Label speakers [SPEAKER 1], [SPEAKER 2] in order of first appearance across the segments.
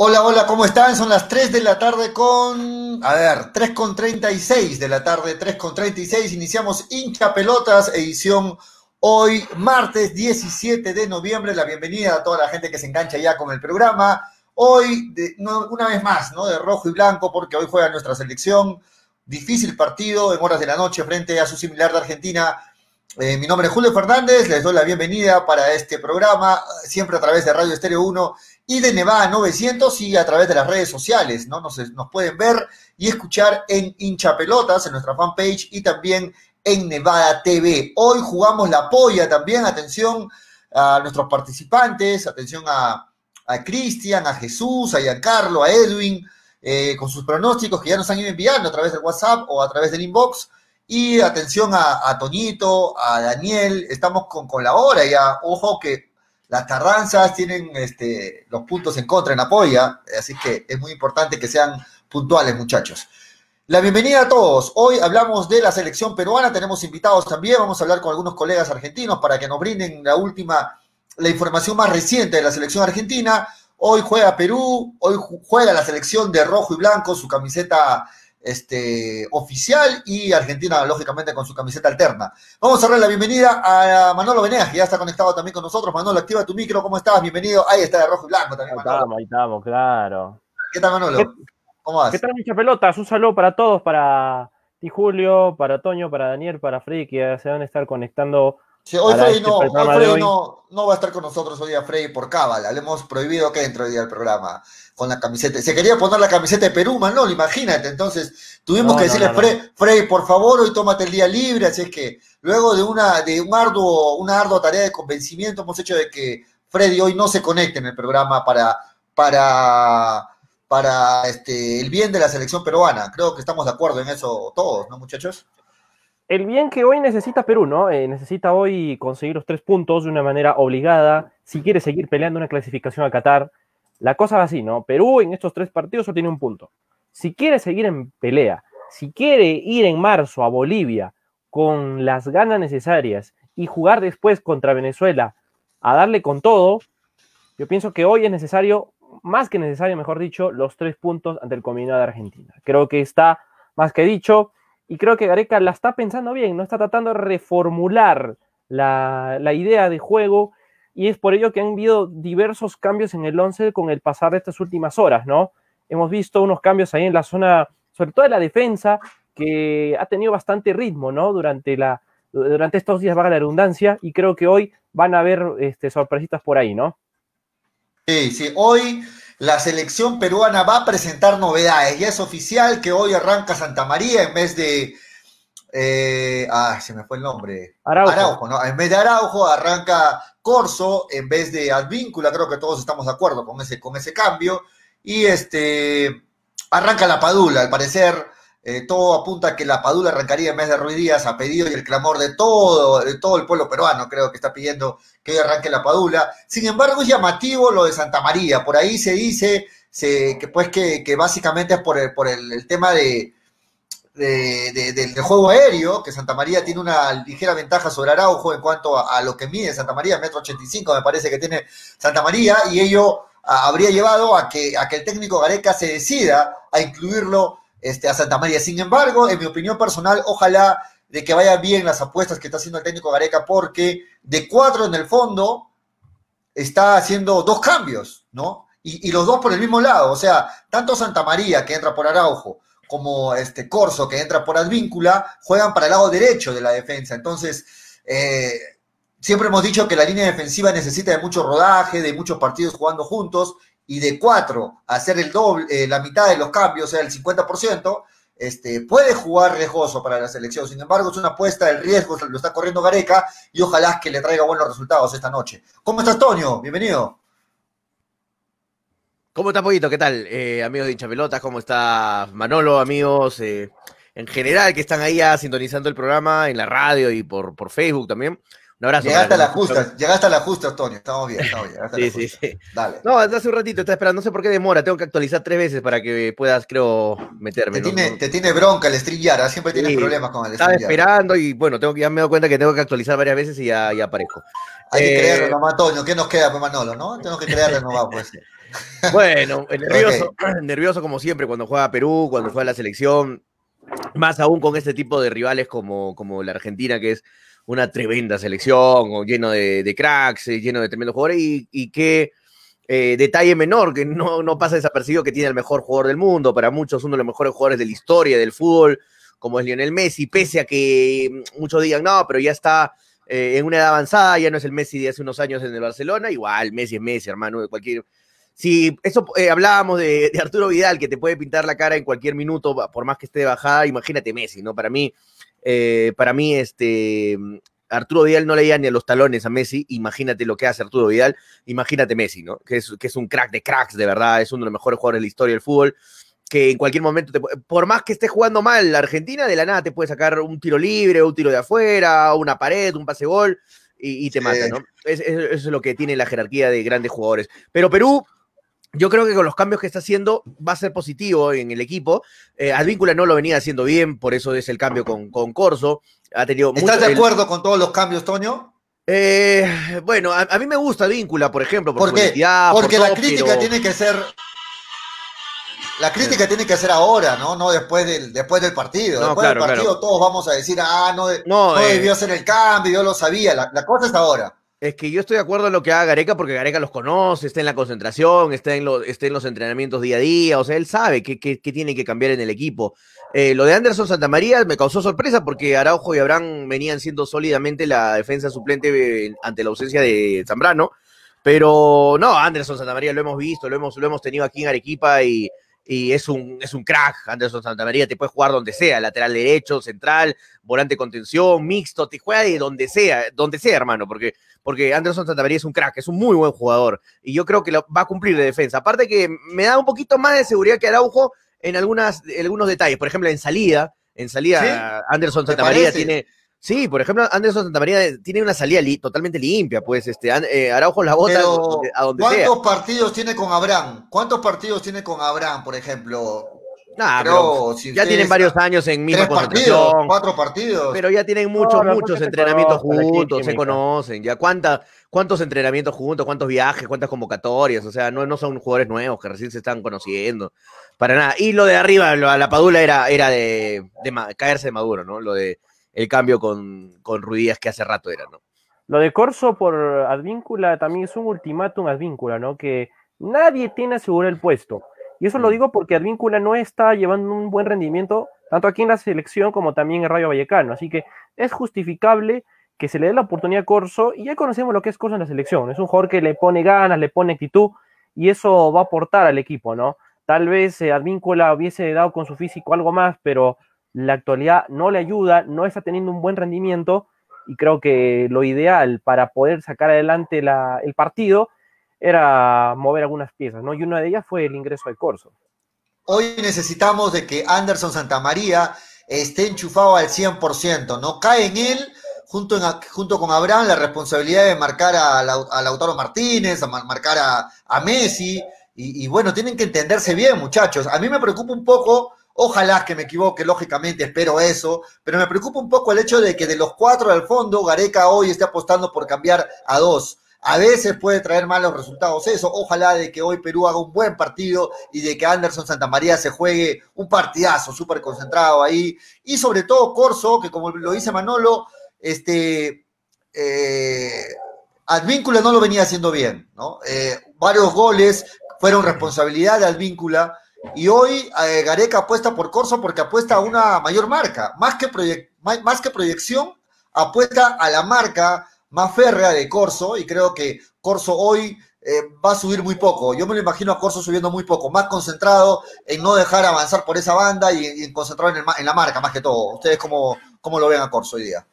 [SPEAKER 1] Hola, hola, ¿cómo están? Son las 3 de la tarde con, a ver, 3 con 36 de la tarde, 3 con 36. Iniciamos hincha pelotas, edición hoy, martes 17 de noviembre. La bienvenida a toda la gente que se engancha ya con el programa. Hoy, de, no, una vez más, ¿no? De rojo y blanco, porque hoy juega nuestra selección. Difícil partido en horas de la noche frente a su similar de Argentina. Eh, mi nombre es Julio Fernández, les doy la bienvenida para este programa, siempre a través de Radio Estéreo 1 y de Nevada 900 y a través de las redes sociales, ¿no? Nos, pueden ver y escuchar en Hincha Pelotas, en nuestra fanpage y también en Nevada TV. Hoy jugamos la polla también, atención a nuestros participantes, atención a, a Cristian, a Jesús, a Giancarlo, a Edwin, eh, con sus pronósticos que ya nos han ido enviando a través del WhatsApp o a través del inbox. Y atención a, a Toñito, a Daniel, estamos con, con la hora ya. Ojo que las Carranzas tienen este, los puntos en contra en apoya, así que es muy importante que sean puntuales, muchachos. La bienvenida a todos. Hoy hablamos de la selección peruana, tenemos invitados también, vamos a hablar con algunos colegas argentinos para que nos brinden la última, la información más reciente de la selección argentina. Hoy juega Perú, hoy juega la selección de rojo y blanco, su camiseta este, oficial y Argentina, lógicamente, con su camiseta alterna. Vamos a darle la bienvenida a Manolo Venegas, que ya está conectado también con nosotros. Manolo, activa tu micro, ¿cómo estás? Bienvenido. Ahí está de rojo y blanco también,
[SPEAKER 2] ahí Manolo. Estamos, ahí estamos, claro.
[SPEAKER 1] ¿Qué tal, Manolo?
[SPEAKER 2] ¿Qué, ¿Cómo vas? ¿Qué tal, muchas pelotas? Un saludo para todos, para ti, Julio, para Toño, para Daniel, para Freddy, que se van a estar conectando
[SPEAKER 1] Sí, hoy Freddy, este no, hoy Freddy no, no, va a estar con nosotros hoy día Freddy por cábala. Le hemos prohibido que entre hoy día al programa con la camiseta. Se quería poner la camiseta de Perú, Manolo, imagínate. Entonces tuvimos no, que decirle, no, Freddy, Freddy, por favor, hoy tómate el día libre. Así es que luego de una, de un arduo, una ardua tarea de convencimiento hemos hecho de que Freddy hoy no se conecte en el programa para, para, para este, el bien de la selección peruana. Creo que estamos de acuerdo en eso todos, ¿no, muchachos?
[SPEAKER 2] el bien que hoy necesita Perú, ¿no? Eh, necesita hoy conseguir los tres puntos de una manera obligada, si quiere seguir peleando una clasificación a Qatar. La cosa va así, ¿no? Perú en estos tres partidos solo tiene un punto. Si quiere seguir en pelea, si quiere ir en marzo a Bolivia con las ganas necesarias y jugar después contra Venezuela a darle con todo, yo pienso que hoy es necesario, más que necesario, mejor dicho, los tres puntos ante el combinado de Argentina. Creo que está más que dicho y creo que Gareca la está pensando bien, no está tratando de reformular la, la, idea de juego y es por ello que han habido diversos cambios en el 11 con el pasar de estas últimas horas, ¿no? Hemos visto unos cambios ahí en la zona, sobre todo en la defensa, que ha tenido bastante ritmo, ¿no? Durante, la, durante estos días, vaga la redundancia, y creo que hoy van a haber este, sorpresitas por ahí, ¿no?
[SPEAKER 1] Sí, sí, hoy la selección peruana va a presentar novedades. Ya es oficial que hoy arranca Santa María en vez de. Eh, ah, se me fue el nombre.
[SPEAKER 2] Araujo.
[SPEAKER 1] Araujo. ¿no? En vez de Araujo arranca Corso en vez de Advíncula. Creo que todos estamos de acuerdo con ese, con ese cambio. Y este arranca la Padula, al parecer. Eh, todo apunta a que la Padula arrancaría en vez de Ruiz Díaz a pedido y el clamor de todo, de todo el pueblo peruano, creo que está pidiendo que hoy arranque la Padula. Sin embargo, es llamativo lo de Santa María. Por ahí se dice se, que pues que, que, básicamente es por el, por el, el tema de, de, de, del juego aéreo, que Santa María tiene una ligera ventaja sobre Araujo en cuanto a, lo que mide Santa María, metro ochenta y cinco me parece que tiene Santa María, y ello habría llevado a que, a que el técnico Gareca se decida a incluirlo este, a Santa María. Sin embargo, en mi opinión personal, ojalá de que vayan bien las apuestas que está haciendo el técnico Gareca, porque de cuatro en el fondo está haciendo dos cambios, ¿no? Y, los dos por el mismo lado, o sea, tanto Santa María, que entra por Araujo, como este Corso, que entra por Advíncula, juegan para el lado derecho de la defensa. Entonces, eh, siempre hemos dicho que la línea defensiva necesita de mucho rodaje, de muchos partidos jugando juntos, y de cuatro hacer el doble, eh, la mitad de los cambios, o sea, el 50%, este, puede jugar riesgoso para la selección. Sin embargo, es una apuesta, el riesgo lo está corriendo Gareca y ojalá que le traiga buenos resultados esta noche. ¿Cómo estás, Toño? Bienvenido.
[SPEAKER 3] ¿Cómo está, Poquito? ¿Qué tal? Eh, amigos de hincha pelotas, ¿cómo está Manolo, amigos? Eh, en general que están ahí ya sintonizando el programa en la radio y por, por Facebook también. Un abrazo.
[SPEAKER 1] Llegaste a la justa, llegaste a la justa, Antonio. Estamos bien, estamos bien.
[SPEAKER 3] sí, sí, sí. Dale. No, hace un ratito está esperando, no sé por qué demora. Tengo que actualizar tres veces para que puedas, creo, meterme.
[SPEAKER 1] Te, tiene, te tiene bronca el ¿ah? siempre tienes problemas con el.
[SPEAKER 3] Estaba esperando y bueno, tengo que, ya me he dado cuenta que tengo que actualizar varias veces y ya, ya aparezco.
[SPEAKER 1] Hay que creerlo eh, nomás, Antonio. ¿Qué nos queda, pues, Manolo, no? Tenemos que creerlo nomás, pues.
[SPEAKER 3] Bueno, nervioso, nervioso como siempre cuando juega Perú, cuando juega la selección, más aún con este tipo de rivales como, como la Argentina, que es una tremenda selección, lleno de, cracks, eh, lleno de tremendos jugadores, y, y qué eh, detalle menor, que no, no pasa desapercibido que tiene el mejor jugador del mundo, para muchos uno de los mejores jugadores de la historia del fútbol, como es Lionel Messi, pese a que mm, muchos digan, no, pero ya está eh, en una edad avanzada, ya no es el Messi de hace unos años en el Barcelona, igual, Messi es Messi, hermano, de cualquier... Si eso hablábamos de, de, Arturo Vidal, que te puede pintar la cara en cualquier minuto, por más que esté de bajada, imagínate Messi, ¿no? Para mí, eh, para mí, este, Arturo Vidal no leía ni a los talones a Messi. Imagínate lo que hace Arturo Vidal. Imagínate Messi, ¿no? Que es, que es un crack de cracks, de verdad. Es uno de los mejores jugadores de la historia del fútbol. Que en cualquier momento, por más que esté jugando mal la Argentina, de la nada te puede sacar un tiro libre, un tiro de afuera, una pared, un pase gol y, te mata, ¿no? eso es lo que tiene la jerarquía de grandes jugadores. Pero Perú yo creo que con los cambios que está haciendo va a ser positivo en el equipo. Eh, Advíncula no lo venía haciendo bien, por eso es el cambio con, con Corso. Ha tenido
[SPEAKER 1] ¿Estás de acuerdo con todos los cambios, Toño?
[SPEAKER 3] Eh, bueno, a, mí me gusta Advíncula, por ejemplo,
[SPEAKER 1] por porque, porque la crítica tiene que ser la crítica tiene que ser ahora, ¿no? No después del, después del partido. después del partido todos vamos a decir, ah, no, no, eh, debió hacer el cambio, yo lo sabía. la cosa es ahora.
[SPEAKER 3] Es que yo estoy de acuerdo en lo que haga Gareca porque Gareca los conoce, está en la concentración, está en, está en los entrenamientos día a día, o sea, él sabe qué, tiene que cambiar en el equipo. Eh, lo de Anderson Santamaría me causó sorpresa porque Araujo y Abraham venían siendo sólidamente la defensa suplente eh, ante la ausencia de Zambrano, pero no, Anderson Santamaría lo hemos visto, lo hemos, lo hemos tenido aquí en Arequipa y, y es un, es un crack. Anderson Santamaría te puede jugar donde sea, lateral derecho, central, volante contención, mixto, te juega de donde sea, donde sea, hermano, porque, porque Anderson Santamaría es un crack, es un muy buen jugador y yo creo que lo, va a cumplir de defensa. Aparte que me da un poquito más de seguridad que Araujo en algunas, algunos detalles, por ejemplo, en salida, en salida Anderson Santamaría tiene Sí, por ejemplo, Anderson Santamaría tiene una salida totalmente limpia, pues este eh, Araujo la bota
[SPEAKER 1] a donde ¿Cuántos partidos tiene con Abraham? ¿Cuántos partidos tiene con Abraham, por ejemplo?
[SPEAKER 3] Nah, pero, ya tienen varios años en misma
[SPEAKER 1] partidos, cuatro partidos.
[SPEAKER 3] Pero ya tienen muchos, muchos entrenamientos juntos, se conocen. Ya cuánta, cuántos entrenamientos juntos, cuántos viajes, cuántas convocatorias. O sea, no, no son jugadores nuevos que recién se están conociendo. Para nada. Y lo de arriba, la Padula era, era de, de caerse de Maduro, ¿no? Lo de el cambio con, con Ruidías que hace rato era, ¿no?
[SPEAKER 2] Lo de Corso por Advíncula también es un ultimátum Advíncula, ¿no? Que nadie tiene asegurado el puesto. Y eso lo mm. digo porque Advíncula no está llevando un buen rendimiento, tanto aquí en la selección como también en Rayo Vallecano. Así que es justificable que se le dé la oportunidad a Corso, y ya conocemos lo que es Corso en la selección. Es un jugador que le pone ganas, le pone actitud, y eso va a aportar al equipo, ¿no? Tal vez eh, Advíncula hubiese dado con su físico algo más, pero la actualidad no le ayuda, no está teniendo un buen rendimiento y creo que lo ideal para poder sacar adelante el partido era mover algunas piezas, ¿no? Y una de ellas fue el ingreso de Corso.
[SPEAKER 1] Hoy necesitamos de que Anderson Santamaría esté enchufado al 100%, ¿no? Cae en él, junto, con Abraham, la responsabilidad de marcar a, Lautaro Martínez, a marcar a, Messi, y, y bueno, tienen que entenderse bien, muchachos. A mí me preocupa un poco Ojalá que me equivoque, lógicamente espero eso, pero me preocupa un poco el hecho de que de los cuatro al fondo, Gareca hoy esté apostando por cambiar a dos. A veces puede traer malos resultados eso. Ojalá de que hoy Perú haga un buen partido y de que Anderson Santamaría se juegue un partidazo súper concentrado ahí. Y sobre todo Corso, que como lo dice Manolo, este eh, Advíncula no lo venía haciendo bien, ¿no? Eh, varios goles fueron responsabilidad de Advíncula y hoy eh, Gareca apuesta por Corso porque apuesta a una mayor marca. Más que, más que proyección, apuesta a la marca más férrea de Corso. Y creo que Corso hoy eh, va a subir muy poco. Yo me lo imagino a Corso subiendo muy poco. Más concentrado en no dejar avanzar por esa banda y, en concentrado en, en, la marca más que todo. ¿Ustedes cómo, cómo lo ven a Corso hoy día?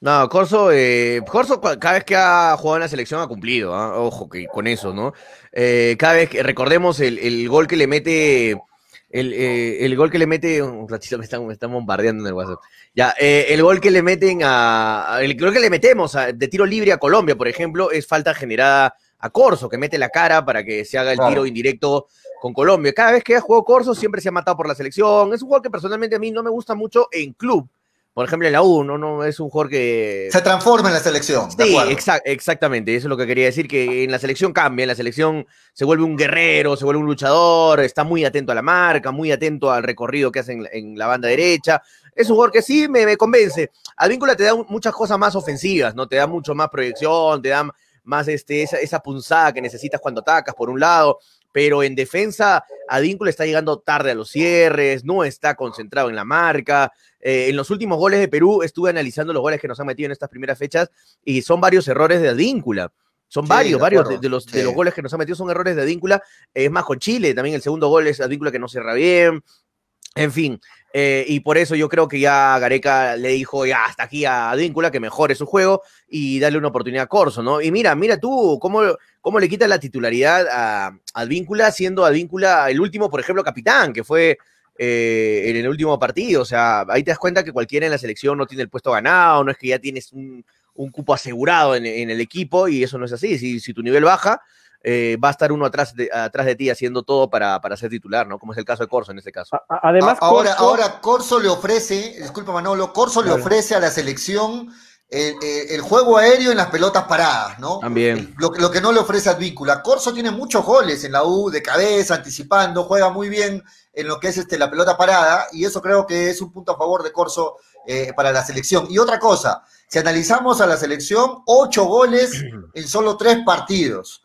[SPEAKER 3] No, Corso, eh, Corso cada vez que ha jugado en la selección ha cumplido, ¿ah? ojo que con eso, ¿no? Eh, cada vez que recordemos el, gol que le mete el, eh, el, gol que le mete, un ratito me están, me están bombardeando en el WhatsApp. Ya, eh, el gol que le meten a, el gol que le metemos de tiro libre a Colombia, por ejemplo, es falta generada a Corso, que mete la cara para que se haga el tiro indirecto con Colombia. Cada vez que ha jugado Corso siempre se ha matado por la selección. Es un jugador que personalmente a mí no me gusta mucho en club. Por ejemplo, en la U, no, no es un jugador que.
[SPEAKER 1] Se transforma en la selección.
[SPEAKER 3] Sí, exactamente. Eso es lo que quería decir, que en la selección cambia. En la selección se vuelve un guerrero, se vuelve un luchador, está muy atento a la marca, muy atento al recorrido que hace en, la banda derecha. Es un jugador que sí me, me convence. Advíncula te da muchas cosas más ofensivas, ¿no? Te da mucho más proyección, te da más este, esa, esa punzada que necesitas cuando atacas, por un lado pero en defensa Advíncula está llegando tarde a los cierres, no está concentrado en la marca. Eh, en los últimos goles de Perú estuve analizando los goles que nos han metido en estas primeras fechas y son varios errores de Advíncula. Son varios, varios de, los, de los goles que nos han metido son errores de Advíncula. Es más con Chile, también el segundo gol es Advíncula que no cierra bien. En fin, eh, y por eso yo creo que ya Gareca le dijo ya hasta aquí a Advíncula que mejore su juego y darle una oportunidad a Corso, ¿no? Y mira, mira tú cómo, cómo le quita la titularidad a Advíncula, siendo Advíncula el último, por ejemplo, capitán, que fue eh, en el último partido. O sea, ahí te das cuenta que cualquiera en la selección no tiene el puesto ganado, no es que ya tienes un, cupo asegurado en, el equipo y eso no es así. Si, si tu nivel baja, eh, va a estar uno atrás de, atrás de ti haciendo todo para, para ser titular, ¿no? Como es el caso de Corso en este caso.
[SPEAKER 1] Además, ahora, Corso... ahora Corso le ofrece, disculpa Manolo, Corso le ofrece a la selección el, juego aéreo en las pelotas paradas, ¿no?
[SPEAKER 3] También.
[SPEAKER 1] Lo, lo, que no le ofrece Advíncula. Corso tiene muchos goles en la U, de cabeza, anticipando, juega muy bien en lo que es este, la pelota parada, y eso creo que es un punto a favor de Corso eh, para la selección. Y otra cosa, si analizamos a la selección, ocho goles en solo tres partidos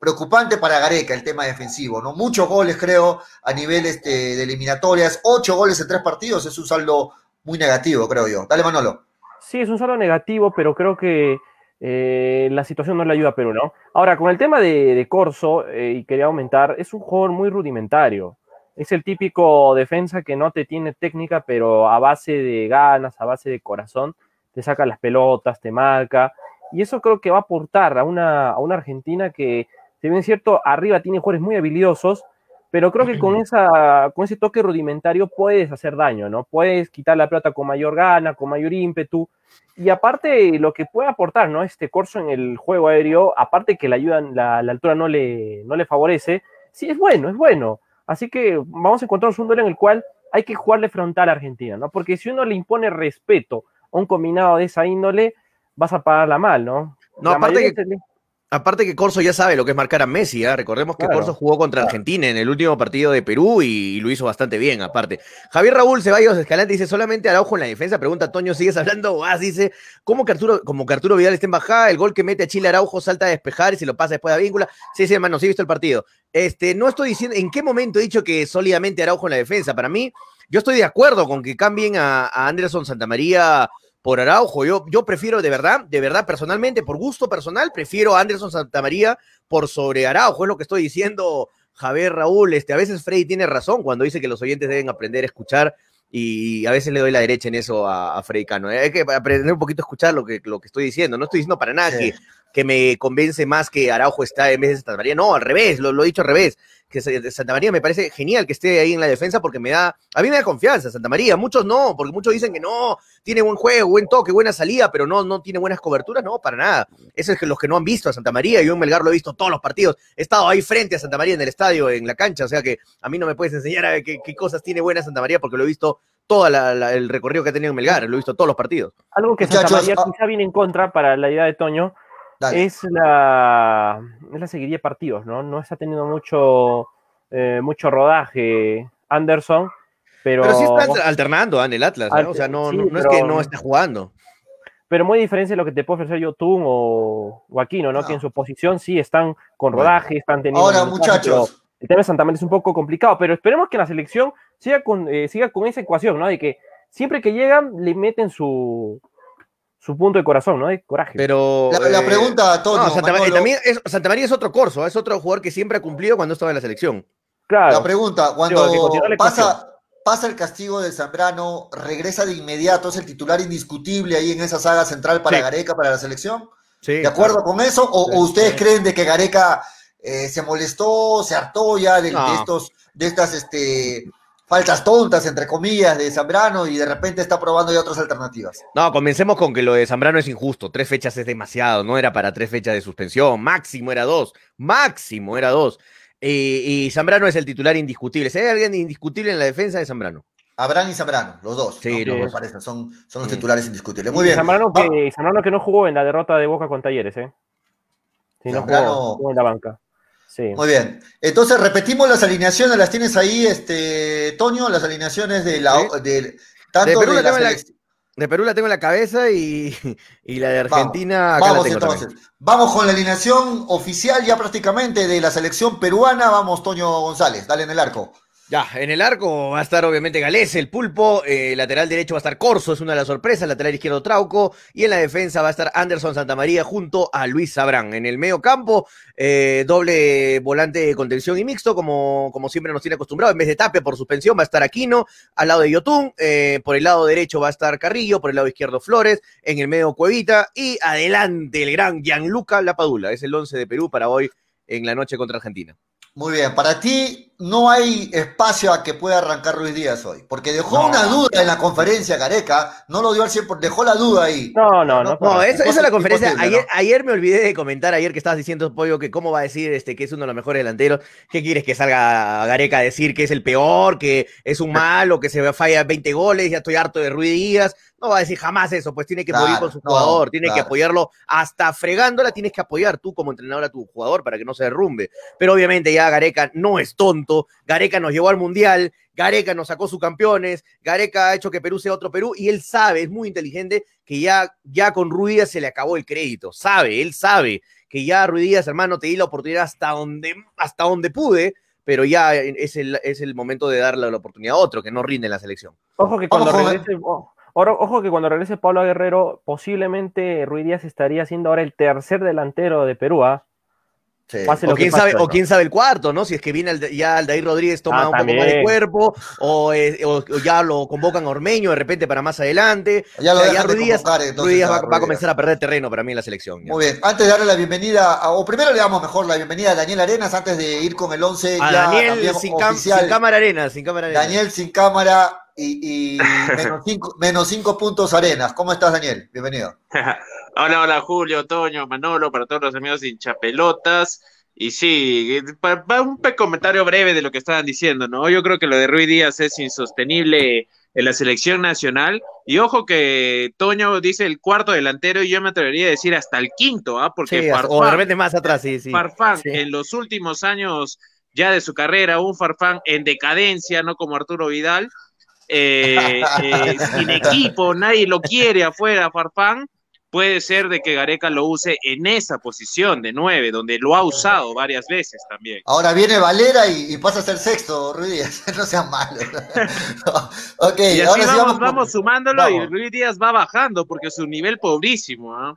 [SPEAKER 1] preocupante para Gareca el tema defensivo, ¿no? Muchos goles, creo, a nivel este, de eliminatorias, ocho goles en tres partidos, es un saldo muy negativo, creo yo. Dale, Manolo.
[SPEAKER 2] Sí, es un saldo negativo, pero creo que eh, la situación no le ayuda a Perú, ¿no? Ahora, con el tema de, Corso, eh, y quería aumentar, es un jugador muy rudimentario. Es el típico defensa que no te tiene técnica, pero a base de ganas, a base de corazón, te saca las pelotas, te marca. Y eso creo que va a aportar a una, a una Argentina que si bien es cierto, arriba tiene jugadores muy habilidosos, pero creo que con, esa, con ese toque rudimentario puedes hacer daño, ¿no? Puedes quitar la pelota con mayor gana, con mayor ímpetu. Y aparte, lo que puede aportar, ¿no? Este corso en el juego aéreo, aparte que la ayuda, la, la altura no le, no le favorece, sí es bueno, es bueno. Así que vamos a encontrar un duelo en el cual hay que jugarle frontal a Argentina, ¿no? Porque si uno le impone respeto a un combinado de esa índole, vas a pagarla mal, ¿no?
[SPEAKER 3] No, aparte que, Aparte que Corso ya sabe lo que es marcar a Messi, ¿eh? recordemos que Corso jugó contra Argentina en el último partido de Perú y, lo hizo bastante bien, aparte. Javier Raúl Ceballos Escalante dice, solamente Araujo en la defensa, pregunta Toño, ¿sigues hablando? Ah, dice, ¿cómo que Arturo, como que Arturo Vidal está en bajada, el gol que mete a Chile Araujo salta a despejar y se lo pasa después a Víncula? Sí, sí, hermano, sí he visto el partido. Este, no estoy diciendo, ¿en qué momento he dicho que sólidamente Araujo en la defensa? Para mí, yo estoy de acuerdo con que cambien a, a Anderson Santamaría por Araujo. Yo, yo prefiero, de verdad, de verdad, personalmente, por gusto personal, prefiero a Anderson Santamaría por sobre Araujo. Es lo que estoy diciendo, Javier Raúl. Este, a veces Freddy tiene razón cuando dice que los oyentes deben aprender a escuchar y a veces le doy la derecha en eso a, Freddy Cano. Hay que aprender un poquito a escuchar lo que, lo que estoy diciendo. No estoy diciendo para nada que, que, me convence más que Araujo está en vez de Santamaría. No, al revés, lo, lo he dicho al revés que Santa María me parece genial que esté ahí en la defensa porque me da, a mí me da confianza Santa María, muchos no, porque muchos dicen que no, tiene buen juego, buen toque, buena salida, pero no, no tiene buenas coberturas, no, para nada. Eso es que los que no han visto a Santa María, yo en Melgar lo he visto todos los partidos, he estado ahí frente a Santa María en el estadio, en la cancha, o sea que a mí no me puedes enseñar a qué, qué cosas tiene buena Santa María porque lo he visto todo el recorrido que ha tenido en Melgar, lo he visto todos los partidos.
[SPEAKER 2] Algo que Santa María ah, quizá viene en contra para la idea de Toño, es la, es la seguiría de partidos, ¿no? No está teniendo mucho eh, mucho rodaje Anderson, pero...
[SPEAKER 3] Pero sí está alternando en el Atlas, O sea, no, no, es que no esté jugando.
[SPEAKER 2] Pero muy diferente de lo que te puede ofrecer Yotun o, o Aquino, ¿no? Que en su posición sí están con rodaje, están teniendo...
[SPEAKER 1] Ahora, muchachos.
[SPEAKER 2] El tema de Santa María es un poco complicado, pero esperemos que la selección siga con, eh, siga con esa ecuación, ¿no? De que siempre que llegan le meten su, su punto de corazón, ¿no? De coraje.
[SPEAKER 3] Pero.
[SPEAKER 1] La, eh, pregunta a todos.
[SPEAKER 3] Santa, María, es, Santa María es otro corso, es otro jugador que siempre ha cumplido cuando estaba en la selección.
[SPEAKER 1] La pregunta, cuando pasa, pasa el castigo de Zambrano, ¿regresa de inmediato? ¿Es el titular indiscutible ahí en esa saga central para Gareca, para la selección? ¿De acuerdo con eso? ¿O, ustedes creen de que Gareca eh, se molestó, se hartó ya de,
[SPEAKER 3] No.
[SPEAKER 1] de estos, de estas este, faltas tontas, entre comillas, de Zambrano y de repente está probando ya otras alternativas.
[SPEAKER 3] No, comencemos con que lo de Zambrano es injusto. Tres fechas es demasiado, no era para tres fechas de suspensión. Máximo era dos. Máximo era dos. Eh, y Zambrano es el titular indiscutible. Si hay alguien indiscutible en la defensa de Zambrano.
[SPEAKER 1] Abraham y Zambrano, los dos.
[SPEAKER 3] Sí,
[SPEAKER 1] ¿no?
[SPEAKER 2] los
[SPEAKER 1] parece, son, son los titulares indiscutibles. Muy bien.
[SPEAKER 2] Zambrano que, Zambrano que no jugó en la derrota de Boca con Talleres, ¿eh? Sí, no jugó, jugó en la banca. Sí.
[SPEAKER 1] Muy bien. Entonces repetimos las alineaciones, las tienes ahí, este, Toño, las alineaciones de la
[SPEAKER 3] Sí.
[SPEAKER 1] de, tanto
[SPEAKER 3] De Perú
[SPEAKER 1] de
[SPEAKER 3] la
[SPEAKER 1] la
[SPEAKER 3] tengo en la-
[SPEAKER 1] selec-
[SPEAKER 3] De Perú la tengo en la cabeza y, y la de Argentina acá
[SPEAKER 1] Vamos
[SPEAKER 3] la tengo
[SPEAKER 1] entonces.
[SPEAKER 3] también.
[SPEAKER 1] Vamos con la alineación oficial ya prácticamente de la selección peruana. Vamos, Toño González, dale en el arco.
[SPEAKER 3] Ya, en el arco va a estar obviamente Galés, el pulpo, eh, lateral derecho va a estar Corso, es una de las sorpresas, lateral izquierdo Trauco, y en la defensa va a estar Anderson Santamaría junto a Luis Sabrán. En el medio campo, eh, doble volante de contención y mixto, como, como siempre nos tiene acostumbrado, en vez de Tapia por suspensión va a estar Aquino, al lado de Yotún, eh, por el lado derecho va a estar Carrillo, por el lado izquierdo Flores, en el medio Cuevita, y adelante el gran Gianluca Lapadula, es el 11 de Perú para hoy en la noche contra Argentina.
[SPEAKER 1] Muy bien, para ti no hay espacio a que pueda arrancar Luis Díaz hoy, porque dejó
[SPEAKER 3] No.
[SPEAKER 1] una duda en la conferencia Gareca, no lo dio al 100%, dejó la duda ahí.
[SPEAKER 2] No, no, no.
[SPEAKER 3] No, es la conferencia. Ayer,
[SPEAKER 1] ¿no?
[SPEAKER 3] ayer me olvidé de comentar, ayer que estabas diciendo, Pollo, que cómo va a decir este, que es uno de los mejores delanteros. ¿Qué quieres que salga Gareca a decir que es el peor, que es un malo, que se falla 20 goles, ya estoy harto de Ruiz Díaz? No va a decir jamás eso, pues tiene que morir
[SPEAKER 1] Claro,
[SPEAKER 3] con su
[SPEAKER 1] no,
[SPEAKER 3] jugador, tiene que apoyarlo hasta fregándola, tienes que apoyar tú como entrenador a tu jugador para que no se derrumbe. Pero obviamente ya Gareca no es tonto, Gareca nos llevó al Mundial, Gareca nos sacó subcampeones, Gareca ha hecho que Perú sea otro Perú y él sabe, es muy inteligente, que ya, ya con Ruiz Díaz se le acabó el crédito, sabe, él sabe que ya Ruiz Díaz, hermano, te di la oportunidad hasta donde, hasta donde pude, pero ya es el, es el momento de darle la oportunidad a otro que no rinde en la selección.
[SPEAKER 2] Ojo que cuando regrese, oh, oro- ojo que cuando regrese Pablo Guerrero, posiblemente Ruiz Díaz estaría siendo ahora el tercer delantero de Perú, ¿ah?
[SPEAKER 1] Sí.
[SPEAKER 3] O quién,
[SPEAKER 2] pase,
[SPEAKER 3] sabe,
[SPEAKER 2] ¿no?
[SPEAKER 3] o quién sabe el cuarto, ¿no? Si es que viene Alda- ya Aldair Rodríguez toma
[SPEAKER 2] Ah,
[SPEAKER 3] un poco más de cuerpo, o, eh, o- o ya lo convocan a Ormeño de repente para más adelante.
[SPEAKER 1] Ya lo
[SPEAKER 3] Ruiz Díaz-
[SPEAKER 1] convocar, entonces,
[SPEAKER 3] va,
[SPEAKER 1] a
[SPEAKER 3] va a
[SPEAKER 1] Ruiz
[SPEAKER 3] comenzar a perder terreno para mí en la selección. ya.
[SPEAKER 1] Muy bien, antes de darle la bienvenida, a- o primero le damos mejor la bienvenida a Daniel Arenas, antes de ir con el 11
[SPEAKER 3] A
[SPEAKER 1] ya
[SPEAKER 3] Daniel sin, cam- sin cámara arena, sin cámara arena.
[SPEAKER 1] Daniel sin cámara y, y menos, cinco, menos cinco puntos Arenas. ¿Cómo estás, Daniel? Bienvenido.
[SPEAKER 4] Hola, hola Julio, Toño, Manolo, para todos los amigos hinchapelotas. Y sí, eh, pa- pa- un comentario breve de lo que estaban diciendo, ¿no? Yo creo que lo de Ruiz Díaz es insostenible en la selección nacional. Y ojo que Toño dice el cuarto delantero y yo me atrevería a decir hasta el quinto, ¿ah? Porque
[SPEAKER 3] Sí, o de repente más atrás, sí, sí.
[SPEAKER 4] Farfán
[SPEAKER 3] Sí.
[SPEAKER 4] en los últimos años ya de su carrera, un Farfán en decadencia, no como Arturo Vidal, eh, eh, sin equipo, nadie lo quiere afuera, Farfán. Puede ser de que Gareca lo use en esa posición de nueve, donde lo ha usado varias veces también.
[SPEAKER 1] Ahora viene Valera y, y pasa a ser sexto, Ruiz Díaz. No sean malos. ok,
[SPEAKER 4] Y así
[SPEAKER 1] ahora sí
[SPEAKER 4] vamos,
[SPEAKER 1] vamos,
[SPEAKER 4] vamos,
[SPEAKER 1] con-
[SPEAKER 4] sumándolo y. Luis Díaz va bajando porque su nivel pobrísimo. ¿ah?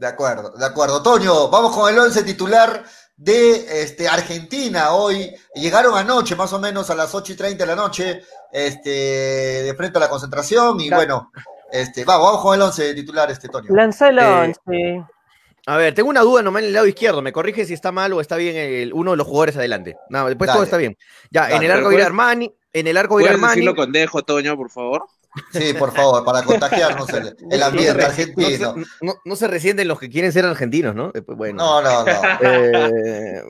[SPEAKER 1] De acuerdo, de acuerdo. Toño, vamos con el 11 titular de este, Argentina. Hoy llegaron anoche, más o menos a las 8 y 30 de la noche, este, de frente a la concentración. Y bueno, este, vamos, vamos con el 11 titular, este Toño.
[SPEAKER 2] Lanza el
[SPEAKER 3] Eh,
[SPEAKER 2] 11.
[SPEAKER 3] A ver, tengo una duda nomás en el lado izquierdo. Me corrige si está mal o está bien el- uno de los jugadores adelante. No, después
[SPEAKER 1] Dale.
[SPEAKER 3] todo está bien. Ya,
[SPEAKER 1] Dale.
[SPEAKER 3] en el arco
[SPEAKER 4] puedes-
[SPEAKER 3] Armani. En el arco
[SPEAKER 4] ¿Puedes
[SPEAKER 3] Armani.
[SPEAKER 4] decirlo con dejo, Toño, por favor?
[SPEAKER 1] Sí, por favor, para contagiarnos el, el
[SPEAKER 3] No
[SPEAKER 1] ambiente
[SPEAKER 3] se
[SPEAKER 1] argentino.
[SPEAKER 3] No, se- no- no se resienten los que quieren ser argentinos, ¿no? Después, bueno.
[SPEAKER 1] No, no, no.
[SPEAKER 3] Eh,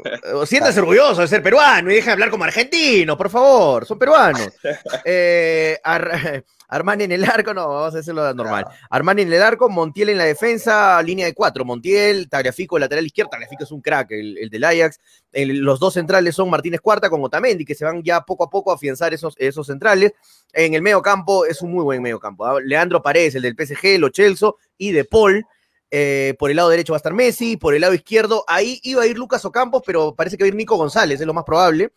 [SPEAKER 3] siéntase orgulloso de ser peruano y deja de hablar como argentino, por favor, son peruanos. Eh, Ar- Armani en el arco, no, vamos a hacerlo normal. Armani en el arco, Montiel en la defensa, línea de cuatro. Montiel, Tagliafico lateral izquierdo, Tagliafico es un crack, el, el del Ajax. El- los dos centrales son Martínez Cuarta con Otamendi, que se van ya poco a poco a afianzar esos, esos centrales. En el medio campo es un muy buen medio campo. ¿ah? Leandro Paredes, el del PSG, Lo Celso y De Paul. Eh, por el lado derecho va a estar Messi, por el lado izquierdo, ahí iba a ir Lucas Ocampos, pero parece que va a ir Nico González, es lo más probable.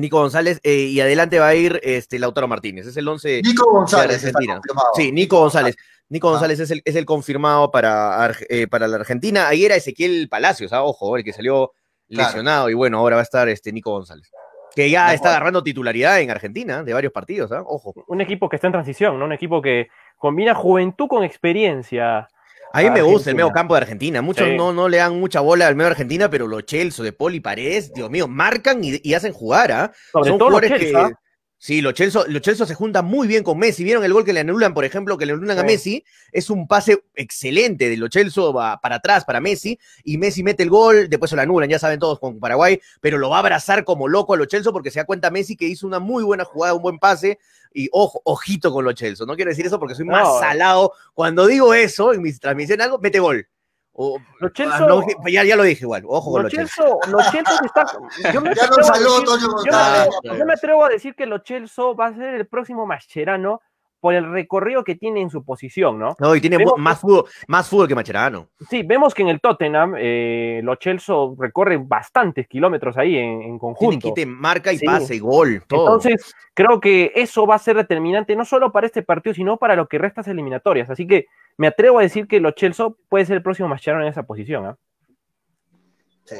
[SPEAKER 3] Nico González, eh, y adelante va a ir este, Lautaro Martínez, es el 11
[SPEAKER 1] Nico González
[SPEAKER 3] Argentina. Sí, Nico González. Nico
[SPEAKER 1] Ah.
[SPEAKER 3] González es el, es el confirmado para, eh, para la Argentina. Ahí era Ezequiel Palacios, ah, ojo, el que salió
[SPEAKER 1] Claro.
[SPEAKER 3] lesionado, y bueno, ahora va a estar este Nico González. Que ya está agarrando titularidad en Argentina de varios partidos, ah, ojo.
[SPEAKER 2] Un equipo que está en transición, ¿no? Un equipo que combina juventud con experiencia.
[SPEAKER 3] A mí me gusta el medio campo de Argentina. Muchos
[SPEAKER 2] Sí.
[SPEAKER 3] no, no le dan mucha bola al medio de Argentina, pero los Chelsea, de Poli, Paredes, Dios mío, marcan y, y hacen jugar, ¿ah? Son jugadores
[SPEAKER 2] Chelsea,
[SPEAKER 3] que- Sí, los Chelsea, los Chelsea se juntan muy bien con Messi. ¿Vieron el gol que le anulan, por ejemplo, que le anulan a. Messi? Es un pase excelente de los Chelsea va para atrás para Messi y Messi mete el gol, después se lo anulan, ya saben todos con Paraguay, pero lo va a abrazar como loco a los Chelsea porque se da cuenta Messi que hizo una muy buena jugada, un buen pase y ojo, ojito con los Chelsea. No quiero decir eso porque soy más
[SPEAKER 2] No.
[SPEAKER 3] salado. Cuando digo eso en mis transmisiones algo, mete gol. O-
[SPEAKER 2] Los
[SPEAKER 3] ah,
[SPEAKER 2] Chelsea-
[SPEAKER 3] no, ya, ya lo dije igual, ojo con
[SPEAKER 2] Los
[SPEAKER 3] los Chelsea.
[SPEAKER 2] Los Chelsea están. Yo me,
[SPEAKER 1] Ya
[SPEAKER 2] atrevo
[SPEAKER 1] nos
[SPEAKER 2] a
[SPEAKER 1] saló,
[SPEAKER 2] decir- yo me atrevo- yo me atrevo a decir que los Chelsea va a ser el próximo Mascherano por el recorrido que tiene en su posición, ¿no?
[SPEAKER 3] No, y tiene
[SPEAKER 2] Vemos
[SPEAKER 3] más fútbol, más fútbol que Macherano.
[SPEAKER 2] Sí, vemos que en el Tottenham eh, los Chelsea recorren bastantes kilómetros ahí en, en
[SPEAKER 3] Tiene
[SPEAKER 2] conjunto.
[SPEAKER 3] quite, marca y
[SPEAKER 2] Sí.
[SPEAKER 3] pase, gol, todo.
[SPEAKER 2] Entonces, creo que eso va a ser determinante no solo para este partido, sino para lo que resta de eliminatorias. Así que me atrevo a decir que los Chelsea puede ser el próximo Mascherano en esa posición. ¿ah?
[SPEAKER 1] Sí,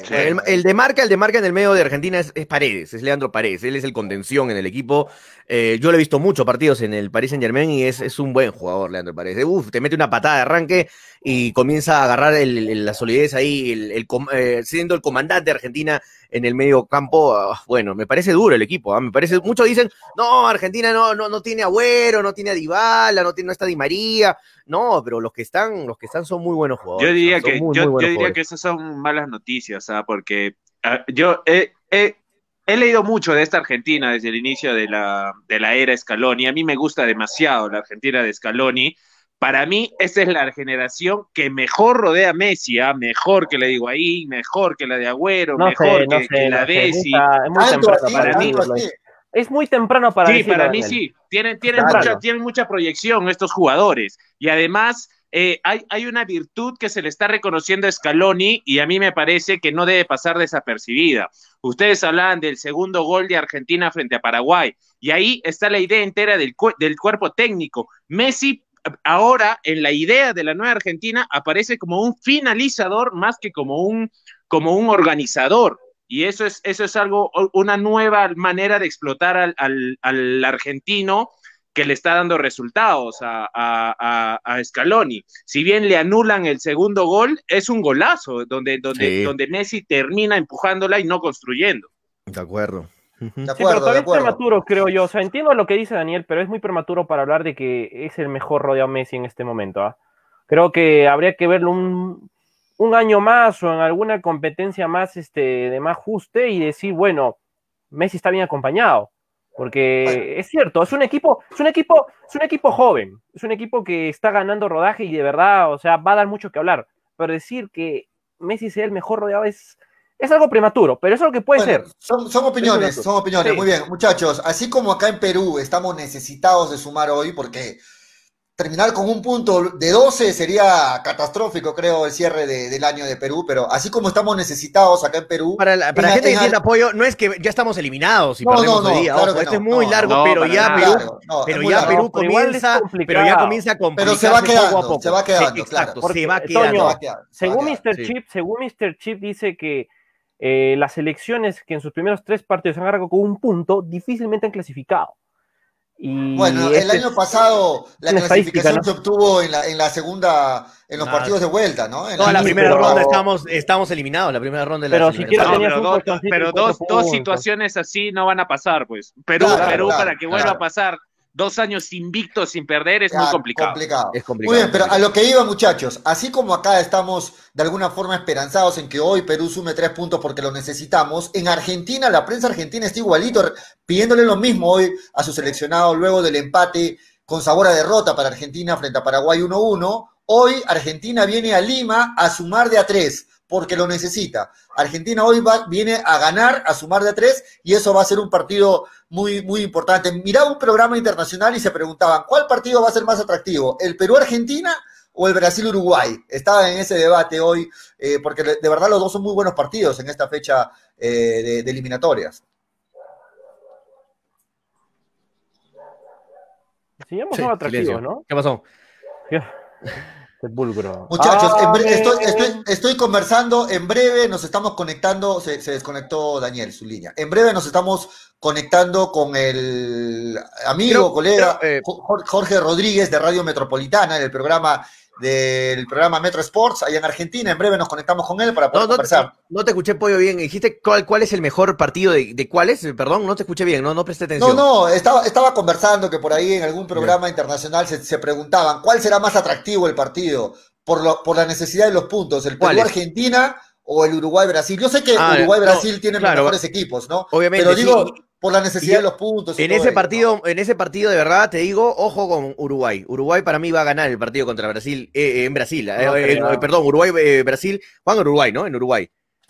[SPEAKER 3] el, de marca, el de marca en el medio de Argentina es, es Paredes, es Leandro Paredes, él es el contención en el equipo. Eh, yo le he visto muchos partidos en el Paris Saint Germain y es, es un buen jugador, Leandro Paredes. Uf, te mete una patada de arranque y comienza a agarrar el- el- la solidez ahí, el, eh, siendo el comandante de Argentina en el medio campo. ah, bueno, me parece duro el equipo, ah, me parece, muchos dicen, no, Argentina no, no, no tiene Agüero, no tiene a Dybala, no, tiene, no está Di María. No, pero los que están, los que están son muy buenos jugadores.
[SPEAKER 4] Yo diría, que,
[SPEAKER 3] muy,
[SPEAKER 4] yo,
[SPEAKER 3] muy
[SPEAKER 4] yo
[SPEAKER 3] buenos
[SPEAKER 4] diría
[SPEAKER 3] jugadores.
[SPEAKER 4] que esas son malas noticias, ¿ah? porque ah, yo he, he- he leído mucho de esta Argentina desde el inicio de la, de la era Scaloni. A mí me gusta demasiado la Argentina de Scaloni. Para mí, esta es la generación que mejor rodea a Messi, ¿ah? mejor que le digo ahí, mejor que la de Agüero,
[SPEAKER 2] No
[SPEAKER 4] mejor
[SPEAKER 2] sé, no
[SPEAKER 4] que,
[SPEAKER 2] sé.
[SPEAKER 4] que la
[SPEAKER 2] no
[SPEAKER 4] Bessi.
[SPEAKER 2] nunca- es muy temprano
[SPEAKER 1] así,
[SPEAKER 2] para
[SPEAKER 4] mí,
[SPEAKER 1] tanto
[SPEAKER 2] decirlo.
[SPEAKER 1] así.
[SPEAKER 2] Es muy temprano para
[SPEAKER 4] Sí,
[SPEAKER 2] decirlo,
[SPEAKER 4] para mí
[SPEAKER 2] Daniel.
[SPEAKER 4] sí. Tienen, tienen,
[SPEAKER 2] Claro.
[SPEAKER 4] mucha, tienen mucha proyección estos jugadores. Y además, eh, hay, una virtud que se le está reconociendo a Scaloni y a mí me parece que no debe pasar desapercibida. Ustedes hablaban del segundo gol de Argentina frente a Paraguay. Y ahí está la idea entera del, del cuerpo técnico. Messi ahora en la idea de la nueva Argentina aparece como un finalizador más que como un, como un organizador. Y eso es, eso es algo, una nueva manera de explotar al, al, al argentino que le está dando resultados a, a, a, a, Scaloni. Si bien le anulan el segundo gol, es un golazo donde, donde,
[SPEAKER 3] Sí.
[SPEAKER 4] donde Messi termina empujándola y no construyendo.
[SPEAKER 3] De acuerdo.
[SPEAKER 1] De
[SPEAKER 2] Sí, pero
[SPEAKER 1] acuerdo, de
[SPEAKER 2] todavía es
[SPEAKER 1] acuerdo.
[SPEAKER 2] prematuro, creo yo. O sea, entiendo lo que dice Daniel, pero es muy prematuro para hablar de que es el mejor rodeado Messi en este momento. ¿ah? Creo que habría que verlo un, un año más o en alguna competencia más este, de más ajuste y decir, bueno, Messi está bien acompañado. Porque
[SPEAKER 1] Bueno.
[SPEAKER 2] es cierto, es un equipo, es un equipo, es un equipo joven, es un equipo que está ganando rodaje y de verdad, o sea, va a dar mucho que hablar. Pero decir que Messi sea el mejor rodeado es, es algo prematuro, pero es algo que puede
[SPEAKER 1] Bueno,
[SPEAKER 2] ser.
[SPEAKER 1] Son, son opiniones, son opiniones.
[SPEAKER 2] Sí.
[SPEAKER 1] Muy bien, muchachos. Así como acá en Perú estamos necesitados de sumar hoy, porque terminar con un punto de 12 sería catastrófico, creo, el cierre de- del año de Perú. Pero así como estamos necesitados acá en Perú,
[SPEAKER 3] Para la, para la
[SPEAKER 1] En-
[SPEAKER 3] gente que
[SPEAKER 1] en-
[SPEAKER 3] tiene apoyo, no es que ya estamos eliminados y
[SPEAKER 1] No,
[SPEAKER 3] perdemos
[SPEAKER 1] no, no,
[SPEAKER 3] día.
[SPEAKER 1] claro
[SPEAKER 3] Ojo, esto
[SPEAKER 1] no,
[SPEAKER 3] es muy
[SPEAKER 4] no,
[SPEAKER 3] largo,
[SPEAKER 4] no,
[SPEAKER 3] pero ya
[SPEAKER 4] nada.
[SPEAKER 3] Perú, pero ya
[SPEAKER 2] pero
[SPEAKER 3] comienza, pero ya comienza a
[SPEAKER 1] Pero
[SPEAKER 3] complicarse
[SPEAKER 1] se va
[SPEAKER 3] poco
[SPEAKER 1] quedando,
[SPEAKER 3] a poco.
[SPEAKER 1] se va quedando,
[SPEAKER 3] Sí, exacto,
[SPEAKER 1] claro.
[SPEAKER 3] se va
[SPEAKER 2] Porque,
[SPEAKER 3] quedando.
[SPEAKER 2] Toño,
[SPEAKER 1] Se va a quedar, se va a
[SPEAKER 2] Según
[SPEAKER 1] quedar.
[SPEAKER 2] Mr.
[SPEAKER 3] sí.
[SPEAKER 2] Chip, según Mr. Chip dice que eh, las elecciones que en sus primeros tres partidos han agarrado con un punto, difícilmente han clasificado. Y
[SPEAKER 1] Bueno, el
[SPEAKER 2] este
[SPEAKER 1] año pasado la clasificación
[SPEAKER 2] ¿no?
[SPEAKER 1] se obtuvo en la, en la segunda, en los partidos de vuelta, ¿no? En
[SPEAKER 3] Toda la primera
[SPEAKER 2] pero-
[SPEAKER 3] ronda estamos, estamos eliminados, la primera ronda de
[SPEAKER 2] Pero
[SPEAKER 3] las
[SPEAKER 2] siquiera
[SPEAKER 4] No, pero dos, pero situaciones así no van a pasar, pues. Perú,
[SPEAKER 1] Claro,
[SPEAKER 4] Perú
[SPEAKER 1] claro,
[SPEAKER 4] para que vuelva
[SPEAKER 1] claro.
[SPEAKER 4] a pasar dos años invictos sin perder es muy complicado.
[SPEAKER 3] Es complicado.
[SPEAKER 1] Muy bien, pero a lo que iba, muchachos, así como acá estamos de alguna forma esperanzados en que hoy Perú sume tres puntos porque lo necesitamos, en Argentina, la prensa argentina está igualito, pidiéndole lo mismo hoy a su seleccionado luego del empate con sabor a derrota para Argentina frente a Paraguay 1-1. Hoy Argentina viene a Lima a sumar de a tres porque lo necesita. Argentina hoy va, viene a ganar, a sumar de a tres, y eso va a ser un partido muy, muy importante. Miraba un programa internacional y se preguntaban, ¿cuál partido va a ser más atractivo? ¿El Perú-Argentina o el Brasil-Uruguay? Estaba en ese debate hoy, eh, porque de verdad los dos son muy buenos partidos en esta fecha eh, de, de eliminatorias.
[SPEAKER 2] Sí, ambos
[SPEAKER 3] Sí,
[SPEAKER 2] atractivos,
[SPEAKER 3] silencio.
[SPEAKER 2] ¿no?
[SPEAKER 3] ¿Qué pasó?
[SPEAKER 2] Sepulcro.
[SPEAKER 1] Muchachos, en bre-
[SPEAKER 2] Amén.
[SPEAKER 1] estoy, estoy- estoy conversando, en breve nos estamos conectando, se, se desconectó Daniel, su línea. En breve nos estamos conectando con el amigo, colega
[SPEAKER 3] eh,
[SPEAKER 1] Jo- Jorge Rodríguez de Radio Metropolitana en el programa del programa Metro Sports allá en Argentina. En breve nos conectamos con él para poder
[SPEAKER 3] No, no,
[SPEAKER 1] conversar.
[SPEAKER 3] no te escuché, Pollo, bien. Dijiste cuál, cuál es el mejor partido de, de cuáles, Perdón, no te escuché bien, no, no presté
[SPEAKER 1] No,
[SPEAKER 3] atención.
[SPEAKER 1] no, estaba, estaba conversando que por ahí en algún programa internacional se, se preguntaban cuál será más atractivo el partido por, lo- por la necesidad de los puntos, el. Perú-Argentina o el Uruguay-Brasil. Yo sé que
[SPEAKER 3] Ah,
[SPEAKER 1] Uruguay-Brasil
[SPEAKER 3] no,
[SPEAKER 1] tienen
[SPEAKER 3] claro.
[SPEAKER 1] mejores equipos, ¿no?
[SPEAKER 3] Obviamente,
[SPEAKER 1] Pero
[SPEAKER 3] sí.
[SPEAKER 1] Por la necesidad
[SPEAKER 3] Y-
[SPEAKER 1] de los puntos. y
[SPEAKER 3] En ese partido, en ese partido de verdad te digo, ojo con Uruguay. Uruguay para mí va a ganar el partido contra Brasil, eh, eh, en Brasil, eh,
[SPEAKER 2] No
[SPEAKER 3] eh, eh, perdón, Uruguay, eh, Brasil, van a Uruguay, ¿no? En Uruguay.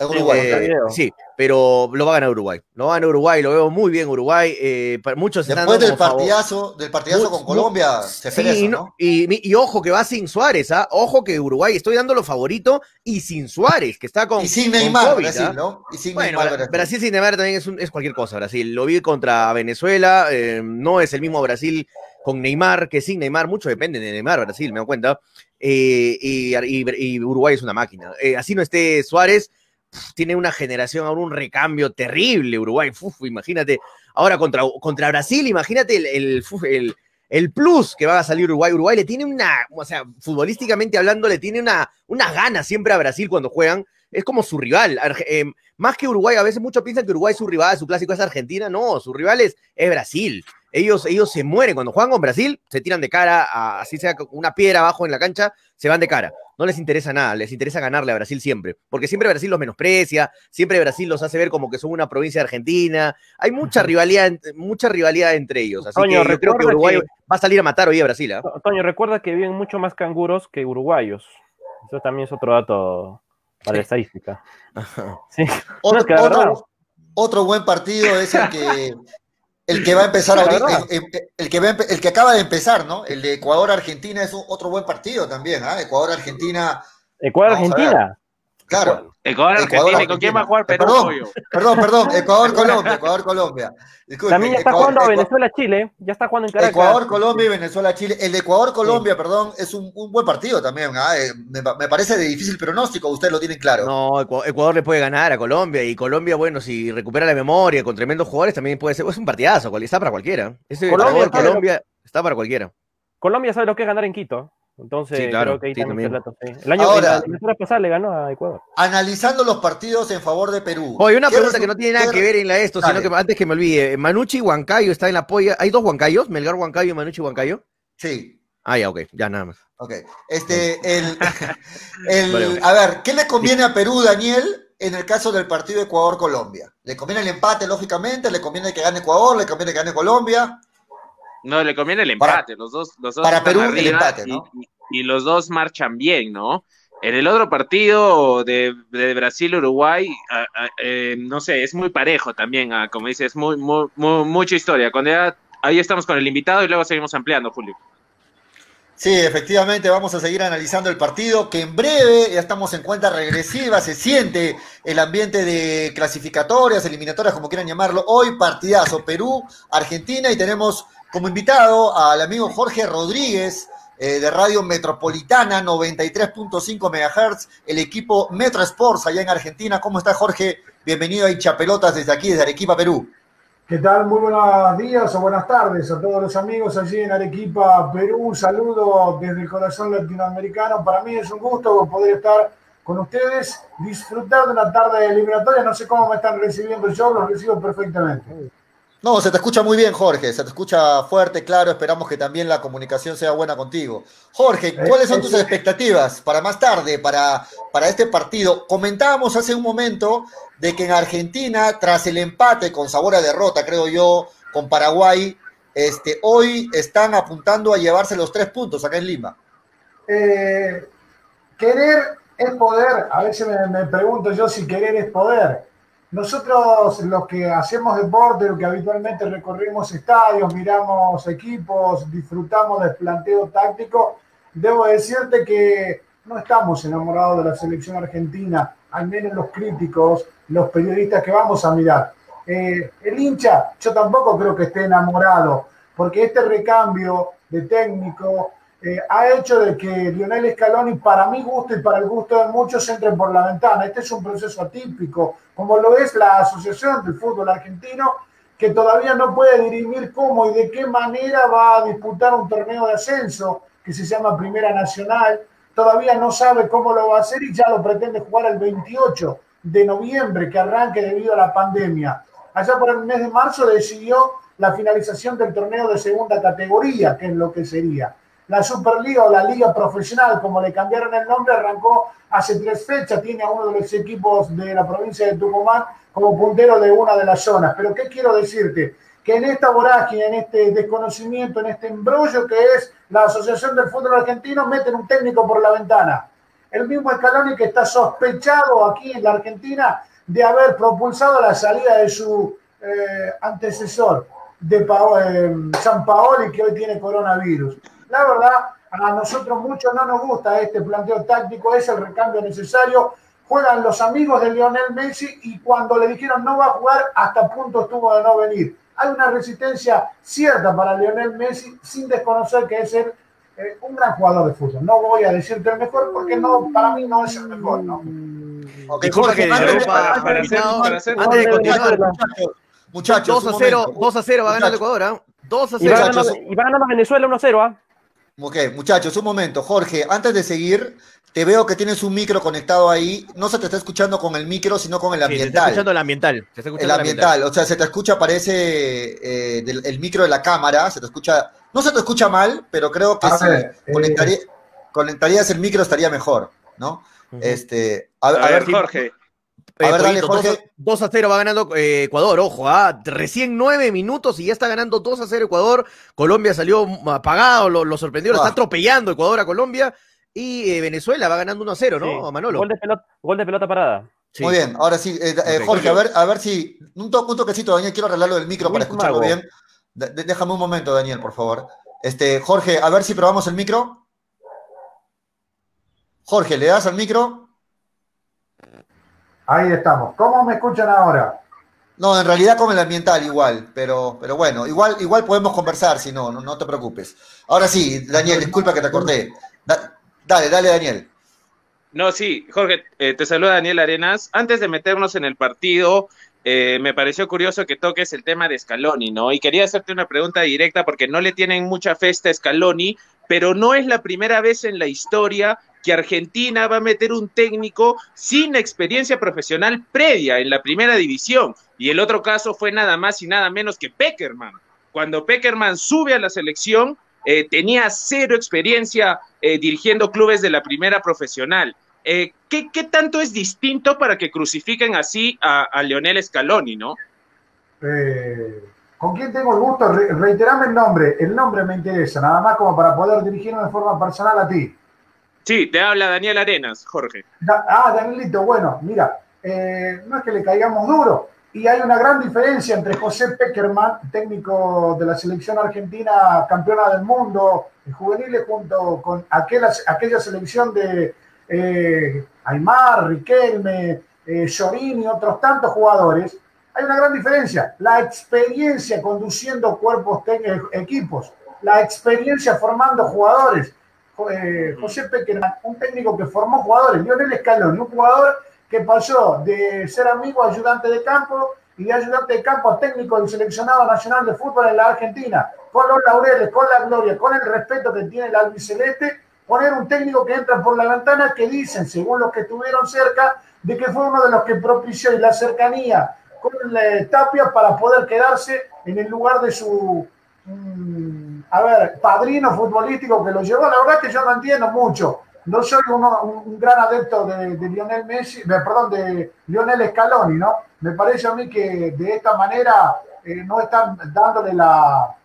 [SPEAKER 1] Uruguay.
[SPEAKER 3] Eh, sí, pero lo va a ganar Uruguay. Lo va a ganar Uruguay, lo veo muy bien Uruguay. eh, para- muchos están
[SPEAKER 1] Después del
[SPEAKER 3] favor-
[SPEAKER 1] partidazo, del partidazo con Colombia, se
[SPEAKER 3] Sí, y, y ojo que va sin Suárez, ¿ah? Ojo que Uruguay estoy dando lo favorito y sin Suárez, que está con.
[SPEAKER 1] Y sin Neymar,
[SPEAKER 3] COVID,
[SPEAKER 1] Brasil,
[SPEAKER 3] ¿ah?
[SPEAKER 1] ¿no? Y sin
[SPEAKER 3] Bueno,
[SPEAKER 1] Neymar,
[SPEAKER 3] Bra-
[SPEAKER 1] Brasil.
[SPEAKER 3] Brasil sin Neymar también es, un- es cualquier cosa, Brasil. Lo vi contra Venezuela, eh, no es el mismo Brasil con Neymar que sin Neymar, mucho depende de Neymar, Brasil, me doy cuenta. Eh, y, y- y Uruguay es una máquina. Eh, así no esté Suárez, tiene una generación, ahora un recambio terrible Uruguay, imagínate. Ahora contra, contra Brasil, imagínate el, el, el- plus que va a salir Uruguay. Uruguay le tiene una, o sea, futbolísticamente hablando, le tiene una, una gana siempre a Brasil cuando juegan. Es como su rival. Eh, más que Uruguay, a veces muchos piensan que Uruguay es su rival, su clásico es Argentina. No, su rival es, es Brasil. Ellos, ellos se mueren. Cuando juegan con Brasil, se tiran de cara, a- así sea una piedra abajo en la cancha, se van de cara. No les interesa nada, les interesa ganarle a Brasil siempre. Porque siempre Brasil los menosprecia, siempre Brasil los hace ver como que son una provincia de Argentina. Hay mucha rivalidad, mucha rivalidad entre ellos. Así
[SPEAKER 2] Toño,
[SPEAKER 3] que yo creo que Uruguay
[SPEAKER 2] que-
[SPEAKER 3] va a salir a matar hoy a Brasil.
[SPEAKER 2] To- Toño, recuerda que viven mucho más canguros que uruguayos. Eso también es otro dato para la estadística. Sí.
[SPEAKER 1] Otro,
[SPEAKER 2] No, es que la
[SPEAKER 1] otro-
[SPEAKER 2] verdad-
[SPEAKER 1] otro buen partido es el que el que va a empezar ahorita, el, el- el que va el que acaba de empezar, ¿no? El de Ecuador-Argentina es un- otro buen partido también, ¿ah? Ecuador-Argentina,
[SPEAKER 2] Ecuador, Argentina.
[SPEAKER 1] claro.
[SPEAKER 4] Ecuador,
[SPEAKER 1] Ecuador,
[SPEAKER 4] Argentina, ¿y con quién va a jugar Perú?
[SPEAKER 1] Perdón. Perdón, perdón, Ecuador-Colombia, Ecuador-Colombia. Disculpe,
[SPEAKER 2] También ya está
[SPEAKER 1] Ecuador-
[SPEAKER 2] jugando a
[SPEAKER 1] Ecuador-
[SPEAKER 2] Venezuela-Chile. Ya está jugando en Caracas.
[SPEAKER 1] Ecuador, Colombia y Venezuela, Chile. El de Ecuador, Colombia, perdón, es un, un buen partido también. ¿ah? Eh, me, me parece de difícil pronóstico, ustedes lo tienen claro.
[SPEAKER 3] No, Ecu- Ecuador le puede ganar a Colombia y Colombia, bueno, si recupera la memoria con tremendos jugadores, también puede ser. Es un partidazo, está para cualquiera. Ese
[SPEAKER 2] Colombia,
[SPEAKER 3] Ecuador,
[SPEAKER 2] ¿sabe lo-
[SPEAKER 3] Colombia está para cualquiera.
[SPEAKER 2] Colombia sabe lo que es ganar en Quito. Entonces,
[SPEAKER 3] Sí, claro,
[SPEAKER 2] creo que ahí
[SPEAKER 3] sí,
[SPEAKER 2] también el dato, sí. El año
[SPEAKER 1] Ahora-
[SPEAKER 2] pasada le ganó a Ecuador.
[SPEAKER 1] Analizando los partidos en favor de Perú.
[SPEAKER 3] Oye, una
[SPEAKER 1] ¿Qué
[SPEAKER 3] pregunta que no tiene nada que ver en la esto,
[SPEAKER 1] Dale.
[SPEAKER 3] sino que antes que me olvide. Manucci y Huancayo está en la polla. ¿Hay dos Huancayos? ¿Melgar Huancayo y Manucci Huancayo?
[SPEAKER 1] Sí.
[SPEAKER 3] Ah, ya, ok, ya nada más.
[SPEAKER 1] Ok. Este, el, el-
[SPEAKER 3] Vale.
[SPEAKER 1] a ver, ¿qué le conviene a Perú, Daniel, en el caso del partido Ecuador-Colombia? ¿Le conviene el empate, lógicamente? ¿Le conviene que gane Ecuador? ¿Le conviene que gane Colombia?
[SPEAKER 4] No, le conviene el
[SPEAKER 1] Para-
[SPEAKER 4] empate. los dos, los dos
[SPEAKER 1] para Perú, el empate,
[SPEAKER 4] y-
[SPEAKER 1] ¿no?
[SPEAKER 4] Y, y los dos marchan bien, ¿no? En el otro partido de, de Brasil-Uruguay, eh, no sé, es muy parejo también, ah, como dices, muy, muy, muy- mucha historia. Cuando ya- ahí estamos con el invitado y luego seguimos ampliando, Julio.
[SPEAKER 1] Sí, efectivamente, vamos a seguir analizando el partido, que en breve ya estamos en cuenta regresiva, se siente el ambiente de clasificatorias, eliminatorias, como quieran llamarlo. Hoy partidazo, Perú, Argentina, y tenemos como invitado al amigo Jorge Rodríguez eh, de Radio Metropolitana 93.5 MHz, el equipo Metro Sports allá en Argentina. ¿Cómo está Jorge? Bienvenido a Hinchapelotas desde aquí, desde Arequipa, Perú.
[SPEAKER 5] ¿Qué tal? Muy buenos días o buenas tardes a todos los amigos allí en Arequipa, Perú. Un saludo desde el corazón latinoamericano. Para mí es un gusto poder estar con ustedes, disfrutar de una tarde eliminatoria. No sé cómo me están recibiendo yo, los recibo perfectamente.
[SPEAKER 1] No, se te escucha muy bien, Jorge. Se te escucha fuerte, claro. Esperamos que también la comunicación sea buena contigo. Jorge, ¿cuáles son tus expectativas para más tarde, para, para este partido? Comentábamos hace un momento de que en Argentina, tras el empate con sabor a derrota, creo yo, con Paraguay, este, hoy están apuntando a llevarse los tres puntos acá en Lima.
[SPEAKER 5] Eh, querer es poder. A veces me, me pregunto yo si querer es poder. Nosotros los que hacemos deporte, los que habitualmente recorrimos estadios, miramos equipos, disfrutamos del planteo táctico, debo decirte que no estamos enamorados de la selección argentina, al menos los críticos, los periodistas que vamos a mirar. Eh, el hincha, yo tampoco creo que esté enamorado, porque este recambio de técnico eh, ha hecho de que Lionel Scaloni, para mi gusto y para el gusto de muchos, entre por la ventana. Este es un proceso atípico, como lo es la Asociación del Fútbol Argentino, que todavía no puede dirimir cómo y de qué manera va a disputar un torneo de ascenso. que se llama Primera Nacional. Todavía no sabe cómo lo va a hacer y ya lo pretende jugar el 28 de noviembre, que arranque debido a la pandemia. Allá por el mes de marzo decidió la finalización del torneo de segunda categoría, que es lo que sería. La Superliga o la Liga Profesional, como le cambiaron el nombre, arrancó hace tres fechas, tiene a uno de los equipos de la provincia de Tucumán como puntero de una de las zonas. Pero ¿qué quiero decirte? Que en esta vorágine, en este desconocimiento, en este embrollo que es la Asociación del Fútbol Argentino, meten un técnico por la ventana. El mismo Scaloni que está sospechado aquí en la Argentina de haber propulsado la salida de su eh, antecesor, de eh, San Paoli, que hoy tiene coronavirus. La verdad, a nosotros mucho no nos gusta este planteo táctico, es el recambio necesario. Juegan los amigos de Lionel Messi y cuando le dijeron no va a jugar, hasta punto estuvo de no venir. Hay una resistencia cierta para Lionel Messi sin desconocer que es el, eh, un gran jugador de fútbol. No voy a decirte el mejor porque no, para mí no es el mejor. ¿no?
[SPEAKER 3] Antes, de continuar, muchachos, 2 a 0, 2 a 0 va ganando Ecuador, ¿eh? 2 a 0.
[SPEAKER 2] Y va ganando, Venezuela 1 a 0, ¿ah?
[SPEAKER 1] Ok, muchachos, un momento. Jorge, antes de seguir, te veo que tienes un micro conectado ahí. No se te está escuchando con el micro, sino con el ambiental. Sí, se está
[SPEAKER 3] escuchando el ambiental.
[SPEAKER 1] el ambiental. O sea, se te escucha, parece, eh, el micro de la cámara. Se te escucha. No se te escucha mal, pero creo que si eh, conectarías el micro estaría mejor, ¿no? Este,
[SPEAKER 4] a, ver, Jorge.
[SPEAKER 3] A ver, dale, Jorge. 2 a 0 va ganando eh, Ecuador, ojo, ¿ah? recién nueve minutos y ya está ganando 2 a 0 Ecuador. Colombia salió apagado, lo, sorprendió, lo está ah. atropellando Ecuador a Colombia. Y eh, Venezuela va ganando 1 a 0, ¿no, Manolo?
[SPEAKER 2] Gol de, pelota, gol de pelota parada.
[SPEAKER 1] Muy bien, ahora sí, eh, Jorge, a ver, a ver si. Un, toquecito, Daniel, quiero arreglarlo del micro para escucharlo bien. déjame un momento, Daniel, por favor. Este, Jorge, a ver si probamos el micro. Jorge, ¿le das al micro?
[SPEAKER 5] Ahí estamos. ¿Cómo me escuchan ahora?
[SPEAKER 1] No, en realidad con el ambiental igual, pero, pero bueno, igual, igual podemos conversar, si no, no, te preocupes. Ahora sí, Daniel, disculpa que te acordé. dale, dale, Daniel.
[SPEAKER 4] No, sí, Jorge, eh, te saluda Daniel Arenas. Antes de meternos en el partido, eh, me pareció curioso que toques el tema de Scaloni, ¿no? Y quería hacerte una pregunta directa porque no le tienen mucha fe a Scaloni, pero no es la primera vez en la historia que Argentina va a meter un técnico sin experiencia profesional previa en la primera división. Y el otro caso fue nada más y nada menos que Peckerman. Cuando Peckerman sube a la selección, eh, tenía cero experiencia eh, dirigiendo clubes de la primera profesional. Eh, ¿qué, tanto es distinto para que crucifiquen así a, Leonel Scaloni, no?
[SPEAKER 5] ¿Con quién tengo el gusto? reiterame el nombre. El nombre me interesa, nada más como para poder dirigirme de forma personal a ti.
[SPEAKER 4] Sí, te habla Daniel Arenas, Jorge.
[SPEAKER 5] ah, Danielito, bueno, mira, eh, no es que le caigamos duro. Y hay una gran diferencia entre José Peckerman, técnico de la selección argentina, campeona del mundo, juveniles, junto con aquella, selección de eh, Aymar, Riquelme, eh, y otros tantos jugadores. Hay una gran diferencia. La experiencia conduciendo cuerpos, equipos, la experiencia formando jugadores eh, José Pequerman, un técnico que formó jugadores, Lionel Scaloni, un jugador que pasó de ser amigo a ayudante de campo y de ayudante de campo a técnico del seleccionado nacional de fútbol en la Argentina, con los laureles, con la gloria, con el respeto que tiene el albiceleste, poner un técnico que entra por la ventana que dicen, según los que estuvieron cerca, de que fue uno de los que propició la cercanía con la Tapia para poder quedarse en el lugar de su a ver, padrino futbolístico que lo llevó, la verdad que yo no entiendo mucho. No soy un, gran adepto de, Lionel Messi, perdón, de Lionel Scaloni, ¿no? Me parece a mí que de esta manera eh, no están dándole la,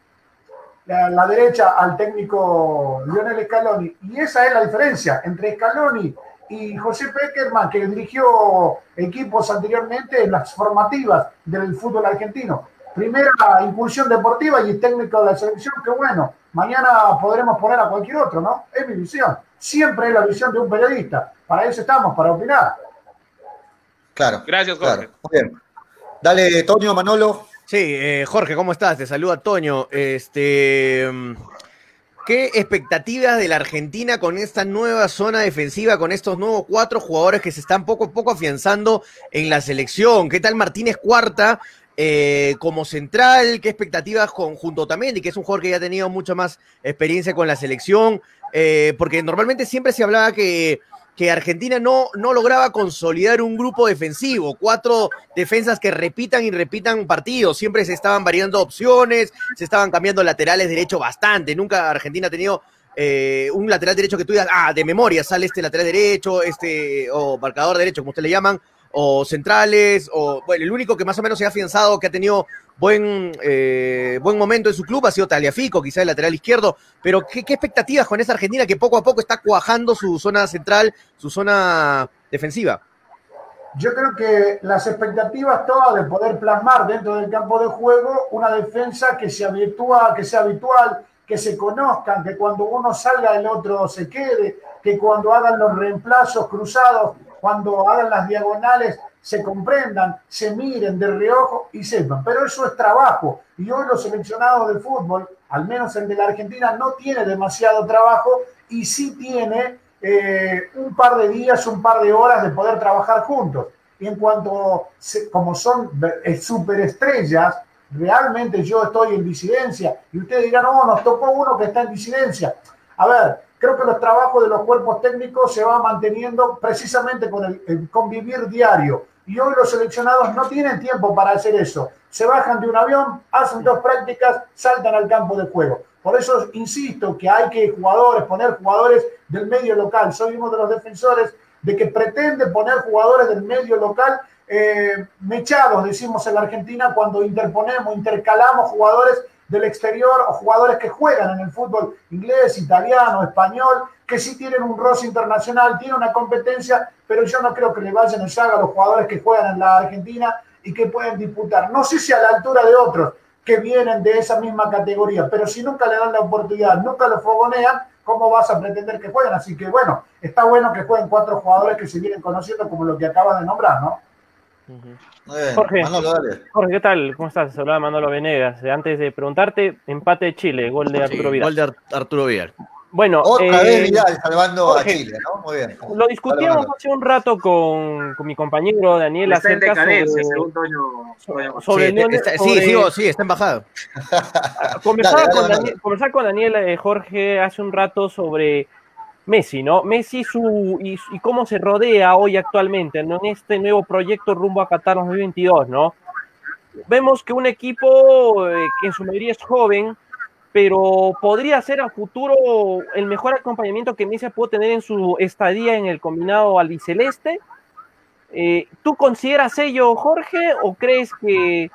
[SPEAKER 5] la, derecha al técnico Lionel Scaloni. Y esa es la diferencia entre Scaloni y José Peckerman, que dirigió equipos anteriormente en las formativas del fútbol argentino primera impulsión deportiva y técnico de la selección, que bueno, mañana podremos poner a cualquier otro, ¿no? Es mi visión. Siempre es la visión de un periodista. Para eso estamos, para opinar.
[SPEAKER 1] Claro.
[SPEAKER 4] Gracias, Jorge.
[SPEAKER 1] Muy bien. Dale, Toño, Manolo.
[SPEAKER 3] Sí, eh, Jorge, ¿cómo estás? Te saluda Toño. Este. ¿Qué expectativas de la Argentina con esta nueva zona defensiva, con estos nuevos cuatro jugadores que se están poco a poco afianzando en la selección? ¿Qué tal Martínez Cuarta? Eh, como central, qué expectativas con, junto también, y que es un jugador que ya ha tenido mucha más experiencia con la selección. eh, porque normalmente siempre se hablaba que, que Argentina no, no lograba consolidar un grupo defensivo, cuatro defensas que repitan y repitan partidos, siempre se estaban variando opciones, se estaban cambiando laterales derecho bastante, nunca Argentina ha tenido eh, un lateral derecho que tú digas, ah, de memoria sale este lateral derecho, este, o marcador derecho, como ustedes le llaman, o centrales, o bueno, el único que más o menos se ha afianzado, que ha tenido buen, eh, buen momento en su club ha sido Taliafico, quizá el lateral izquierdo, pero ¿qué, ¿qué, expectativas con esa Argentina que poco a poco está cuajando su zona central, su zona defensiva?
[SPEAKER 5] Yo creo que las expectativas todas de poder plasmar dentro del campo de juego una defensa que se habitúa, que sea habitual, que se conozcan, que cuando uno salga el otro se quede, que cuando hagan los reemplazos cruzados, cuando hagan las diagonales, se comprendan, se miren de reojo y sepan. Pero eso es trabajo. Y hoy los seleccionados de fútbol, al menos el de la Argentina, no tiene demasiado trabajo y sí tiene eh, un par de días, un par de horas de poder trabajar juntos. Y en cuanto, como son eh, superestrellas, realmente yo estoy en disidencia y ustedes dirán, no, nos tocó uno que está en disidencia. A ver, creo que los trabajos de los cuerpos técnicos se van manteniendo precisamente con el, el, convivir diario. Y hoy los seleccionados no tienen tiempo para hacer eso. Se bajan de un avión, hacen dos prácticas, saltan al campo de juego. Por eso insisto que hay que jugadores, poner jugadores del medio local. Soy uno de los defensores de que pretende poner jugadores del medio local eh, mechados, decimos en la Argentina, cuando interponemos, intercalamos jugadores del exterior o jugadores que juegan en el fútbol inglés, italiano, español, que sí tienen un roce internacional, tienen una competencia, pero yo no creo que le vayan a saga a los jugadores que juegan en la Argentina y que pueden disputar. No sé si a la altura de otros que vienen de esa misma categoría, pero si nunca le dan la oportunidad, nunca lo fogonean, ¿cómo vas a pretender que jueguen? Así que bueno, está bueno que jueguen cuatro jugadores que se vienen conociendo como lo que acabas de nombrar, ¿no?
[SPEAKER 2] Jorge, Manolo, Jorge, ¿qué tal? ¿Cómo estás? Hablaba Manolo Venegas. Antes de preguntarte, empate de Chile, gol de Arturo sí, Vidal.
[SPEAKER 3] Gol de Arturo Vidal.
[SPEAKER 2] Bueno,
[SPEAKER 1] otra eh, vez Vidal salvando Jorge, a Chile, ¿no? Muy bien.
[SPEAKER 2] Lo discutíamos hace un rato con, con mi compañero Daniel
[SPEAKER 4] está
[SPEAKER 2] acerca
[SPEAKER 4] sobre,
[SPEAKER 2] sobre,
[SPEAKER 4] sobre,
[SPEAKER 2] sí,
[SPEAKER 3] está, sí, sí, sí, está embajado.
[SPEAKER 2] Conversaba dale, dale, con, Daniel, conversaba con Daniel eh, Jorge hace un rato sobre Messi, ¿no? Messi su, y, y, cómo se rodea hoy actualmente en este nuevo proyecto rumbo a Qatar 2022, ¿no? Vemos que un equipo eh, que en su mayoría es joven, pero podría ser a futuro el mejor acompañamiento que Messi pudo tener en su estadía en el combinado albiceleste. Eh, ¿Tú consideras ello, Jorge, o crees que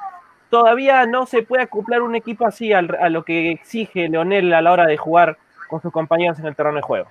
[SPEAKER 2] todavía no se puede acoplar un equipo así a, a lo que exige Leonel a la hora de jugar con sus compañeros en el terreno de juego?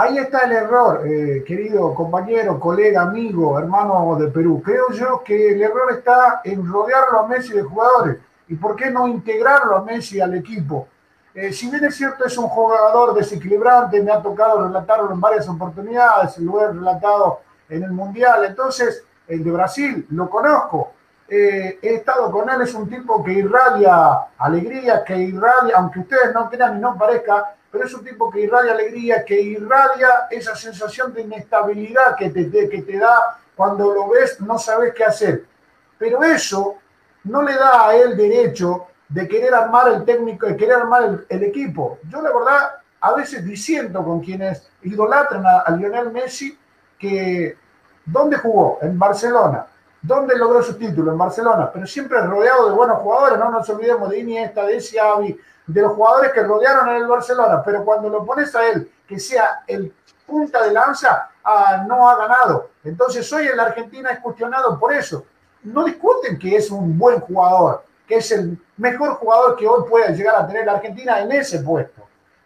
[SPEAKER 5] Ahí está el error, eh, querido compañero, colega, amigo, hermano de Perú. Creo yo que el error está en rodearlo a Messi de jugadores. ¿Y por qué no integrarlo a Messi al equipo? Eh, si bien es cierto, es un jugador desequilibrante, me ha tocado relatarlo en varias oportunidades, lo he relatado en el Mundial. Entonces, el de Brasil, lo conozco. Eh, he estado con él, es un tipo que irradia alegría, que irradia, aunque ustedes no crean y no parezca, pero es un tipo que irradia alegría, que irradia esa sensación de inestabilidad que te, que te da cuando lo ves, no sabes qué hacer. Pero eso no le da a él derecho de querer armar el técnico, de querer armar el, equipo. Yo la verdad, a veces diciendo con quienes idolatran a, a Lionel Messi que ¿dónde jugó? En Barcelona. ¿Dónde logró su título? En Barcelona. Pero siempre rodeado de buenos jugadores, no nos olvidemos de Iniesta, de Xavi, de los jugadores que rodearon en el Barcelona, pero cuando lo pones a él que sea el punta de lanza, ah, no ha ganado. Entonces hoy en la Argentina es cuestionado por eso. No discuten que es un buen jugador, que es el mejor jugador que hoy puede llegar a tener la Argentina en ese puesto.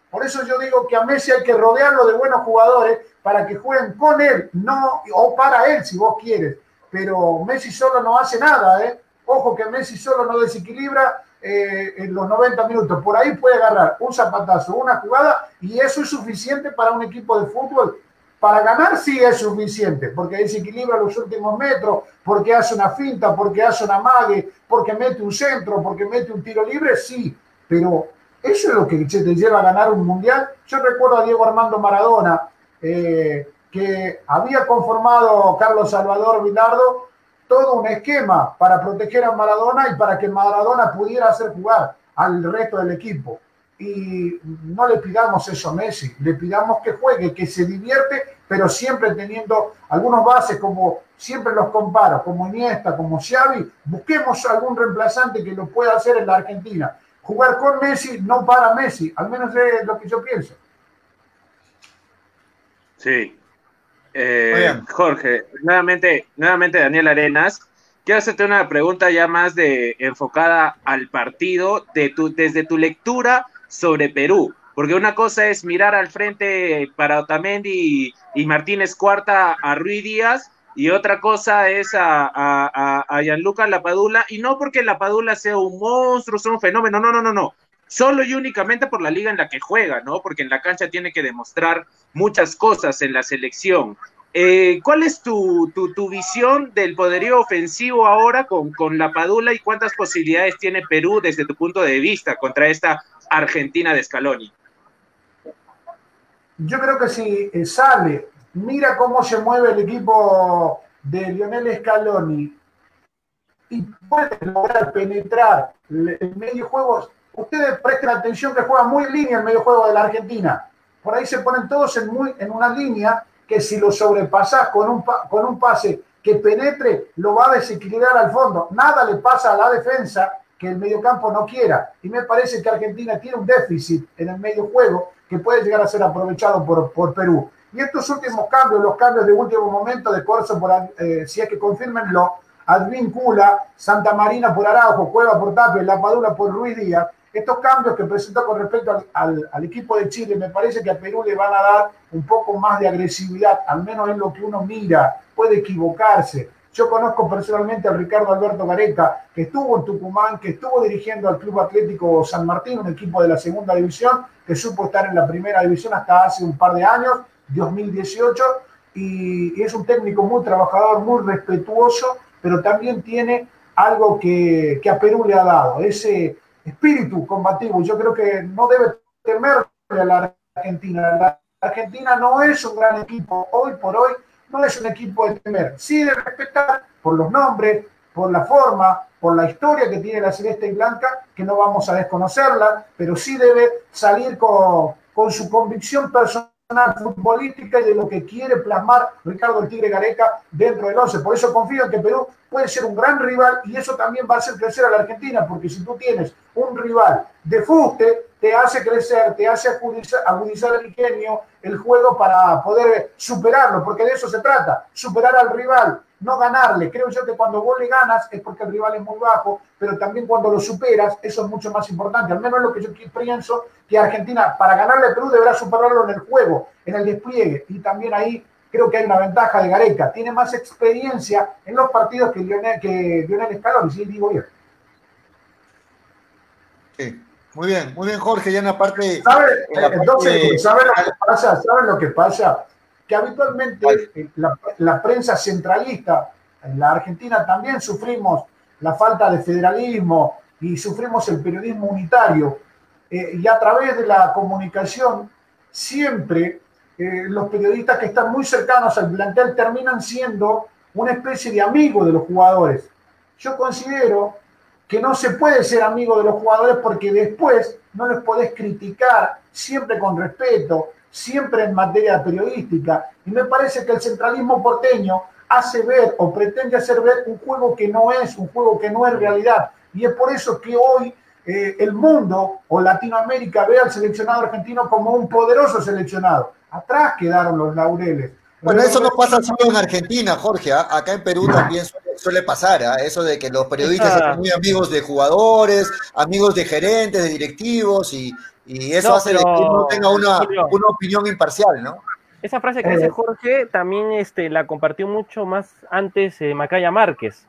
[SPEAKER 5] Por eso yo digo que a Messi hay que rodearlo de buenos jugadores para que jueguen con él, no o para él si vos quieres. Pero Messi solo no hace nada, ¿eh? Ojo que Messi solo no desequilibra eh, en los 90 minutos. Por ahí puede agarrar un zapatazo, una jugada, y eso es suficiente para un equipo de fútbol. Para ganar sí es suficiente, porque desequilibra los últimos metros, porque hace una finta, porque hace una mague, porque mete un centro, porque mete un tiro libre, sí. Pero eso es lo que te lleva a ganar un mundial. Yo recuerdo a Diego Armando Maradona, eh, que había conformado Carlos Salvador Vilardo todo un esquema para proteger a Maradona y para que Maradona pudiera hacer jugar al resto del equipo. y no le pidamos eso a Messi, le pidamos que juegue, que se divierte, pero siempre teniendo algunos bases como siempre los comparo, como Iniesta, como Xavi, busquemos algún reemplazante que lo pueda hacer en la Argentina. Jugar con Messi no para Messi, al menos es lo que yo pienso.
[SPEAKER 4] Sí. Eh, Jorge, nuevamente, nuevamente Daniel Arenas. Quiero hacerte una pregunta ya más de enfocada al partido de tu, desde tu lectura sobre Perú. Porque una cosa es mirar al frente para Otamendi y, Martínez Cuarta a Ruiz Díaz, y otra cosa es a, a, a, Gianluca Lapadula, y no porque Lapadula sea un monstruo, sea un fenómeno, no, no, no, no. Solo y únicamente por la liga en la que juega, ¿no? Porque en la cancha tiene que demostrar muchas cosas en la selección. Eh, ¿Cuál es tu, tu, visión del poderío ofensivo ahora con, con la Padula y cuántas posibilidades tiene Perú desde tu punto de vista contra esta Argentina de Scaloni?
[SPEAKER 5] Yo creo que si eh, sale, mira cómo se mueve el equipo de Lionel Scaloni y puede lograr penetrar el medio juego, ustedes presten atención que juega muy en línea el medio juego de la Argentina. Por ahí se ponen todos en, muy, en una línea que si lo sobrepasas con un, con un pase que penetre, lo va a desequilibrar al fondo. Nada le pasa a la defensa que el mediocampo no quiera. Y me parece que Argentina tiene un déficit en el medio juego que puede llegar a ser aprovechado por, por Perú. Y estos últimos cambios, los cambios de último momento de Corso, por, eh, si es que confirmenlo, Advíncula, Santa Marina por Araujo, Cueva por Tapia, La Padula por Ruiz Díaz, estos cambios que presentó con respecto al, equipo de Chile, me parece que a Perú le van a dar un poco más de agresividad, al menos en lo que uno mira, puede equivocarse, yo conozco personalmente a Ricardo Alberto Gareca, que estuvo en Tucumán, que estuvo dirigiendo al Club Atlético San Martín, un equipo de la segunda división, que supo estar en la primera división hasta hace un par de años, 2018, y, es un técnico muy trabajador, muy respetuoso, pero también tiene algo que a Perú le ha dado, ese espíritu combativo. Yo creo que no debe temerle a la Argentina. La Argentina no es un gran equipo hoy por hoy, no es un equipo de temer, sí de respetar por los nombres, por la forma, por la historia que tiene la Celeste y Blanca, que no vamos a desconocerla, pero sí debe salir con, con su convicción personal futbolística y de lo que quiere plasmar Ricardo el Tigre Gareca dentro del 11. Por eso confío en que Perú puede ser un gran rival y eso también va a hacer crecer a la Argentina, porque si tú tienes un rival de fuste, te hace crecer, te hace agudizar, el ingenio, el juego para poder superarlo, porque de eso se trata, superar al rival, no ganarle. Creo yo que cuando vos le ganas es porque el rival es muy bajo, pero también cuando lo superas, eso es mucho más importante. Al menos es lo que yo pienso que Argentina, para ganarle a Perú, deberá superarlo en el juego, en el despliegue. Y también ahí creo que hay una ventaja de Gareca. Tiene más experiencia en los partidos que Lionel, que Lionel Scaloni, sí, digo bien.
[SPEAKER 1] Sí. Muy bien, muy bien, Jorge. Ya en la parte.
[SPEAKER 5] ¿Sabe, entonces, ¿saben lo que pasa? ¿Saben lo que pasa? Que habitualmente la, la, prensa centralista en la Argentina también sufrimos la falta de federalismo y sufrimos el periodismo unitario. Eh, y a través de la comunicación, siempre eh, los periodistas que están muy cercanos al plantel terminan siendo una especie de amigo de los jugadores. Yo considero que no se puede ser amigo de los jugadores porque después no les podés criticar siempre con respeto, siempre en materia periodística. Y me parece que el centralismo porteño hace ver o pretende hacer ver un juego que no es, un juego que no es realidad. Y es por eso que hoy eh, el mundo o Latinoamérica ve al seleccionado argentino como un poderoso seleccionado. Atrás quedaron los laureles.
[SPEAKER 1] Bueno, eso no pasa solo en Argentina, Jorge. ¿ah? Acá en Perú también suele, pasar, ¿ah? eso de que los periodistas son muy amigos de jugadores, amigos de gerentes, de directivos, y, eso hace que uno tenga una, opinión imparcial, ¿no?
[SPEAKER 2] Esa frase que dice eh. Jorge también este, la compartió mucho más antes eh, Macaya Márquez,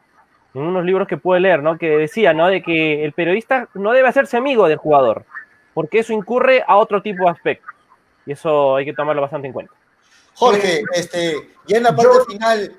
[SPEAKER 2] en unos libros que pude leer, ¿no? Que decía, ¿no? De que el periodista no debe hacerse amigo del jugador, porque eso incurre a otro tipo de aspectos. Y eso hay que tomarlo bastante en cuenta.
[SPEAKER 1] Jorge, este, ya en la parte final,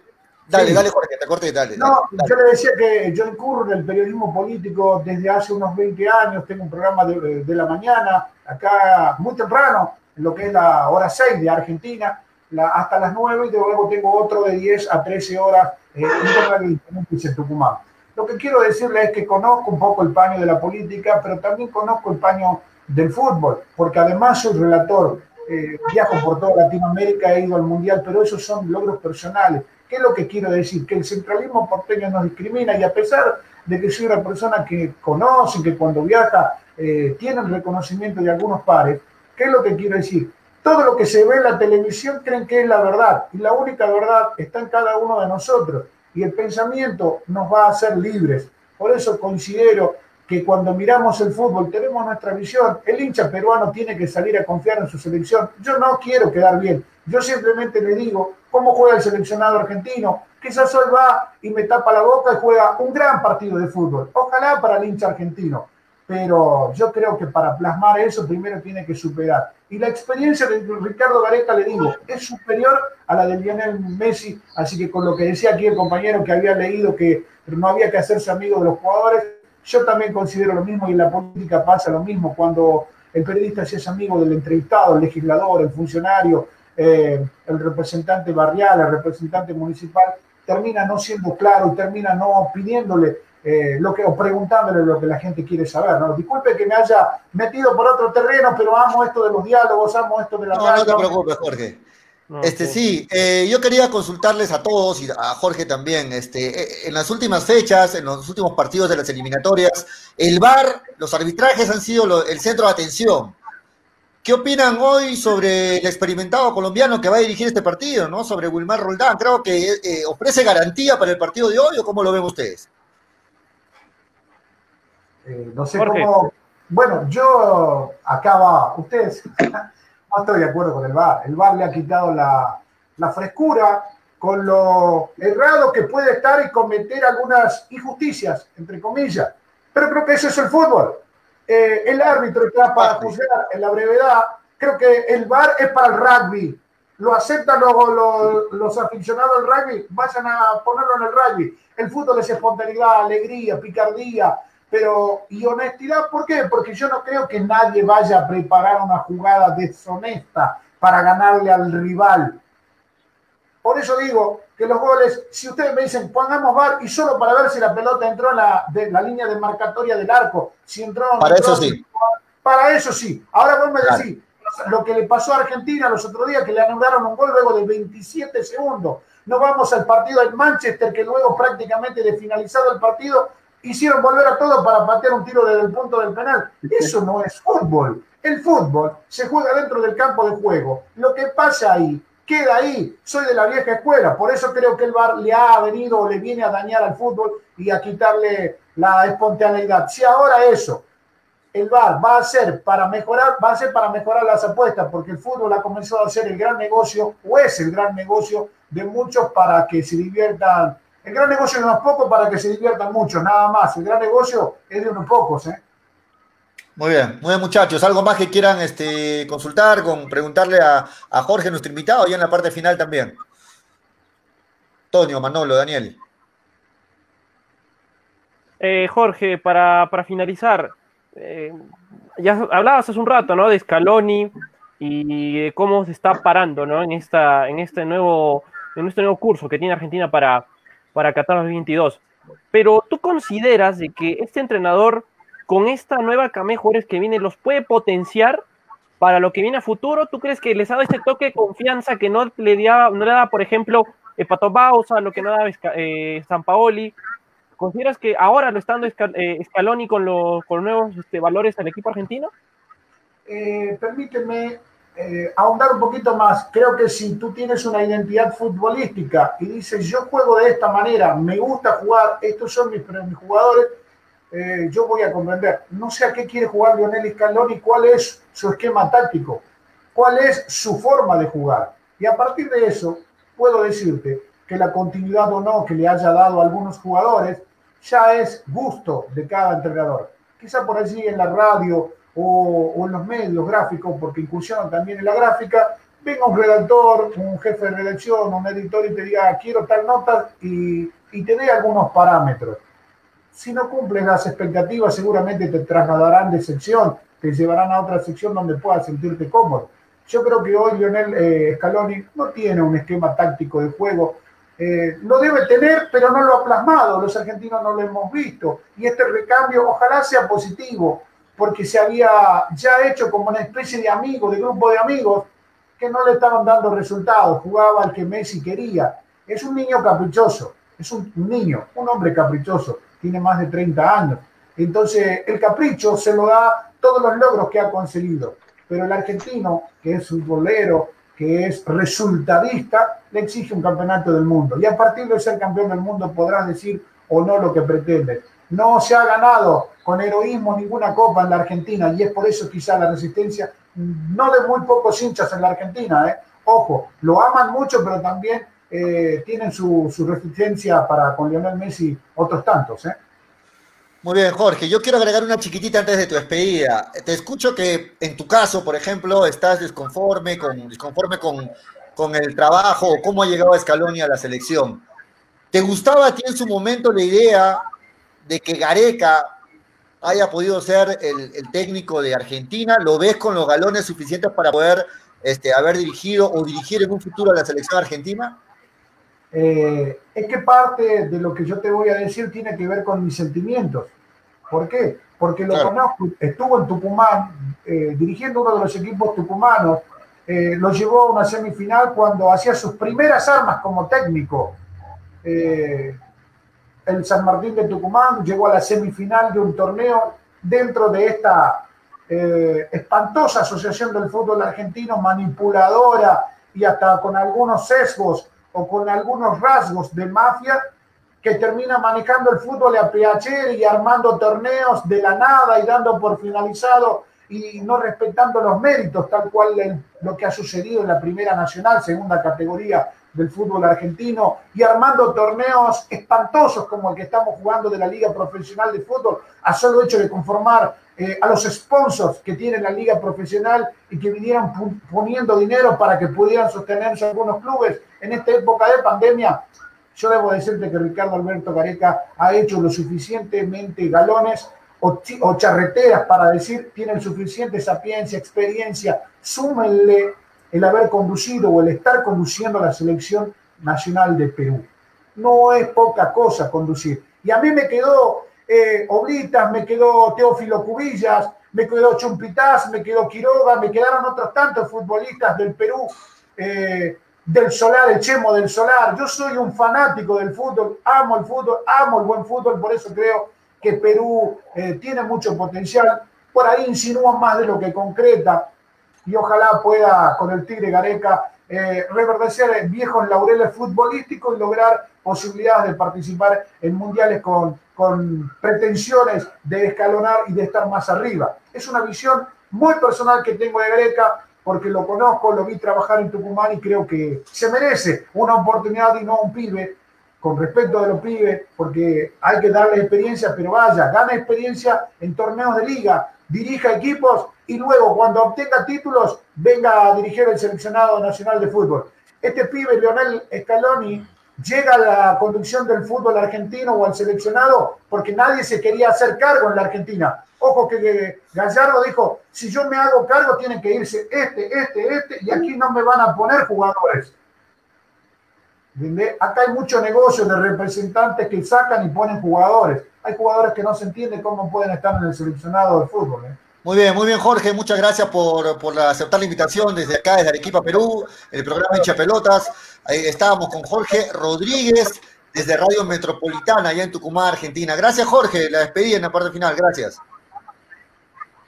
[SPEAKER 1] dale, dale Jorge, te corte y dale.
[SPEAKER 5] No, yo le decía que yo incurro en el periodismo político desde hace unos 20 años, tengo un programa de, de la mañana, acá muy temprano, en lo que es la hora 6 de Argentina, la, hasta las 9 y luego tengo otro de 10 a 13 horas eh, en Tucumán. Lo que quiero decirle es que conozco un poco el paño de la política, pero también conozco el paño del fútbol, porque además soy relator, eh, viajo por toda Latinoamérica, he ido al Mundial, pero esos son logros personales. ¿Qué es lo que quiero decir? Que el centralismo porteño nos discrimina y a pesar de que soy una persona que conoce, que cuando viaja eh, tiene el reconocimiento de algunos pares, ¿qué es lo que quiero decir? Todo lo que se ve en la televisión creen que es la verdad y la única verdad está en cada uno de nosotros y el pensamiento nos va a hacer libres. Por eso considero que cuando miramos el fútbol tenemos nuestra visión. El hincha peruano tiene que salir a confiar en su selección. Yo no quiero quedar bien. Yo simplemente le digo cómo juega el seleccionado argentino. Quizás hoy va y me tapa la boca y juega un gran partido de fútbol. Ojalá para el hincha argentino. Pero yo creo que para plasmar eso primero tiene que superar. Y la experiencia de Ricardo Gareca, le digo, es superior a la de Lionel Messi. Así que con lo que decía aquí el compañero que había leído que no había que hacerse amigo de los jugadores, yo también considero lo mismo y en la política pasa lo mismo. Cuando el periodista se es amigo del entrevistado, el legislador, el funcionario, eh, el representante barrial, el representante municipal, termina no siendo claro y termina no pidiéndole eh, lo que, o preguntándole lo que la gente quiere saber. ¿no? Disculpe que me haya metido por otro terreno, pero amo esto de los diálogos, amo esto de la...
[SPEAKER 1] No, no te preocupes, Jorge este sí, eh, yo quería consultarles a todos y a Jorge también. Este, eh, en las últimas fechas, en los últimos partidos de las eliminatorias, el VAR, los arbitrajes han sido el centro de atención. ¿Qué opinan hoy sobre el experimentado colombiano que va a dirigir este partido, no? Sobre Wilmar Roldán. Creo que eh, ofrece garantía para el partido de hoy, ¿o cómo lo ven ustedes?
[SPEAKER 5] no sé cómo. Bueno, yo acaba, ustedes no estoy de acuerdo con el VAR. El VAR le ha quitado la, frescura con lo errado que puede estar y cometer algunas injusticias, entre comillas. Pero creo que eso es el fútbol. Eh, el árbitro está para juzgar en la brevedad. Creo que el VAR es para el rugby. Lo aceptan los, los aficionados al rugby, vayan a ponerlo en el rugby. El fútbol es espontaneidad, alegría, picardía, pero y honestidad, ¿por qué? Porque yo no creo que nadie vaya a preparar una jugada deshonesta para ganarle al rival. Por eso digo que los goles, si ustedes me dicen, pongamos VAR y solo para ver si la pelota entró en la, de, la línea de marcatoria del arco, si entró...
[SPEAKER 1] Para eso sí.
[SPEAKER 5] Para eso sí. Ahora vos me decís, lo que le pasó a Argentina los otros días, que le anularon un gol luego de 27 segundos. No vamos al partido del Manchester, que luego prácticamente de finalizado el partido hicieron volver a todo para patear un tiro desde el punto del penal. Eso no es fútbol. El fútbol se juega dentro del campo de juego. Lo que pasa ahí, queda ahí. Soy de la vieja escuela, por eso creo que el VAR le ha venido o le viene a dañar al fútbol y a quitarle la espontaneidad. Si ahora eso, el VAR va a ser para mejorar, va a ser para mejorar las apuestas, porque el fútbol ha comenzado a ser el gran negocio, o es el gran negocio de muchos para que se diviertan el gran negocio de unos pocos para que se diviertan mucho, nada más. El gran negocio es de unos pocos, ¿eh?
[SPEAKER 1] Muy bien, muy bien muchachos. ¿Algo más que quieran este, consultar, con preguntarle a, Jorge, nuestro invitado, ya en la parte final también? Tonio, Manolo, Daniel.
[SPEAKER 2] Eh, Jorge, para, finalizar, eh, ya hablabas hace un rato, ¿no? De Scaloni y de cómo se está parando, ¿no? En, esta, en, este nuevo, en este nuevo curso que tiene Argentina para, para Qatar 2022. Pero tú consideras de que este entrenador con esta nueva camejores que viene los puede potenciar para lo que viene a futuro. ¿Tú crees que les ha dado ese toque de confianza que no le, da, no le da, por ejemplo, Pato Bausa, lo que no da eh, San Paoli? ¿Consideras que ahora lo está dando eh, Scaloni con los, con nuevos este, valores al equipo argentino?
[SPEAKER 5] Eh, permíteme eh, ahondar un poquito más, creo que si tú tienes una identidad futbolística y dices, yo juego de esta manera, me gusta jugar, estos son mis, jugadores, eh, yo voy a comprender. No sé a qué quiere jugar Lionel Scaloni, cuál es su esquema táctico, cuál es su forma de jugar. Y a partir de eso, puedo decirte que la continuidad o no que le haya dado a algunos jugadores ya es gusto de cada entrenador. Quizá por allí en la radio o, en los medios gráficos, porque incursionan también en la gráfica, venga un redactor, un jefe de redacción, un editor y te diga, quiero tal nota y, y te dé algunos parámetros. Si no cumples las expectativas, seguramente te trasladarán de sección, te llevarán a otra sección donde puedas sentirte cómodo. Yo creo que hoy Lionel eh, Scaloni no tiene un esquema táctico de juego. Eh, lo debe tener, pero no lo ha plasmado. Los argentinos no lo hemos visto. Y este recambio ojalá sea positivo porque se había ya hecho como una especie de amigo, de grupo de amigos, que no le estaban dando resultados, jugaba al que Messi quería. Es un niño caprichoso, es un niño, un hombre caprichoso, tiene más de 30 años. Entonces, el capricho se lo da todos los logros que ha conseguido. Pero el argentino, que es futbolero, que es resultadista, le exige un campeonato del mundo. Y a partir de ser campeón del mundo podrás decir o no lo que pretende. No se ha ganado con heroísmo ninguna copa en la Argentina y es por eso quizá la resistencia, no de muy pocos hinchas en la Argentina, ¿eh? ojo, lo aman mucho, pero también eh, tienen su, su, resistencia para con Lionel Messi otros tantos. ¿eh?
[SPEAKER 1] Muy bien, Jorge. Yo quiero agregar una chiquitita antes de tu despedida. Te escucho que en tu caso, por ejemplo, estás desconforme con, desconforme con, con el trabajo o cómo ha llegado Scaloni a la selección. ¿Te gustaba a ti en su momento la idea de que Gareca haya podido ser el, el, técnico de Argentina? ¿Lo ves con los galones suficientes para poder este, haber dirigido o dirigir en un futuro a la selección argentina?
[SPEAKER 5] Eh, es que parte de lo que yo te voy a decir tiene que ver con mis sentimientos. ¿Por qué? Porque lo claro. conozco, estuvo en Tucumán, eh, dirigiendo uno de los equipos tucumanos, eh, lo llevó a una semifinal cuando hacía sus primeras armas como técnico. Eh, el San Martín de Tucumán llegó a la semifinal de un torneo dentro de esta eh, espantosa asociación del fútbol argentino, manipuladora y hasta con algunos sesgos o con algunos rasgos de mafia, que termina manejando el fútbol a PH y armando torneos de la nada y dando por finalizado y no respetando los méritos, tal cual el, lo que ha sucedido en la Primera Nacional, segunda categoría del fútbol argentino, y armando torneos espantosos como el que estamos jugando de la Liga Profesional de Fútbol, a solo hecho de conformar eh, a los sponsors que tiene la Liga Profesional y que vinieran poniendo dinero para que pudieran sostenerse algunos clubes en esta época de pandemia. Yo debo decirte que Ricardo Alberto Gareca ha hecho lo suficientemente galones o, charreteras para decir tienen suficiente sapiencia, experiencia, súmenle el haber conducido o el estar conduciendo la selección nacional de Perú. No es poca cosa conducir. Y a mí me quedó eh, Oblitas, me quedó Teófilo Cubillas, me quedó Chumpitas, me quedó Quiroga, me quedaron otros tantos futbolistas del Perú, eh, del Solar, el Chemo del Solar. Yo soy un fanático del fútbol, amo el fútbol, amo el buen fútbol, por eso creo que Perú eh, tiene mucho potencial. Por ahí insinúan más de lo que concreta y ojalá pueda con el Tigre Gareca eh, reverdecer viejos laureles futbolísticos y lograr posibilidades de participar en mundiales con, con pretensiones de escalonar y de estar más arriba. Es una visión muy personal que tengo de Gareca porque lo conozco, lo vi trabajar en Tucumán y creo que se merece una oportunidad y no un pibe con respecto de los pibes, porque hay que darle experiencia, pero vaya, gana experiencia en torneos de liga, dirija equipos y luego cuando obtenga títulos venga a dirigir el seleccionado nacional de fútbol. Este pibe, Leonel Scaloni, llega a la conducción del fútbol argentino o al seleccionado porque nadie se quería hacer cargo en la Argentina. Ojo que Gallardo dijo, si yo me hago cargo tienen que irse este, este, este y aquí no me van a poner jugadores. Acá hay mucho negocio de representantes que sacan y ponen jugadores. Hay jugadores que no se entiende cómo pueden estar en el seleccionado de fútbol. ¿eh?
[SPEAKER 1] Muy bien, muy bien, Jorge. Muchas gracias por, por aceptar la invitación desde acá, desde Arequipa, Perú, el programa Hincha Pelotas. Ahí estábamos con Jorge Rodríguez desde Radio Metropolitana, allá en Tucumán, Argentina. Gracias, Jorge. La despedí en la parte final. Gracias.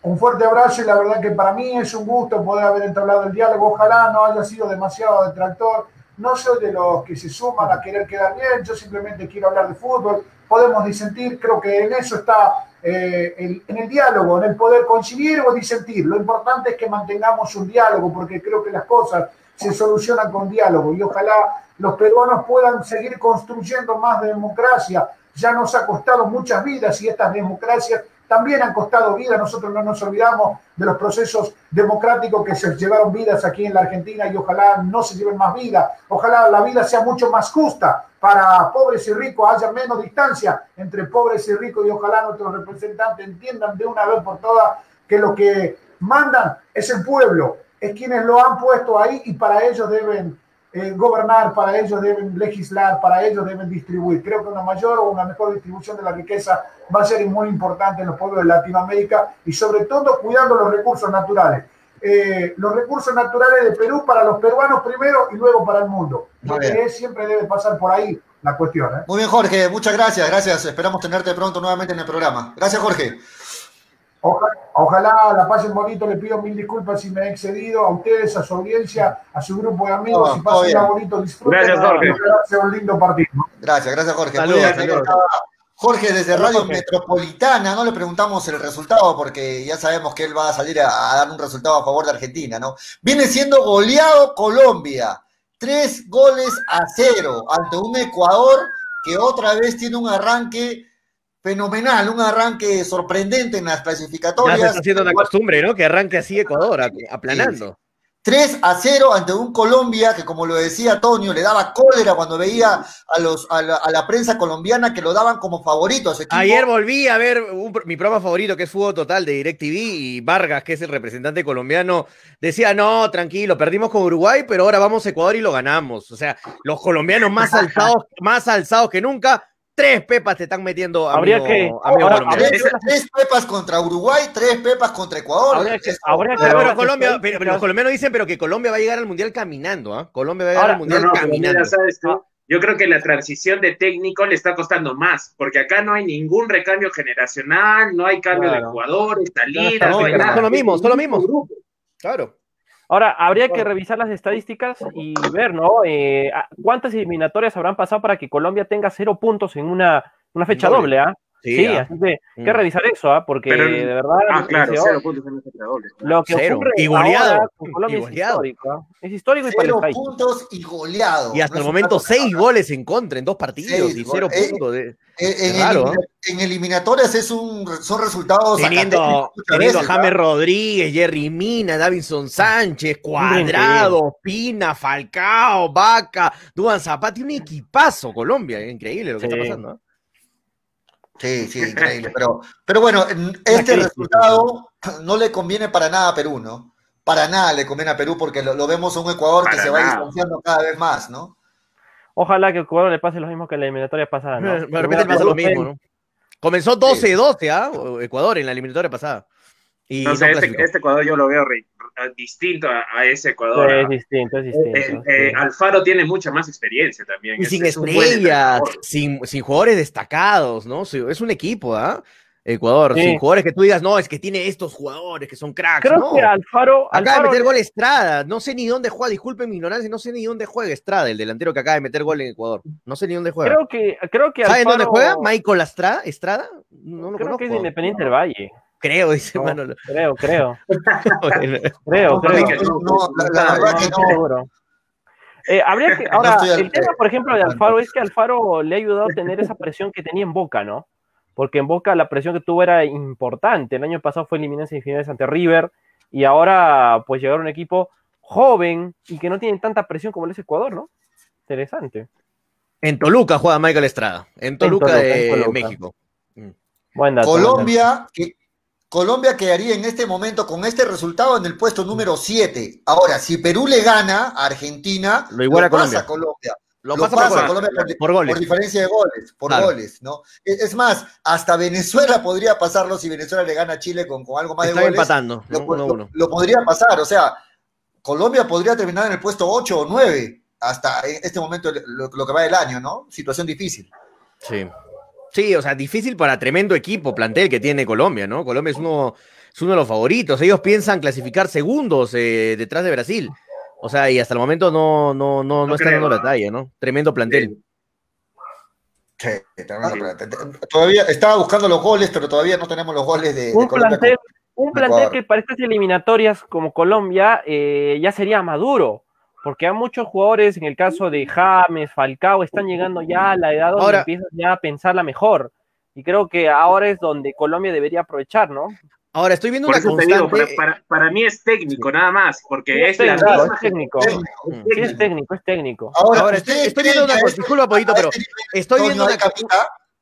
[SPEAKER 5] Un fuerte abrazo y la verdad que para mí es un gusto poder haber entablado el diálogo. Ojalá no haya sido demasiado detractor no soy de los que se suman a querer quedar bien, yo simplemente quiero hablar de fútbol, podemos disentir, creo que en eso está eh, el, en el diálogo, en el poder coincidir o disentir. Lo importante es que mantengamos un diálogo, porque creo que las cosas se solucionan con diálogo y ojalá los peruanos puedan seguir construyendo más democracia. Ya nos ha costado muchas vidas y estas democracias también han costado vida. Nosotros no nos olvidamos de los procesos democráticos que se llevaron vidas aquí en la Argentina y ojalá no se lleven más vida. Ojalá la vida sea mucho más justa para pobres y ricos, haya menos distancia entre pobres y ricos y ojalá nuestros representantes entiendan de una vez por todas que lo que mandan es el pueblo, es quienes lo han puesto ahí y para ellos deben eh, gobernar, para ellos deben legislar, para ellos deben distribuir. Creo que una mayor o una mejor distribución de la riqueza va a ser muy importante en los pueblos de Latinoamérica y sobre todo cuidando los recursos naturales. Eh, los recursos naturales de Perú para los peruanos primero y luego para el mundo. Porque siempre debe pasar por ahí la cuestión. ¿eh?
[SPEAKER 1] Muy bien, Jorge, muchas gracias, gracias. Esperamos tenerte pronto nuevamente en el programa. Gracias, Jorge.
[SPEAKER 5] Ojalá, la pasen bonito, le pido mil disculpas si me he excedido a ustedes, a su audiencia, a su grupo de amigos, si pasen bonito, disfruten.
[SPEAKER 4] Gracias, Jorge.
[SPEAKER 5] un lindo partido.
[SPEAKER 1] Gracias, gracias, Jorge. Jorge, desde Radio Metropolitana, no le preguntamos el resultado porque ya sabemos que él va a salir a, dar un resultado a favor de Argentina, ¿no? Viene siendo goleado Colombia, tres goles a cero ante un Ecuador que otra vez tiene un arranque fenomenal, un arranque sorprendente en las clasificatorias.
[SPEAKER 3] Ya se está haciendo una costumbre, ¿no? Que arranque así Ecuador, aplanando.
[SPEAKER 1] 3 a 0 ante un Colombia que, como lo decía Tonio, le daba cólera cuando veía a, los, a, la, prensa colombiana que lo daban como favorito a su equipo.
[SPEAKER 3] Ayer volví a ver mi programa favorito, que es Fútbol Total de DirecTV, y Vargas, que es el representante colombiano, decía, no, tranquilo, perdimos con Uruguay, pero ahora vamos a Ecuador y lo ganamos. O sea, los colombianos más alzados, más alzados que nunca, Tres pepas te están metiendo.
[SPEAKER 2] Habría que.
[SPEAKER 1] tres, pepas contra Uruguay, tres pepas contra Ecuador.
[SPEAKER 3] pero, Colombia, pero, los colombianos dicen pero que Colombia va a llegar al mundial caminando. ¿ah? Colombia va a llegar al mundial caminando.
[SPEAKER 4] yo creo que la transición de técnico le está costando más, porque acá no hay ningún recambio generacional, no hay cambio de jugadores, salidas.
[SPEAKER 3] No, son lo mismo, son lo mismo. Claro.
[SPEAKER 2] Ahora, habría que revisar las estadísticas y ver, ¿no? Eh, cuántas eliminatorias habrán pasado para que Colombia tenga cero puntos en una, una fecha doble, ¿ah? Sí, ah. así que hay que mm. revisar eso, ¿ah? Porque de verdad.
[SPEAKER 4] Ah, claro, cero puntos en doble.
[SPEAKER 2] Lo que
[SPEAKER 3] cero.
[SPEAKER 2] ocurre
[SPEAKER 3] y goleado.
[SPEAKER 2] con Colombia es histórico. ¿ah? Es histórico y cero
[SPEAKER 1] puntos y goleado.
[SPEAKER 3] Y hasta el momento seis goles en contra en dos partidos y cero eh, puntos. De...
[SPEAKER 1] Eh, en, eliminatorias es un, son resultados.
[SPEAKER 3] Teniendo, teniendo a James Rodríguez, Jerry Mina, Davinson Sánchez, Cuadrado, Pina, Falcao, Vaca, Duan Zapati, un equipazo Colombia. Increíble lo que está pasando.
[SPEAKER 1] Sí, sí, increíble. Pero, pero bueno, este resultado no le conviene para nada a Perú, ¿no? Para nada le conviene a Perú porque lo, vemos a un Ecuador que se va distanciando cada vez más, ¿no?
[SPEAKER 2] Ojalá que el Ecuador le pase lo mismo que en la eliminatoria pasada, ¿no?
[SPEAKER 3] De repente pasa lo mismo, ¿no? Comenzó 12-12, ¿ah? Ecuador en la eliminatoria pasada.
[SPEAKER 4] Y no sé, este, este, Ecuador yo lo veo distinto a, ese Ecuador.
[SPEAKER 2] es distinto, es distinto.
[SPEAKER 4] Eh, eh, Alfaro tiene mucha más experiencia también.
[SPEAKER 3] Y sin estrellas, sin, sin, jugadores destacados, ¿no? Es un equipo, ¿ah? Ecuador, sin jugadores que tú digas, no, es que tiene estos jugadores que son cracks.
[SPEAKER 2] Creo
[SPEAKER 3] no.
[SPEAKER 2] que Alfaro.
[SPEAKER 3] Acaba de meter gol Estrada. No sé ni dónde juega, disculpen mi ignorancia, no sé ni dónde juega Estrada, el delantero que acaba de meter gol en Ecuador. No sé ni dónde juega.
[SPEAKER 2] Creo que, creo que
[SPEAKER 3] ¿Saben dónde juega? Michael Estrada. ¿Estrada?
[SPEAKER 2] No lo creo que es de Independiente del Valle.
[SPEAKER 3] Creo, dice
[SPEAKER 2] Manolo. Creo, creo. creo, creo. No, no. Eh, habría que, ahora, el tema, por ejemplo, de Alfaro es que Alfaro le ha ayudado a tener esa presión que tenía en Boca, ¿no? Porque en Boca la presión que tuvo era importante. El año pasado fue eliminado en semifinales ante River y ahora pues llegar a un equipo joven y que no tiene tanta presión como el es Ecuador, ¿no? Interesante.
[SPEAKER 3] En Toluca juega Michael Estrada, en Toluca, de México.
[SPEAKER 1] Mm. Colombia, que, Colombia quedaría en este momento con este resultado en el puesto número 7. Ahora, si Perú le gana a Argentina,
[SPEAKER 3] lo iguala
[SPEAKER 1] pasa a Colombia.
[SPEAKER 3] Lo, pasa, a Colombia
[SPEAKER 1] por, goles. por, diferencia de goles, por goles, ¿no? Es más, hasta Venezuela podría pasarlo si Venezuela le gana a Chile con, con algo más de goles.
[SPEAKER 3] empatando,
[SPEAKER 1] lo, lo, podría pasar, o sea, Colombia podría terminar en el puesto 8 o 9 hasta este momento lo, lo que va del año, ¿no? Situación difícil.
[SPEAKER 3] Sí. Sí, o sea, difícil para tremendo equipo, plantel que tiene Colombia, ¿no? Colombia es uno, es uno de los favoritos. Ellos piensan clasificar segundos eh, detrás de Brasil. O sea, y hasta el momento no, no, no, no, están dando la talla, ¿no? Tremendo plantel.
[SPEAKER 1] Sí, tremendo plantel. Todavía estaba buscando los goles, pero todavía no tenemos los goles de,
[SPEAKER 2] un Plantel, un plantel que para estas eliminatorias como Colombia eh, ya sería maduro porque hay muchos jugadores, en el caso de James, Falcao, están llegando ya a la edad donde empiezan ya a pensarla mejor. Y creo que ahora es donde Colombia debería aprovechar, ¿no?
[SPEAKER 3] Ahora estoy viendo una
[SPEAKER 4] constante... para, mí es técnico, nada más, porque es, técnico, la
[SPEAKER 2] es técnico. Sí, es técnico, es técnico.
[SPEAKER 3] Ahora, estoy, viendo una disculpa, Poquito, pero estoy viendo una
[SPEAKER 1] capita,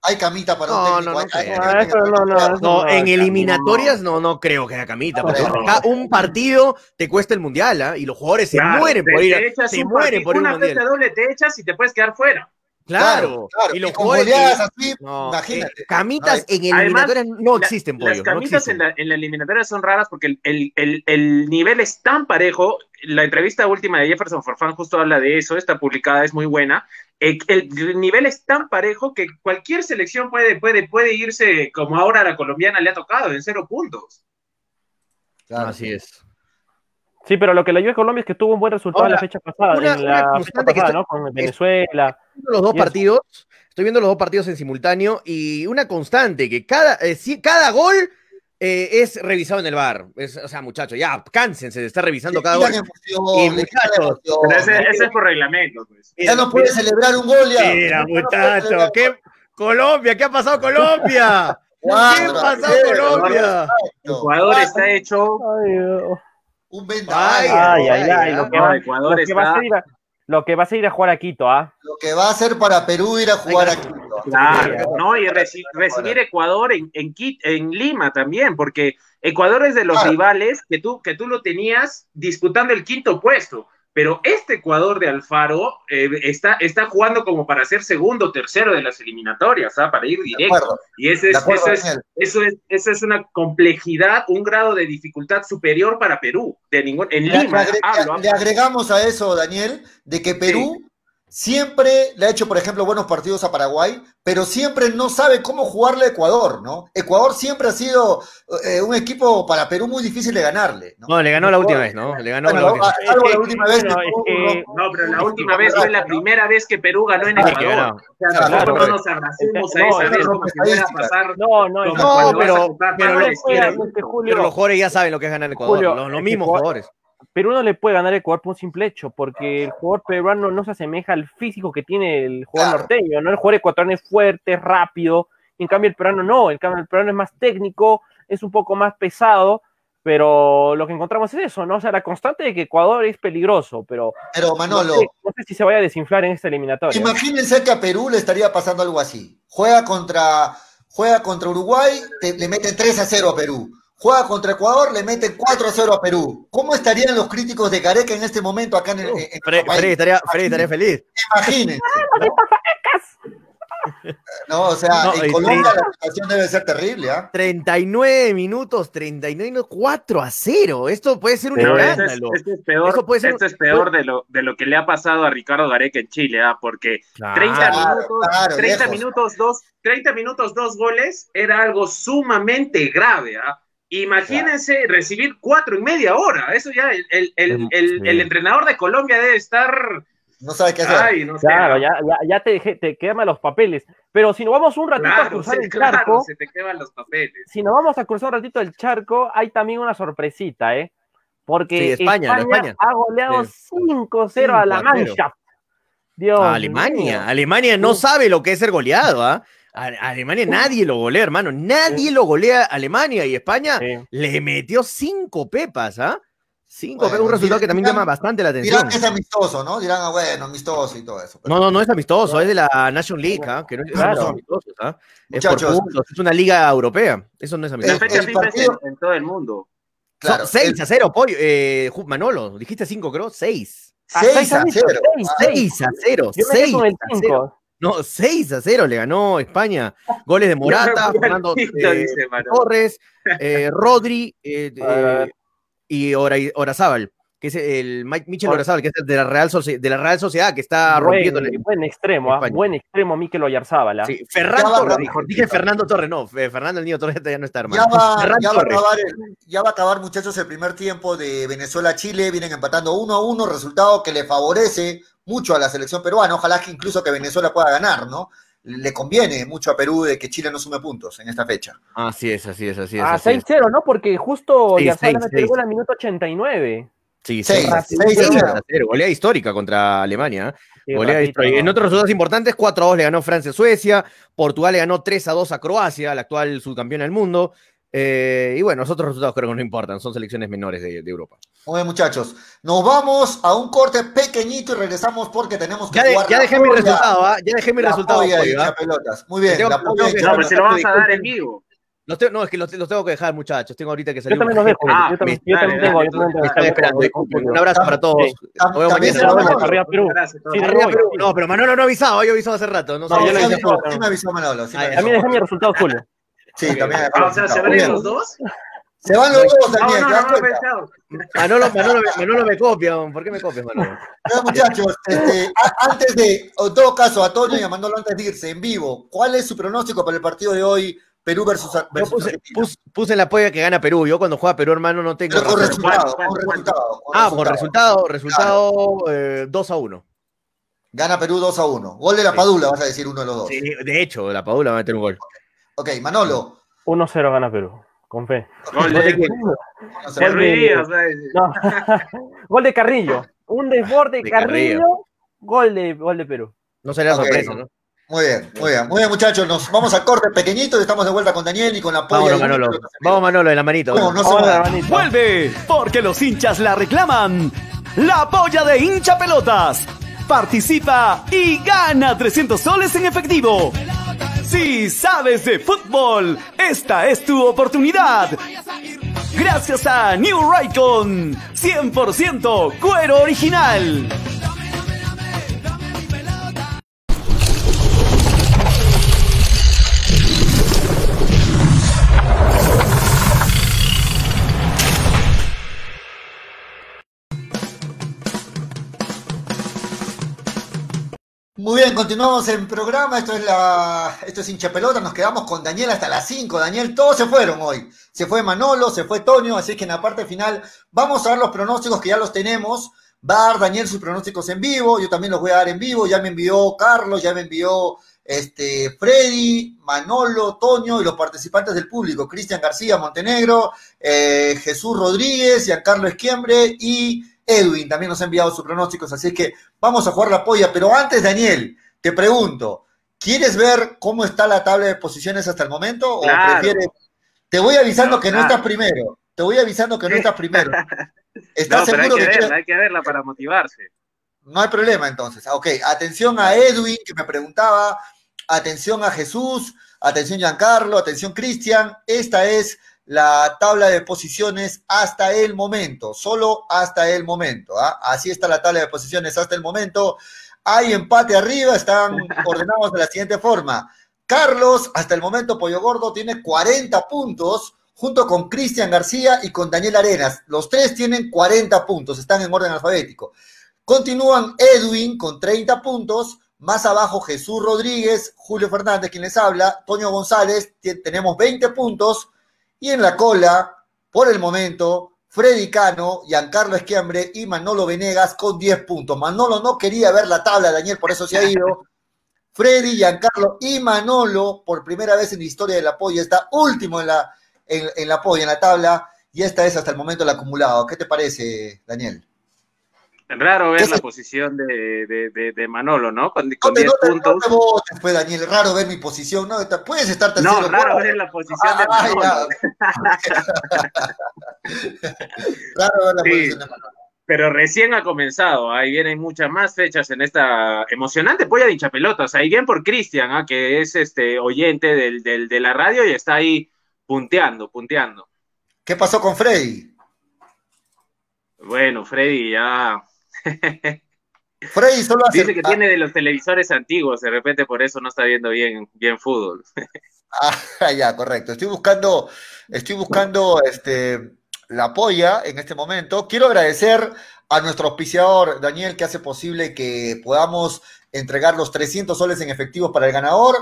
[SPEAKER 1] hay camita para un
[SPEAKER 3] No,
[SPEAKER 1] técnico.
[SPEAKER 3] no, no
[SPEAKER 1] hay- hay-
[SPEAKER 2] no, no, eso
[SPEAKER 3] No,
[SPEAKER 2] no,
[SPEAKER 3] en eliminatorias no, no creo que haya camita, porque
[SPEAKER 1] No, no.
[SPEAKER 3] acá un partido te cuesta el mundial, ¿ah? Y los jugadores se mueren
[SPEAKER 4] te-
[SPEAKER 3] por ir,
[SPEAKER 4] te echas
[SPEAKER 3] se
[SPEAKER 4] un
[SPEAKER 3] mueren por ir un
[SPEAKER 4] Una
[SPEAKER 3] mundial.
[SPEAKER 4] fecha doble te echas y te puedes quedar fuera.
[SPEAKER 3] Claro,
[SPEAKER 1] claro.
[SPEAKER 3] y los jugadores.
[SPEAKER 1] goleadas así,
[SPEAKER 3] no,
[SPEAKER 1] imagínate.
[SPEAKER 3] eh, camitas en
[SPEAKER 4] Además,
[SPEAKER 3] eliminatorias no
[SPEAKER 4] La-
[SPEAKER 3] existen, pollo.
[SPEAKER 4] Las
[SPEAKER 3] no
[SPEAKER 4] camitas
[SPEAKER 3] existen.
[SPEAKER 4] en la, en la eliminatoria son raras porque el, el- el- el nivel es tan parejo. La entrevista última de Jefferson Forfán justo habla de eso, está publicada, es muy buena. Eh, El, nivel es tan parejo que cualquier selección puede, puede, puede irse, como ahora a la colombiana le ha tocado, en cero puntos.
[SPEAKER 1] Claro.
[SPEAKER 3] Así es.
[SPEAKER 2] Sí, pero lo que le ayuda a Colombia es que tuvo un buen resultado en la fecha pasada,
[SPEAKER 3] una-
[SPEAKER 2] en la fecha pasada,
[SPEAKER 3] está-
[SPEAKER 2] ¿no? Con Venezuela.
[SPEAKER 3] viendo los dos partidos, estoy viendo los dos partidos en simultáneo y una constante que cada, eh, sí, cada gol eh, es revisado en el bar. o sea, muchachos, ya cánsense de estar revisando cada gol. Y muchachos,
[SPEAKER 4] ese, es por reglamento. Pues.
[SPEAKER 1] Ya no puede celebrar un gol ya.
[SPEAKER 3] Mira,
[SPEAKER 1] no
[SPEAKER 3] muchachos, ¿qué? Colombia, ¿qué ha pasado Colombia? ¿Qué ha pasado Colombia?
[SPEAKER 4] El jugador está hecho.
[SPEAKER 2] Ay.
[SPEAKER 1] Un vendaval.
[SPEAKER 3] Ay,
[SPEAKER 2] ay, ay, ay, lo que va-
[SPEAKER 4] Ecuador
[SPEAKER 2] lo que va a
[SPEAKER 4] está-
[SPEAKER 2] ser ir a- lo que va a ser ir a jugar a Quito, ¿ah?
[SPEAKER 1] Lo que va a hacer para Perú ir a jugar aquí.
[SPEAKER 4] Claro, no, y reci- recibir Ecuador en, en, en Lima también, porque Ecuador es de los
[SPEAKER 1] Claro.
[SPEAKER 4] rivales que tú, que tú lo tenías disputando el quinto puesto, pero este Ecuador de Alfaro eh, está, está jugando como para ser segundo o tercero de las eliminatorias, ¿ah? para ir directo. Y ese
[SPEAKER 1] De
[SPEAKER 4] es,
[SPEAKER 1] acuerdo,
[SPEAKER 4] eso, es, eso, es, eso es una complejidad, un grado de dificultad superior para Perú. De ningún, en
[SPEAKER 1] Le,
[SPEAKER 4] Lima,
[SPEAKER 1] le
[SPEAKER 4] hablo,
[SPEAKER 1] le agregamos a eso, Daniel, de que Perú siempre le ha hecho, por ejemplo, buenos partidos a Paraguay, pero siempre no sabe cómo jugarle a Ecuador, ¿no? Ecuador siempre ha sido eh, un equipo para Perú muy difícil de ganarle, ¿no?
[SPEAKER 3] No, le ganó la última vez, ¿no? Le ganó la
[SPEAKER 1] Bueno,
[SPEAKER 3] última
[SPEAKER 1] a-
[SPEAKER 3] vez.
[SPEAKER 1] salvo
[SPEAKER 2] Es
[SPEAKER 1] la
[SPEAKER 2] que-
[SPEAKER 1] última vez
[SPEAKER 2] es que-
[SPEAKER 4] No, pero la última vez fue la primera vez que Perú ganó en
[SPEAKER 3] Ah,
[SPEAKER 4] Ecuador. O sea,
[SPEAKER 1] Claro,
[SPEAKER 4] nosotros
[SPEAKER 3] claro.
[SPEAKER 4] no nos abracemos a
[SPEAKER 2] No,
[SPEAKER 4] esa
[SPEAKER 2] es
[SPEAKER 4] vez como si fuera a
[SPEAKER 1] estadística.
[SPEAKER 4] pasar.
[SPEAKER 2] No, no,
[SPEAKER 3] No, pero- pero
[SPEAKER 4] la
[SPEAKER 2] es que
[SPEAKER 3] Pero los jugadores ya saben lo que es ganar Ecuador.
[SPEAKER 2] Julio,
[SPEAKER 3] los, los mismos jugadores.
[SPEAKER 2] Perú no le puede ganar a Ecuador por un simple hecho, porque el jugador peruano no se asemeja al físico que tiene el jugador
[SPEAKER 1] Claro.
[SPEAKER 2] norteño, ¿no? El jugador ecuatoriano es fuerte, rápido, y en cambio el peruano no, el cambio el peruano es más técnico, es un poco más pesado, pero lo que encontramos es eso, ¿no? O sea, la constante de que Ecuador es peligroso, pero
[SPEAKER 1] Pero
[SPEAKER 2] no
[SPEAKER 1] Manolo,
[SPEAKER 2] sé, no sé si se vaya a desinflar en esta eliminatoria.
[SPEAKER 1] imagínense que a Perú le estaría pasando algo así. Juega contra, juega contra Uruguay, te- le meten 3 a 0 a Perú. Juega contra Ecuador, le meten 4 a 0 a Perú. ¿Cómo estarían los críticos de Gareca en este momento acá en, el, en
[SPEAKER 3] Freddy,
[SPEAKER 1] nuestro país?
[SPEAKER 3] Freddy estaría, Freddy estaría feliz.
[SPEAKER 1] Imagínense. No, o sea,
[SPEAKER 3] No,
[SPEAKER 1] en Colombia la situación debe ser terrible, ¿ah?
[SPEAKER 3] 39 minutos, 39 minutos, 4 a 0. Esto puede ser un
[SPEAKER 4] Pero esto es,
[SPEAKER 3] escándalo.
[SPEAKER 4] esto es peor,
[SPEAKER 3] puede ser-
[SPEAKER 4] esto es peor de, lo, de lo que le ha pasado a Ricardo Gareca en Chile, ¿ah? porque 30
[SPEAKER 1] Claro,
[SPEAKER 4] minutos,
[SPEAKER 1] claro,
[SPEAKER 4] 30
[SPEAKER 1] lejos.
[SPEAKER 4] minutos, dos, 30 minutos, dos goles, era algo sumamente grave, ¿ah? Imagínense recibir cuatro en media hora. Eso ya el, el, el, el-
[SPEAKER 3] Sí.
[SPEAKER 4] el entrenador de Colombia debe estar.
[SPEAKER 1] No sabe qué hacer.
[SPEAKER 4] Ay, no sé.
[SPEAKER 2] Claro, ya, ya, ya te, dejé- te queman los papeles. Pero si nos vamos un ratito a cruzar
[SPEAKER 4] sí,
[SPEAKER 2] el
[SPEAKER 4] claro,
[SPEAKER 2] charco,
[SPEAKER 4] se te queman los papeles.
[SPEAKER 2] si nos vamos a cruzar un ratito el charco, hay también una sorpresita, ¿eh? Porque
[SPEAKER 3] Sí, España,
[SPEAKER 2] España,
[SPEAKER 3] España.
[SPEAKER 2] ha goleado
[SPEAKER 3] Sí.
[SPEAKER 2] 5-0 a la
[SPEAKER 3] 5 a 0.
[SPEAKER 2] mancha. Dios
[SPEAKER 3] A Alemania. Alemania no
[SPEAKER 2] Sí.
[SPEAKER 3] sabe lo que es ser goleado, ¿ah? A- a Alemania nadie lo golea, hermano. Nadie lo golea a Alemania y España
[SPEAKER 2] Sí.
[SPEAKER 3] le metió cinco pepas, ¿ah? Cinco
[SPEAKER 1] Bueno,
[SPEAKER 3] pepas, un resultado que también llama bastante la atención.
[SPEAKER 1] Dirán que es amistoso, ¿no? Dirán, ah, bueno, amistoso y todo eso. pero-
[SPEAKER 3] No, no, no es amistoso, es de la Nation League, ¿ah? Que no,
[SPEAKER 2] Claro.
[SPEAKER 3] amistosos, ¿ah? Es por
[SPEAKER 1] Muchachos.
[SPEAKER 3] puntos, es una liga europea. Eso no es amistoso.
[SPEAKER 1] El-
[SPEAKER 4] es
[SPEAKER 1] partido-
[SPEAKER 4] en, todo el mundo.
[SPEAKER 1] Claro,
[SPEAKER 3] Son 6
[SPEAKER 1] el-
[SPEAKER 3] a 0, pollo. Eh, Manolo, dijiste 5, creo. 6.
[SPEAKER 2] Ah,
[SPEAKER 1] 6
[SPEAKER 2] seis
[SPEAKER 1] a
[SPEAKER 2] han dicho,
[SPEAKER 1] 0.
[SPEAKER 2] seis,
[SPEAKER 1] Ah,
[SPEAKER 2] seis.
[SPEAKER 3] 6 a 0.
[SPEAKER 2] Yo me quedé
[SPEAKER 3] 6
[SPEAKER 2] con el
[SPEAKER 3] a 0.
[SPEAKER 2] 5.
[SPEAKER 3] No, 6 a 0 le ganó España. Goles de Morata, Fernando eh. Torres, eh, Rodri eh, eh, y Ora- Orazábal, que es el Mike Michel
[SPEAKER 2] Or-
[SPEAKER 3] Orazábal, que es de la Real, Soci- de la Real Sociedad, que está rompiendo.
[SPEAKER 2] Buen,
[SPEAKER 3] el-
[SPEAKER 2] buen extremo, ¿ah? Buen extremo, Mikel Oyarzábal.
[SPEAKER 3] Sí, Ferran
[SPEAKER 1] Ya va,
[SPEAKER 3] Torres,
[SPEAKER 1] va.
[SPEAKER 3] Dije Fernando Torres, no, Fe- Fernando el niño Torres ya no está, hermano.
[SPEAKER 1] Ya va,
[SPEAKER 3] Ferran
[SPEAKER 1] ya, va a
[SPEAKER 3] Torres.
[SPEAKER 1] acabar el- ya va a acabar, muchachos, el primer tiempo de Venezuela-Chile. Vienen empatando 1 a 1, resultado que le favorece mucho a la selección peruana. Ojalá que incluso que Venezuela pueda ganar, ¿no? Le conviene mucho a Perú de que Chile no sume puntos en esta fecha.
[SPEAKER 3] Así es, así es, así es.
[SPEAKER 2] Ah,
[SPEAKER 3] así es.
[SPEAKER 2] 6-0, ¿no? Porque justo
[SPEAKER 3] Sí,
[SPEAKER 2] el
[SPEAKER 3] seis.
[SPEAKER 2] gol al minuto 89.
[SPEAKER 3] Sí,
[SPEAKER 1] Seis,
[SPEAKER 3] 6
[SPEAKER 1] seis a cero.
[SPEAKER 3] a 0. Goleada histórica contra Alemania. ¿eh?
[SPEAKER 2] Sí,
[SPEAKER 3] Goleada
[SPEAKER 2] ratito,
[SPEAKER 3] histórica.
[SPEAKER 2] ¿no?
[SPEAKER 3] En otros resultados importantes, 4 a 2 le ganó Francia a Suecia. Portugal le ganó 3 a 2 a Croacia, la actual subcampeona del mundo. Eh, y bueno, los otros resultados creo que no importan, son selecciones menores de, de Europa.
[SPEAKER 1] Muy bien, muchachos. Nos vamos a un corte pequeñito y regresamos porque tenemos que
[SPEAKER 3] Ya, de-
[SPEAKER 1] jugar
[SPEAKER 3] ya
[SPEAKER 1] la
[SPEAKER 3] dejé mi
[SPEAKER 1] polla.
[SPEAKER 3] resultado, ¿ah? Ya dejé mi
[SPEAKER 1] La
[SPEAKER 3] resultado.
[SPEAKER 1] polla
[SPEAKER 3] pollo, ¿ah?
[SPEAKER 1] hinchapelotas. Muy bien,
[SPEAKER 3] Tengo-
[SPEAKER 1] la polla
[SPEAKER 4] No, pero si lo vas a dar en vivo.
[SPEAKER 3] Los tengo- no, es que los, los tengo que dejar, muchachos. Tengo ahorita que salir.
[SPEAKER 2] Yo también los dejo.
[SPEAKER 4] Ah,
[SPEAKER 2] yo también,
[SPEAKER 3] me-
[SPEAKER 2] yo también
[SPEAKER 4] dale,
[SPEAKER 2] tengo.
[SPEAKER 4] dale,
[SPEAKER 2] yo también
[SPEAKER 3] Me
[SPEAKER 2] tengo.
[SPEAKER 3] están esperando. Un abrazo para todos. Nos vemos mañana.
[SPEAKER 2] arriba Perú. Sí,
[SPEAKER 3] Arriba. Perú. No, pero Manolo no ha avisado, yo he avisado hace rato. No,
[SPEAKER 2] No,
[SPEAKER 3] sé.
[SPEAKER 2] yo lo
[SPEAKER 1] sí, me avisó Manolo. sí me
[SPEAKER 2] A mí déjame mi resultado, Julio.
[SPEAKER 1] Sí, también.
[SPEAKER 4] Ah, o sea, ¿se
[SPEAKER 1] bien.
[SPEAKER 4] los dos?
[SPEAKER 1] Se van los dos,
[SPEAKER 4] No,
[SPEAKER 1] Daniel.
[SPEAKER 4] no,
[SPEAKER 1] ¿te
[SPEAKER 4] no, no.
[SPEAKER 3] Manolo, Manolo, me- Manolo me copia. ¿Por qué me copias, Manolo?
[SPEAKER 1] Ya, muchachos, este, antes de, en todo caso, a Toño y a Manolo antes de irse en vivo, ¿cuál es su pronóstico para el partido de hoy, Perú versus,
[SPEAKER 3] Yo
[SPEAKER 1] versus
[SPEAKER 3] puse, puse en la polla que gana Perú. Yo cuando juega Perú, hermano, no tengo.
[SPEAKER 1] Pero con resultado,
[SPEAKER 4] ¿Cuánto,
[SPEAKER 1] con resultado. con
[SPEAKER 3] Ah, con resultado, resultado eh, 2 a 1.
[SPEAKER 1] Gana Perú 2 a 1. Gol de la
[SPEAKER 3] Sí.
[SPEAKER 1] Padula, vas a decir uno de los dos.
[SPEAKER 3] Sí, de hecho, la Padula va a meter un gol.
[SPEAKER 1] Ok, Manolo.
[SPEAKER 2] 1-0 gana Perú. Con fe.
[SPEAKER 4] Gol
[SPEAKER 3] ¿Gol de
[SPEAKER 2] Gol de-
[SPEAKER 4] Díaz, ¿sabes?
[SPEAKER 2] No. gol de Carrillo. Un desborde
[SPEAKER 3] De
[SPEAKER 2] Carrillo.
[SPEAKER 3] Carrillo.
[SPEAKER 2] Gol de, gol de Perú.
[SPEAKER 3] No sería sorpresa, ¿no?
[SPEAKER 1] Muy bien, muy bien. Muy bien, muchachos. Nos vamos a corte pequeñito y estamos de vuelta con Daniel y con la polla.
[SPEAKER 3] Vámonos,
[SPEAKER 1] y-
[SPEAKER 3] Manolo. Vamos, Manolo, de la manito.
[SPEAKER 1] No, no se
[SPEAKER 2] Vamos.
[SPEAKER 6] Vuelve, porque los hinchas la reclaman. La polla de hincha pelotas. Participa y gana 300 soles en efectivo. Si sabes de fútbol, esta es tu oportunidad. Gracias a New Raycon, 100% cuero original.
[SPEAKER 1] Muy bien, continuamos en programa. Esto es la, esto es hincha pelota. Nos quedamos con Daniel hasta las 5. Daniel, todos se fueron hoy. Se fue Manolo, se fue Tonio, así que en la parte final vamos a dar los pronósticos que ya los tenemos. Va a dar Daniel sus pronósticos en vivo. Yo también los voy a dar en vivo. Ya me envió Carlos, ya me envió este Freddy, Manolo, Toño y los participantes del público. Cristian García Montenegro, eh, Jesús Rodríguez, Giancarlo Esquiembre y Edwin también nos ha enviado sus pronósticos, así que vamos a jugar la polla. Pero antes, Daniel, te pregunto, ¿quieres ver cómo está la tabla de posiciones hasta el momento? ¿O prefieres? Te voy avisando
[SPEAKER 4] No,
[SPEAKER 1] que no
[SPEAKER 4] claro.
[SPEAKER 1] estás primero. Te voy avisando que no estás primero. ¿Estás
[SPEAKER 4] No, pero hay
[SPEAKER 1] seguro
[SPEAKER 4] que
[SPEAKER 1] que,
[SPEAKER 4] verla, hay que verla para motivarse.
[SPEAKER 1] No hay problema entonces. Ok, atención a Edwin que me preguntaba, atención a Jesús, atención Giancarlo, atención Cristian. Esta es la tabla de posiciones hasta el momento, solo hasta el momento. ¿ah? Así está la tabla de posiciones hasta el momento. Hay empate arriba, están ordenados de la siguiente forma. Carlos, hasta el momento Pollo Gordo tiene 40 puntos, junto con Cristian García y con Daniel Arenas. Los tres tienen 40 puntos, están en orden alfabético. Continúan Edwin con 30 puntos, más abajo Jesús Rodríguez, Julio Fernández, quien les habla, Toño González, tenemos 20 puntos, y en la cola, por el momento, Freddy Cano, Giancarlo Esquiambre y Manolo Venegas con 10 puntos. Manolo no quería ver la tabla, Daniel, por eso se ha ido. Freddy, Giancarlo y Manolo, por primera vez en la historia del apoyo, está último en la, en, en la apoyo, en la tabla, y esta es hasta el momento el acumulado. ¿Qué te parece, Daniel?
[SPEAKER 4] Raro ver la posición de, de, de, de Manolo, ¿no? Con,
[SPEAKER 1] No
[SPEAKER 4] con
[SPEAKER 1] te,
[SPEAKER 4] 10
[SPEAKER 1] no no
[SPEAKER 4] puntos.
[SPEAKER 1] votes, pues, Daniel. Raro ver mi posición. No, puedes estar tercero.
[SPEAKER 4] No, raro ver la posición de
[SPEAKER 1] Ah,
[SPEAKER 4] Manolo.
[SPEAKER 1] ya. raro ver la
[SPEAKER 4] Sí.
[SPEAKER 1] posición de Manolo.
[SPEAKER 4] Pero recién ha comenzado, ahí vienen muchas más fechas en esta emocionante polla de hinchapelotas. Ahí bien por Cristian, ¿ah? que es este oyente del, del- de la radio y está ahí punteando, punteando.
[SPEAKER 1] ¿Qué pasó con Freddy?
[SPEAKER 4] Bueno, Freddy ya
[SPEAKER 1] Freddy solo hace.
[SPEAKER 4] dice que tiene de los televisores antiguos, de repente por eso no está viendo bien, bien fútbol.
[SPEAKER 1] Ah, ya, correcto. Estoy buscando, estoy buscando este, la polla en este momento. Quiero agradecer a nuestro auspiciador, Daniel, que hace posible que podamos entregar los 300 soles en efectivo para el ganador.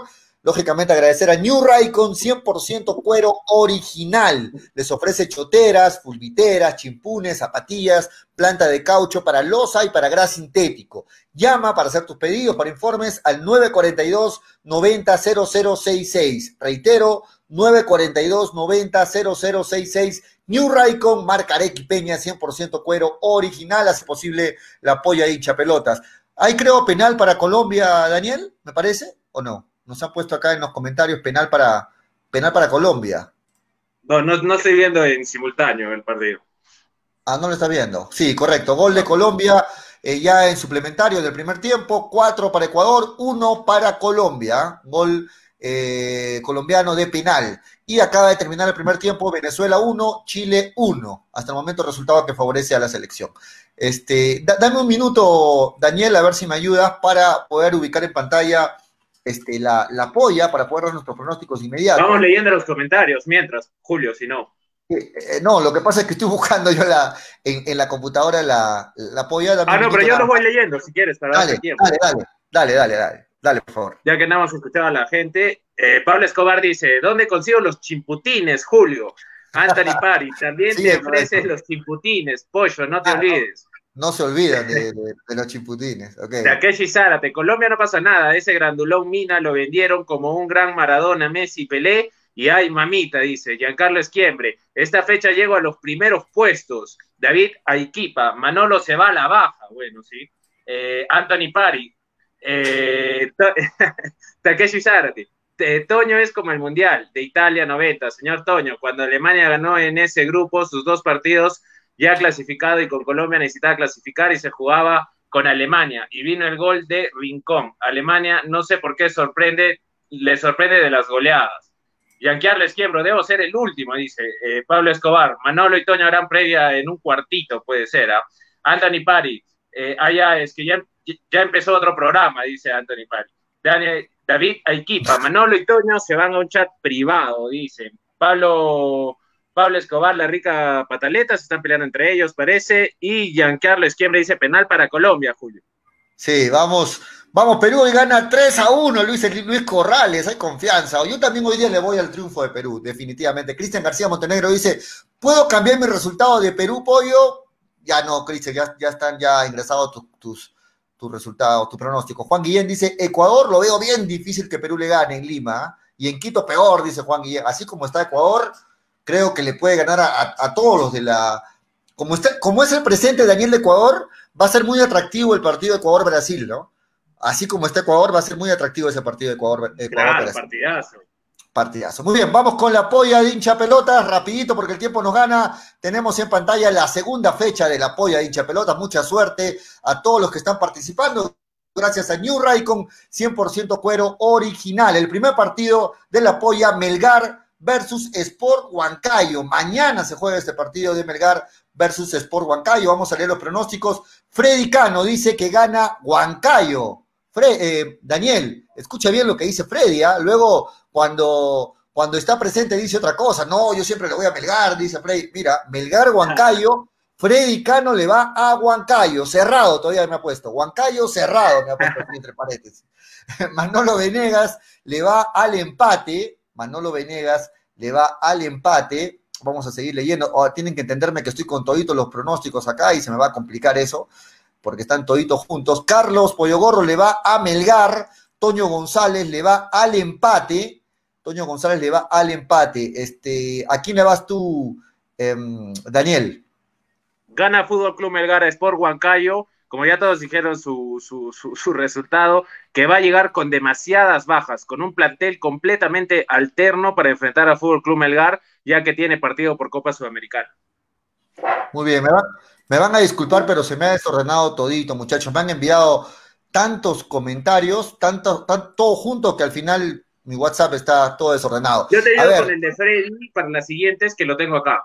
[SPEAKER 1] Lógicamente agradecer a New Raycon 100% cuero original. Les ofrece choteras, fulbiteras, chimpunes, zapatillas, planta de caucho para losa y para gras sintético. Llama para hacer tus pedidos, para informes al 942 90 0066. Reitero, 942 90 0066. New Raycon, marca Arequi Peña, 100% cuero original. Hace posible la polla hincha pelotas. ¿Hay, creo, penal para Colombia, Daniel? ¿Me parece? ¿O no? Nos han puesto acá en los comentarios penal para, penal para Colombia.
[SPEAKER 4] No, no, no estoy viendo en simultáneo el partido.
[SPEAKER 1] Ah, no lo está viendo. Sí, correcto. Gol de Colombia eh, ya en suplementario del primer tiempo. Cuatro para Ecuador, uno para Colombia. Gol eh, colombiano de penal. Y acaba de terminar el primer tiempo, Venezuela 1, Chile 1. Hasta el momento resultado que favorece a la selección. Este, dame un minuto, Daniel, a ver si me ayudas para poder ubicar en pantalla este, la, la polla, para poder dar nuestros pronósticos inmediatos.
[SPEAKER 4] Vamos leyendo los comentarios mientras, Julio, si no.
[SPEAKER 1] Eh, no, lo que pasa es que estoy buscando yo la, en, la computadora la, la polla.
[SPEAKER 4] Ah, no, pero yo lo voy leyendo si quieres, para
[SPEAKER 1] dale, tiempo. Dale, dale, dale, dale, dale, dale, por favor.
[SPEAKER 4] Ya que nada más escuchado a la gente, eh, Pablo Escobar dice, ¿dónde consigo los chimputines, Julio? Anthony Pari, también te ofreces los chimputines, pollo, no te ah, olvides.
[SPEAKER 1] No, se olvidan de, los chimputines. Okay.
[SPEAKER 4] Takeshi Zárate, Colombia no pasa nada, ese grandulón Mina lo vendieron como un gran Maradona, Messi, Pelé, y ay, mamita, dice Giancarlo Esquiembre, esta fecha llego a los primeros puestos. David Aikipa, Manolo se va a la baja, bueno, sí. Eh, Anthony Pari, eh, Takeshi Zárate, Toño es como el Mundial de Italia 90, señor Toño, cuando Alemania ganó en ese grupo sus dos partidos ya clasificado y con Colombia necesitaba clasificar y se jugaba con Alemania y vino el gol de Rincón. Alemania no sé por qué sorprende, le sorprende de las goleadas. Yanquiarles quiebro, debo ser el último, dice eh, Pablo Escobar. Manolo y Toño harán previa en un cuartito, puede ser. ¿ah? Anthony Pari, eh, allá es que ya, ya empezó otro programa, dice Anthony Pari. David Aiquipa, Manolo y Toño se van a un chat privado, dice. Pablo, Pablo Escobar, la rica pataleta, se están peleando entre ellos, parece. Y Giancarlo Esquiembre dice penal para Colombia, Julio.
[SPEAKER 1] Sí, vamos, vamos, Perú y gana 3 a 1, Luis, Luis Corrales, hay confianza. Yo también hoy día le voy al triunfo de Perú, definitivamente. Cristian García Montenegro dice, ¿puedo cambiar mi resultado de Perú, Pollo? Ya no, Cristian, ya, están ya ingresados tus, tu resultado, tu pronóstico. Juan Guillén dice, Ecuador lo veo bien difícil que Perú le gane en Lima, y en Quito peor, dice Juan Guillén. Así como está Ecuador, creo que le puede ganar a, todos los de la... Como, está, como es el presente Daniel de Ecuador, va a ser muy atractivo el partido Ecuador-Brasil, ¿no? Así como está Ecuador, va a ser muy atractivo ese partido Ecuador-Brasil.
[SPEAKER 4] Claro, partidazo.
[SPEAKER 1] Partidazo. Muy bien, vamos con la polla de hincha pelotas, rapidito porque el tiempo nos gana. Tenemos en pantalla la segunda fecha de la polla de hincha pelotas. Mucha suerte a todos los que están participando. Gracias a New con 100% cuero original. El primer partido de la polla Melgar versus Sport Huancayo. Mañana se juega este partido de Melgar versus Sport Huancayo. Vamos a leer los pronósticos. Freddy Cano dice que gana Huancayo. Eh, Daniel, escucha bien lo que dice Freddy, ¿ah? luego cuando, cuando está presente dice otra cosa, no, yo siempre le voy a Melgar, dice Freddy, mira, Melgar, Huancayo, Freddy Cano le va a Huancayo, cerrado todavía me ha puesto, Huancayo cerrado me ha puesto entre paréntesis. Manolo Venegas le va al empate, Manolo Venegas le va al empate, vamos a seguir leyendo, oh, tienen que entenderme que estoy con toditos los pronósticos acá y se me va a complicar eso porque están toditos juntos. Carlos Pollogorro le va a Melgar, Toño González le va al empate. Toño González le va al empate. Este, ¿A quién le vas tú, em, Daniel?
[SPEAKER 4] Gana Fútbol Club Melgar Sport Huancayo. Como ya todos dijeron su, su, resultado, que va a llegar con demasiadas bajas, con un plantel completamente alterno para enfrentar a Fútbol Club Melgar, ya que tiene partido por Copa Sudamericana.
[SPEAKER 1] Muy bien, me va, me van a disculpar, pero se me ha desordenado todito, muchachos. Me han enviado tantos comentarios, tanto, todo junto que al final mi WhatsApp está todo desordenado.
[SPEAKER 4] Yo te ayudo con el de Freddy para las siguientes que lo tengo acá.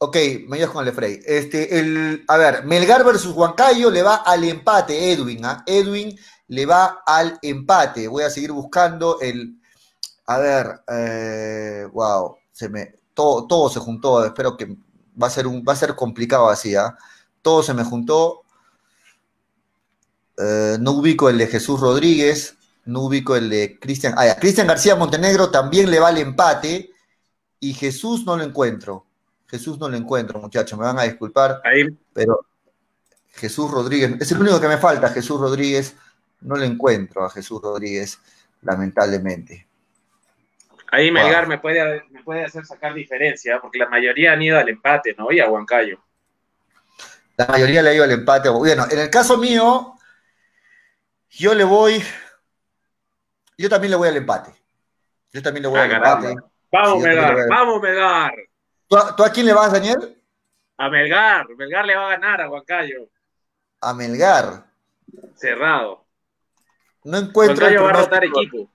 [SPEAKER 1] Ok, me ayudas con Freddy. Este, el, a ver, Melgar versus Huancayo le va al empate, Edwin. ¿ah? Edwin le va al empate. Voy a seguir buscando el. A ver, eh, wow, se me, todo, se juntó. Espero que va a ser, un, va a ser complicado así, ¿ah? Todo se me juntó. Eh, no ubico el de Jesús Rodríguez, no ubico el de Cristian. Ah, Cristian García Montenegro también le va el empate y Jesús no lo encuentro. Jesús no lo encuentro, muchachos, me van a disculpar. Pero Jesús Rodríguez, es el único que me falta, Jesús Rodríguez. No lo encuentro a Jesús Rodríguez, lamentablemente.
[SPEAKER 4] Ahí Melgar me, puede, me puede hacer sacar diferencia, porque la mayoría han ido al empate, ¿no? Y a Huancayo.
[SPEAKER 1] La mayoría le ha ido al empate. Bueno, en el caso mío, yo le voy. Yo también le voy al empate. Yo también le voy ah, al empate.
[SPEAKER 4] Vamos,
[SPEAKER 1] Sí,
[SPEAKER 4] Melgar, vamos, Melgar.
[SPEAKER 1] ¿Tú, a- tú a quién le vas, Daniel?
[SPEAKER 4] A Melgar, Melgar le va a ganar a Huancayo.
[SPEAKER 1] A Melgar.
[SPEAKER 4] Cerrado.
[SPEAKER 1] No encuentro
[SPEAKER 4] Huancayo va a rotar equipo.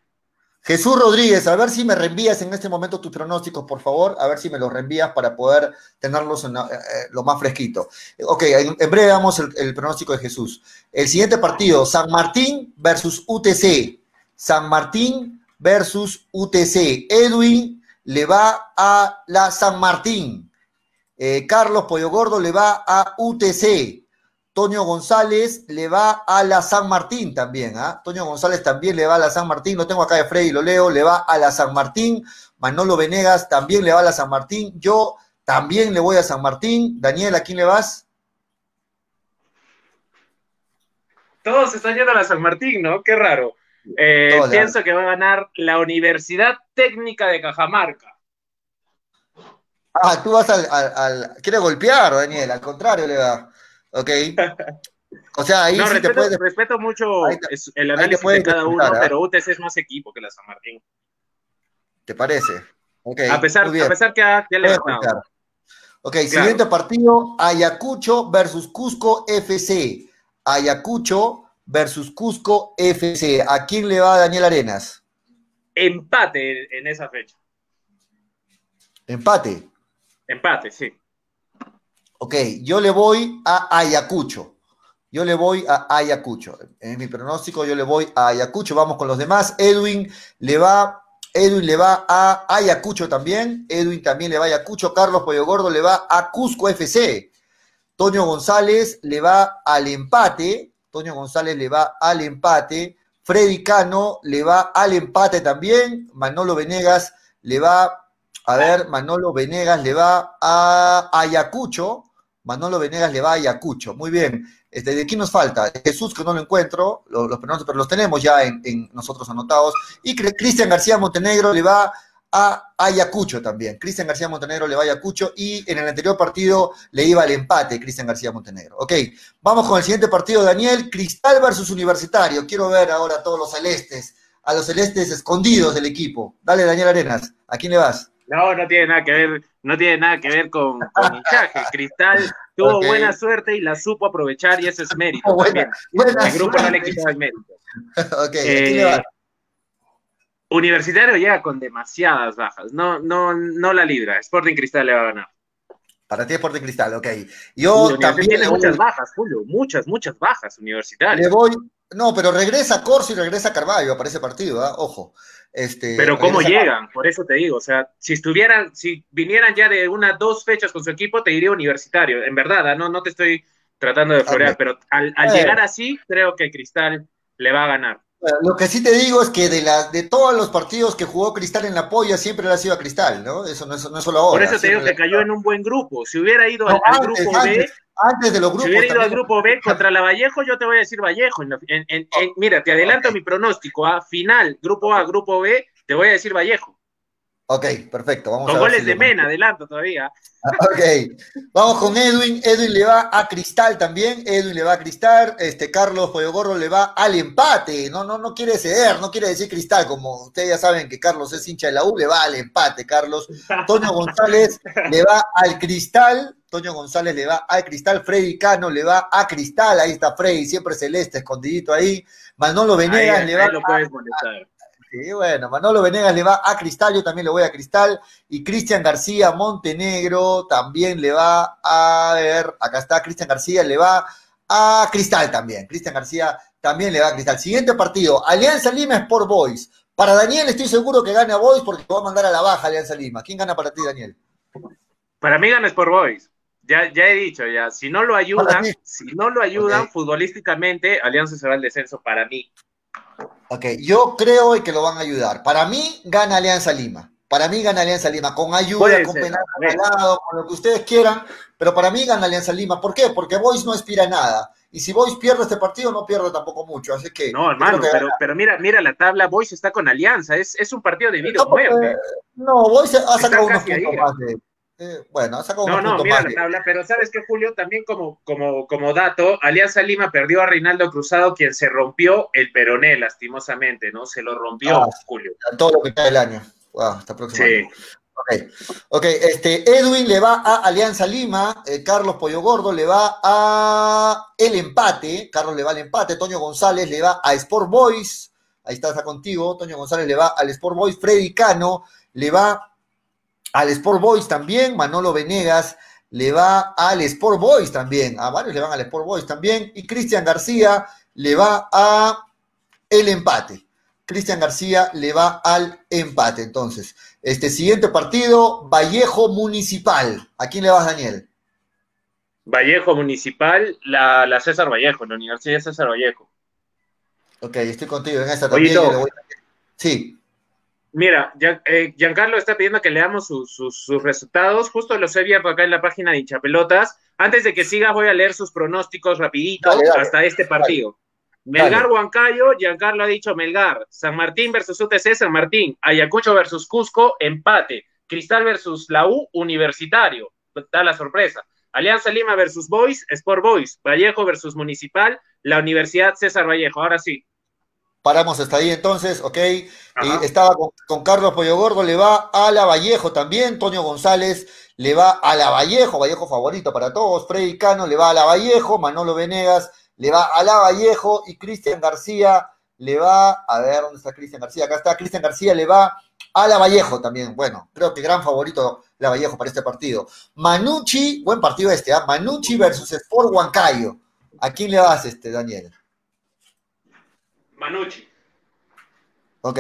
[SPEAKER 1] Jesús Rodríguez, a ver si me reenvías en este momento tus pronósticos, por favor, a ver si me los reenvías para poder tenerlos en la- eh, eh, lo más fresquito. Ok, en, en breve damos el, el pronóstico de Jesús. El siguiente partido, San Martín versus UTC. San Martín versus UTC. Edwin le va a la San Martín. Eh, Carlos Pollo Gordo le va a UTC. Toño González le va a la San Martín también, ¿ah? Toño González también le va a la San Martín, lo tengo acá de Freddy, lo leo, le va a la San Martín. Manolo Venegas también le va a la San Martín. Yo también le voy a San Martín. Daniel, ¿a quién le vas?
[SPEAKER 4] Todos están yendo a la San Martín, ¿no? Qué raro. Eh, pienso que va a ganar la Universidad Técnica de Cajamarca.
[SPEAKER 1] Ah, tú vas al, al, al- ¿Quiere golpear, Daniel? Al contrario le va. Ok. O sea, ahí
[SPEAKER 4] no,
[SPEAKER 1] sí te
[SPEAKER 4] respeto,
[SPEAKER 1] puedes...
[SPEAKER 4] respeto mucho
[SPEAKER 1] ahí te-
[SPEAKER 4] el
[SPEAKER 1] te
[SPEAKER 4] análisis de cada uno,
[SPEAKER 1] ¿ah?
[SPEAKER 4] pero UTC es más equipo que la San Martín.
[SPEAKER 1] ¿Te parece? Ok.
[SPEAKER 4] a, pesar, a pesar que ha, que ha levantado.
[SPEAKER 1] Ok, siguiente partido, Ayacucho versus Cusco FC. Ayacucho versus Cusco FC. ¿A quién le va Daniel Arenas?
[SPEAKER 4] Empate en, esa fecha.
[SPEAKER 1] Empate.
[SPEAKER 4] Empate, sí.
[SPEAKER 1] Ok, yo le voy a Ayacucho. Yo le voy a Ayacucho. En mi pronóstico yo le voy a Ayacucho. Vamos con los demás. Edwin le va, Edwin le va a Ayacucho también. Edwin también le va a Ayacucho. Carlos Pollo Gordo le va a Cusco FC. Toño González le va al empate. Toño González le va al empate. Freddy Cano le va al empate también. Manolo Venegas le va, a ver, Manolo Venegas le va a Ayacucho. Manolo Venegas le va a Ayacucho. Muy bien. Este, ¿De quién nos falta? Jesús, que no lo encuentro, los, los pero los tenemos ya en, en nosotros anotados. Y Cristian García Montenegro le va a Ayacucho también. Cristian García Montenegro le va a Ayacucho y en el anterior partido le iba al empate Cristian García Montenegro. Ok, vamos con el siguiente partido, Daniel. Cristal versus Universitario. Quiero ver ahora a todos los celestes, a los celestes escondidos del equipo. Dale, Daniel Arenas, ¿a quién le vas?
[SPEAKER 4] No, no tiene nada que ver, no tiene nada que ver con, con hinchaje. Cristal tuvo buena suerte y la supo aprovechar y ese es mérito
[SPEAKER 1] Oh, buena-
[SPEAKER 4] también.
[SPEAKER 1] buena
[SPEAKER 4] El grupo no le
[SPEAKER 1] suerte.
[SPEAKER 4] quitaba el mérito.
[SPEAKER 1] ok, ¿a quién le vas?
[SPEAKER 4] Eh, Universitario llega con demasiadas bajas. No, no, no la libra. Sporting Cristal le va a ganar.
[SPEAKER 1] Para ti Sporting Cristal, ok. Yo también
[SPEAKER 4] tiene
[SPEAKER 1] le voy,
[SPEAKER 4] muchas bajas, Julio. Muchas, muchas bajas
[SPEAKER 1] le
[SPEAKER 4] universitarias.
[SPEAKER 1] voy- No, pero regresa Corso y regresa Carvalho para ese partido, ¿ah? Ojo. Este,
[SPEAKER 4] Pero cómo
[SPEAKER 1] regresa-
[SPEAKER 4] llegan, por eso te digo, o sea, si estuvieran, si vinieran ya de unas dos fechas con su equipo, te diría universitario, en verdad, ¿ah? no, no te estoy tratando de florear,
[SPEAKER 1] Ok.
[SPEAKER 4] pero al, al
[SPEAKER 1] Eh.
[SPEAKER 4] llegar así, creo que Cristal le va a ganar.
[SPEAKER 1] Lo que sí te digo es que de, la, de todos los partidos que jugó Cristal en la polla, siempre le ha sido a Cristal, ¿no? Eso no es, no es solo ahora.
[SPEAKER 4] Por eso te digo que cayó en un buen grupo. Si hubiera ido
[SPEAKER 1] No,
[SPEAKER 4] al,
[SPEAKER 1] antes,
[SPEAKER 4] grupo B,
[SPEAKER 1] antes, de los grupos.
[SPEAKER 4] si hubiera ido al grupo B contra la Vallejo, yo te voy a decir Vallejo. En la- en- en- en- mira, te adelanto mi pronóstico, a final, grupo A, grupo B, te voy a decir Vallejo.
[SPEAKER 1] Ok, perfecto. Vamos
[SPEAKER 4] Con
[SPEAKER 1] a
[SPEAKER 4] goles
[SPEAKER 1] si
[SPEAKER 4] de Mena, adelanto todavía.
[SPEAKER 1] Ok, vamos con Edwin. Edwin le va a Cristal también. Edwin le va a Cristal. Este Carlos Pollogorro le va al empate. No, no, no quiere ceder, no quiere decir Cristal. Como ustedes ya saben que Carlos es hincha de la U, le va al empate, Carlos. Toño González le va al Cristal. Toño González le va al Cristal. Freddy Cano le va a Cristal. Ahí está Freddy, siempre celeste, escondidito ahí. Manolo Venegas
[SPEAKER 4] Ahí,
[SPEAKER 1] le va
[SPEAKER 4] ahí lo puedes molestar.
[SPEAKER 1] Sí, bueno, Manolo Venegas le va a Cristal, yo también le voy a Cristal. Y Cristian García Montenegro también le va a ver, acá está Cristian García, le va a Cristal también. Cristian García también le va a Cristal. Siguiente partido, Alianza Lima Sport Boys. Para Daniel estoy seguro que gana Boys porque va a mandar a la baja Alianza Lima. ¿Quién gana para ti, Daniel?
[SPEAKER 4] Para mí gana Sport Boys. Ya, ya he dicho, ya. Si no lo ayudan, si no lo ayudan futbolísticamente, Alianza se va al descenso para mí.
[SPEAKER 1] Ok, yo creo que lo van a ayudar. Para mí gana Alianza Lima. Para mí gana Alianza Lima, con ayuda, con penal regalado, con lo que ustedes quieran, pero para mí gana Alianza Lima. ¿Por qué? Porque Boys no aspira a nada. Y si Boys pierde este partido, no pierde tampoco mucho. Así que.
[SPEAKER 4] No, hermano,
[SPEAKER 1] que
[SPEAKER 4] pero, pero mira, mira la tabla, Boys está con Alianza, es, es un partido de vida
[SPEAKER 1] No, porque- no, Boys ha sacado unos puntos
[SPEAKER 4] ¿eh?
[SPEAKER 1] más de. Eh, bueno, ha sacado
[SPEAKER 4] No, no, mira
[SPEAKER 1] más
[SPEAKER 4] la tabla, pero sabes que Julio, también como, como, como dato, Alianza Lima perdió a Reinaldo Cruzado, quien se rompió el peroné, lastimosamente, ¿no? Se lo rompió,
[SPEAKER 1] Ah.
[SPEAKER 4] Julio.
[SPEAKER 1] todo lo que cae el año. Wow, hasta próximo año. Okay. ok, este, Edwin le va a Alianza Lima, eh, Carlos Pollo Gordo le va a el empate, Carlos le va al empate, Toño González le va a Sport Boys, ahí está, está contigo, Toño González le va al Sport Boys, Freddy Cano le va al Sport Boys también, Manolo Venegas le va al Sport Boys también, a varios le van al Sport Boys también, y Cristian García le va a el empate. Cristian García le va al empate. Entonces, este siguiente partido, Vallejo Municipal. ¿A quién le vas, Daniel?
[SPEAKER 4] Vallejo Municipal, la, la César Vallejo, la Universidad César Vallejo.
[SPEAKER 1] Ok, estoy contigo en esta también. Sí.
[SPEAKER 4] Mira, eh, Giancarlo está pidiendo que leamos sus, resultados. Justo los he abierto acá en la página de Hinchapelotas. Antes de que sigas, voy a leer sus pronósticos rapidito hasta este partido. Melgar Huancayo, Giancarlo ha dicho Melgar. San Martín versus UTC, San Martín. Ayacucho versus Cusco, empate. Cristal versus la U, Universitario. Da la sorpresa. Alianza Lima versus Boys, Sport Boys. Vallejo versus Municipal, la Universidad César Vallejo. Ahora sí.
[SPEAKER 1] Paramos hasta ahí entonces, ok. Y estaba con, Carlos Pollo Gordo, le va a la Vallejo también. Toño González le va a la Vallejo, Vallejo favorito para todos. Freddy Cano le va a la Vallejo. Manolo Venegas le va a la Vallejo y Cristian García le va, a ver, ¿dónde está Cristian García? Acá está, Cristian García le va a la Vallejo también. Bueno, creo que gran favorito la Vallejo para este partido. Manucci, buen partido este, ¿ah? Manucci versus Sport Huancayo. ¿A quién le vas, este, Daniel?
[SPEAKER 4] Manucci.
[SPEAKER 1] Ok,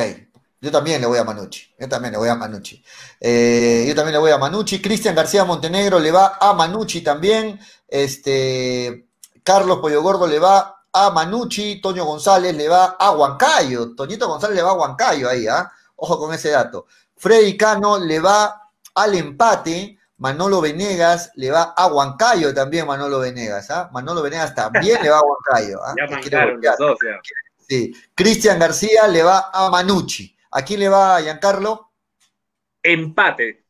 [SPEAKER 1] yo también le voy a Manucci. Yo también le voy a Manucci. Eh, yo también le voy a Manucci. Cristian García Montenegro le va a Manucci también. Este, Carlos Pollo Gordo le va a Manucci, Toño González le va a Huancayo, Toñito González le va a Huancayo ahí, ¿ah? Ojo con ese dato. Freddy Cano le va al empate, Manolo Venegas le va a Huancayo también, Manolo Venegas, ¿ah? Manolo Venegas también le va a Huancayo. ¿ah? Ya dos, Sí. Cristian García le va a Manucci. ¿A quién le va, Giancarlo?
[SPEAKER 4] Empate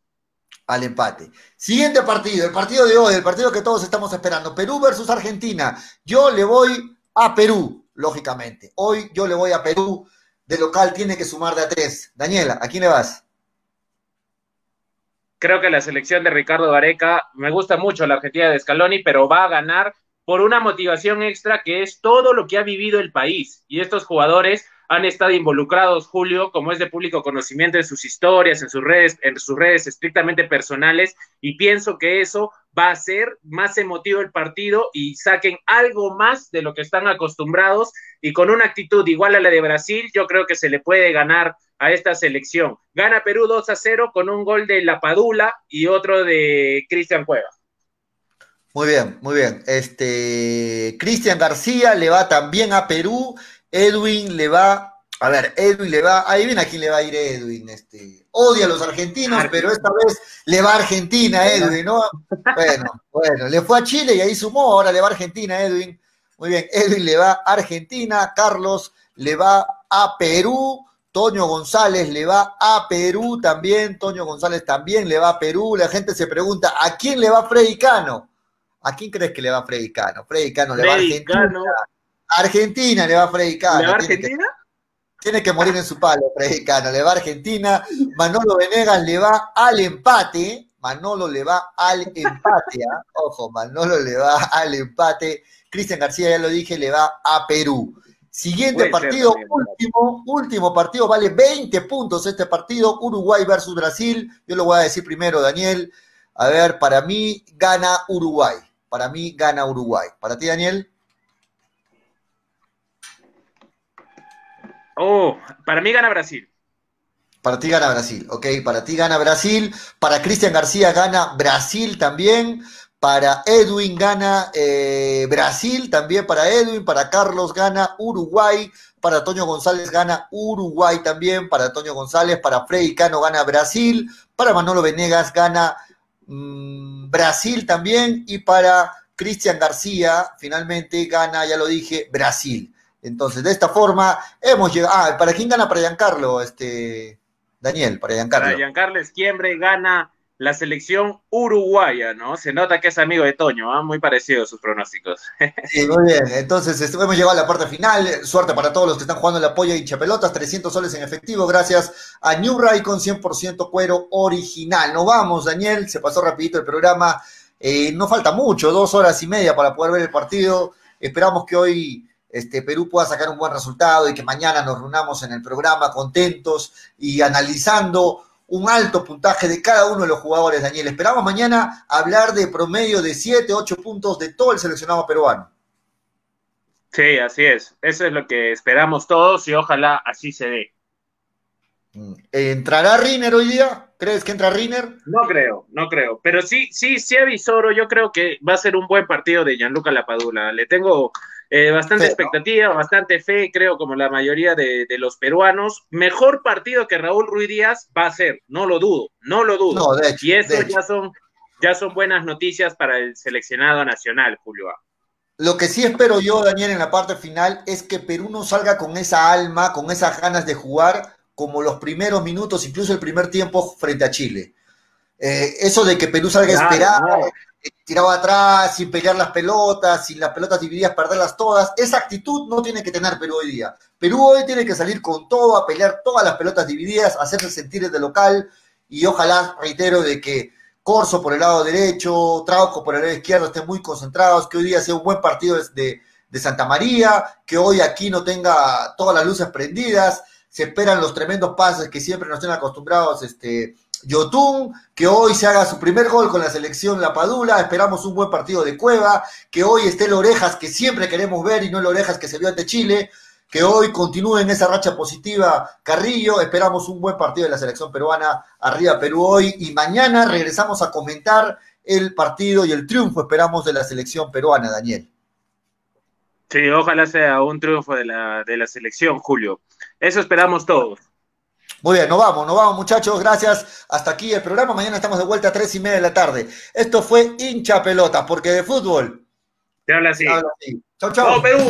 [SPEAKER 1] al empate. Siguiente partido, el partido de hoy, el partido que todos estamos esperando, Perú versus Argentina. Yo le voy a Perú, lógicamente. Hoy yo le voy a Perú, de local tiene que sumar de a tres. Daniela, ¿a quién le vas?
[SPEAKER 4] Creo que la selección de Ricardo Gareca, me gusta mucho la Argentina de Scaloni, pero va a ganar por una motivación extra que es todo lo que ha vivido el país. Y estos jugadores han estado involucrados, Julio, como es de público conocimiento en sus historias, en sus redes, en sus redes estrictamente personales, y pienso que eso va a ser más emotivo el partido y saquen algo más de lo que están acostumbrados y con una actitud igual a la de Brasil, yo creo que se le puede ganar a esta selección. Gana Perú 2 a 0 con un gol de La Padula y otro de Cristian Cueva.
[SPEAKER 1] Muy bien, muy bien. Este Cristian García le va también a Perú Edwin le va, a ver, Edwin le va, ahí viene a quién le va a ir Edwin, este, odia a los argentinos, pero esta vez le va a Argentina, Edwin, ¿no? Bueno, bueno, le fue a Chile y ahí sumó, ahora le va a Argentina, Edwin. Muy bien, Edwin le va a Argentina, Carlos le va a Perú, Toño González le va a Perú también, Toño González también le va a Perú. La gente se pregunta, ¿a quién le va Freddy Cano? ¿A quién crees que le va Freddy Cano? Freddy Cano le va a Argentina. Argentina le va a Freddy Cano.
[SPEAKER 4] ¿Le va a Argentina?
[SPEAKER 1] Tiene que, morir en su palo, Freddy Cano. Le va a Argentina. Manolo Venegas le va al empate. Manolo le va al empate. ¿ah? Ojo, Manolo le va al empate. Cristian García, ya lo dije, le va a Perú. Siguiente partido, último, último partido, vale 20 puntos este partido, Uruguay versus Brasil. Yo lo voy a decir primero, Daniel. A ver, para mí gana Uruguay. Para mí gana Uruguay. ¿Para ti, Daniel?
[SPEAKER 4] Oh, para mí gana Brasil.
[SPEAKER 1] Para ti gana Brasil, ok. Para ti gana Brasil. Para Cristian García gana Brasil también. Para Edwin gana eh, Brasil también. Para Edwin. Para Carlos gana Uruguay. Para Toño González gana Uruguay también. Para Toño González. Para Freddy Cano gana Brasil. Para Manolo Venegas gana mm, Brasil también. Y para Cristian García finalmente gana, ya lo dije, Brasil. Entonces, de esta forma hemos llegado. Ah, ¿para quién gana? Para Giancarlo, este, Daniel, para Giancarlo.
[SPEAKER 4] Para Giancarlo Esquiembre gana la selección uruguaya, ¿no? Se nota que es amigo de Toño, ¿ah? muy parecido a sus pronósticos.
[SPEAKER 1] Sí, muy bien. Entonces, este, hemos llegado a la parte final. Suerte para todos los que están jugando la polla y chapelotas. 300 soles en efectivo, gracias a New Ray con 100% cuero original. Nos vamos, Daniel. Se pasó rapidito el programa. Eh, no falta mucho, dos horas y media para poder ver el partido. Esperamos que hoy este, Perú pueda sacar un buen resultado y que mañana nos reunamos en el programa contentos y analizando un alto puntaje de cada uno de los jugadores, Daniel. Esperamos mañana hablar de promedio de 7, 8 puntos de todo el seleccionado peruano.
[SPEAKER 4] Sí, así es. Eso es lo que esperamos todos y ojalá así se dé.
[SPEAKER 1] Mm. ¿Entrará Riner hoy día? ¿Crees que entra Riner?
[SPEAKER 4] No creo, no creo. Pero sí, sí, sí avisoro. Yo creo que va a ser un buen partido de Gianluca Lapadula. Le tengo eh, bastante expectativa, bastante fe, creo, como la mayoría de, los peruanos. Mejor partido que Raúl Ruiz Díaz va a ser, no lo dudo, no lo dudo. y eso ya son, ya son buenas noticias para el seleccionado nacional, Julio.
[SPEAKER 1] Lo que sí espero yo, Daniel, en la parte final es que Perú no salga con esa alma, con esas ganas de jugar como los primeros minutos, incluso el primer tiempo frente a Chile. Eh, eso de que Perú salga a esperar, tirado atrás, sin pelear las pelotas, sin las pelotas divididas, perderlas todas. Esa actitud no tiene que tener Perú hoy día. Perú hoy tiene que salir con todo, a pelear todas las pelotas divididas, hacerse sentir de local y ojalá, reitero, de que Corso por el lado derecho, Trauco por el lado izquierdo estén muy concentrados, que hoy día sea un buen partido de, Santa María, que hoy aquí no tenga todas las luces prendidas, se esperan los tremendos pases que siempre nos tienen acostumbrados este, Yotun, que hoy se haga su primer gol con la selección La Padula, esperamos un buen partido de Cueva, que hoy esté el Orejas que siempre queremos ver y no el Orejas que se vio ante Chile, que hoy continúe en esa racha positiva Carrillo, esperamos un buen partido de la selección peruana, arriba Perú hoy, y mañana regresamos a comentar el partido y el triunfo, esperamos, de la selección peruana, Daniel.
[SPEAKER 4] Sí, ojalá sea un triunfo de la, de la selección, Julio. Eso esperamos todos.
[SPEAKER 1] Muy bien, nos vamos, nos vamos muchachos, gracias. Hasta aquí el programa. Mañana estamos de vuelta a tres y media de la tarde. Esto fue hincha pelota, porque de fútbol.
[SPEAKER 4] Te habla así.
[SPEAKER 1] Chau, chau. Perú,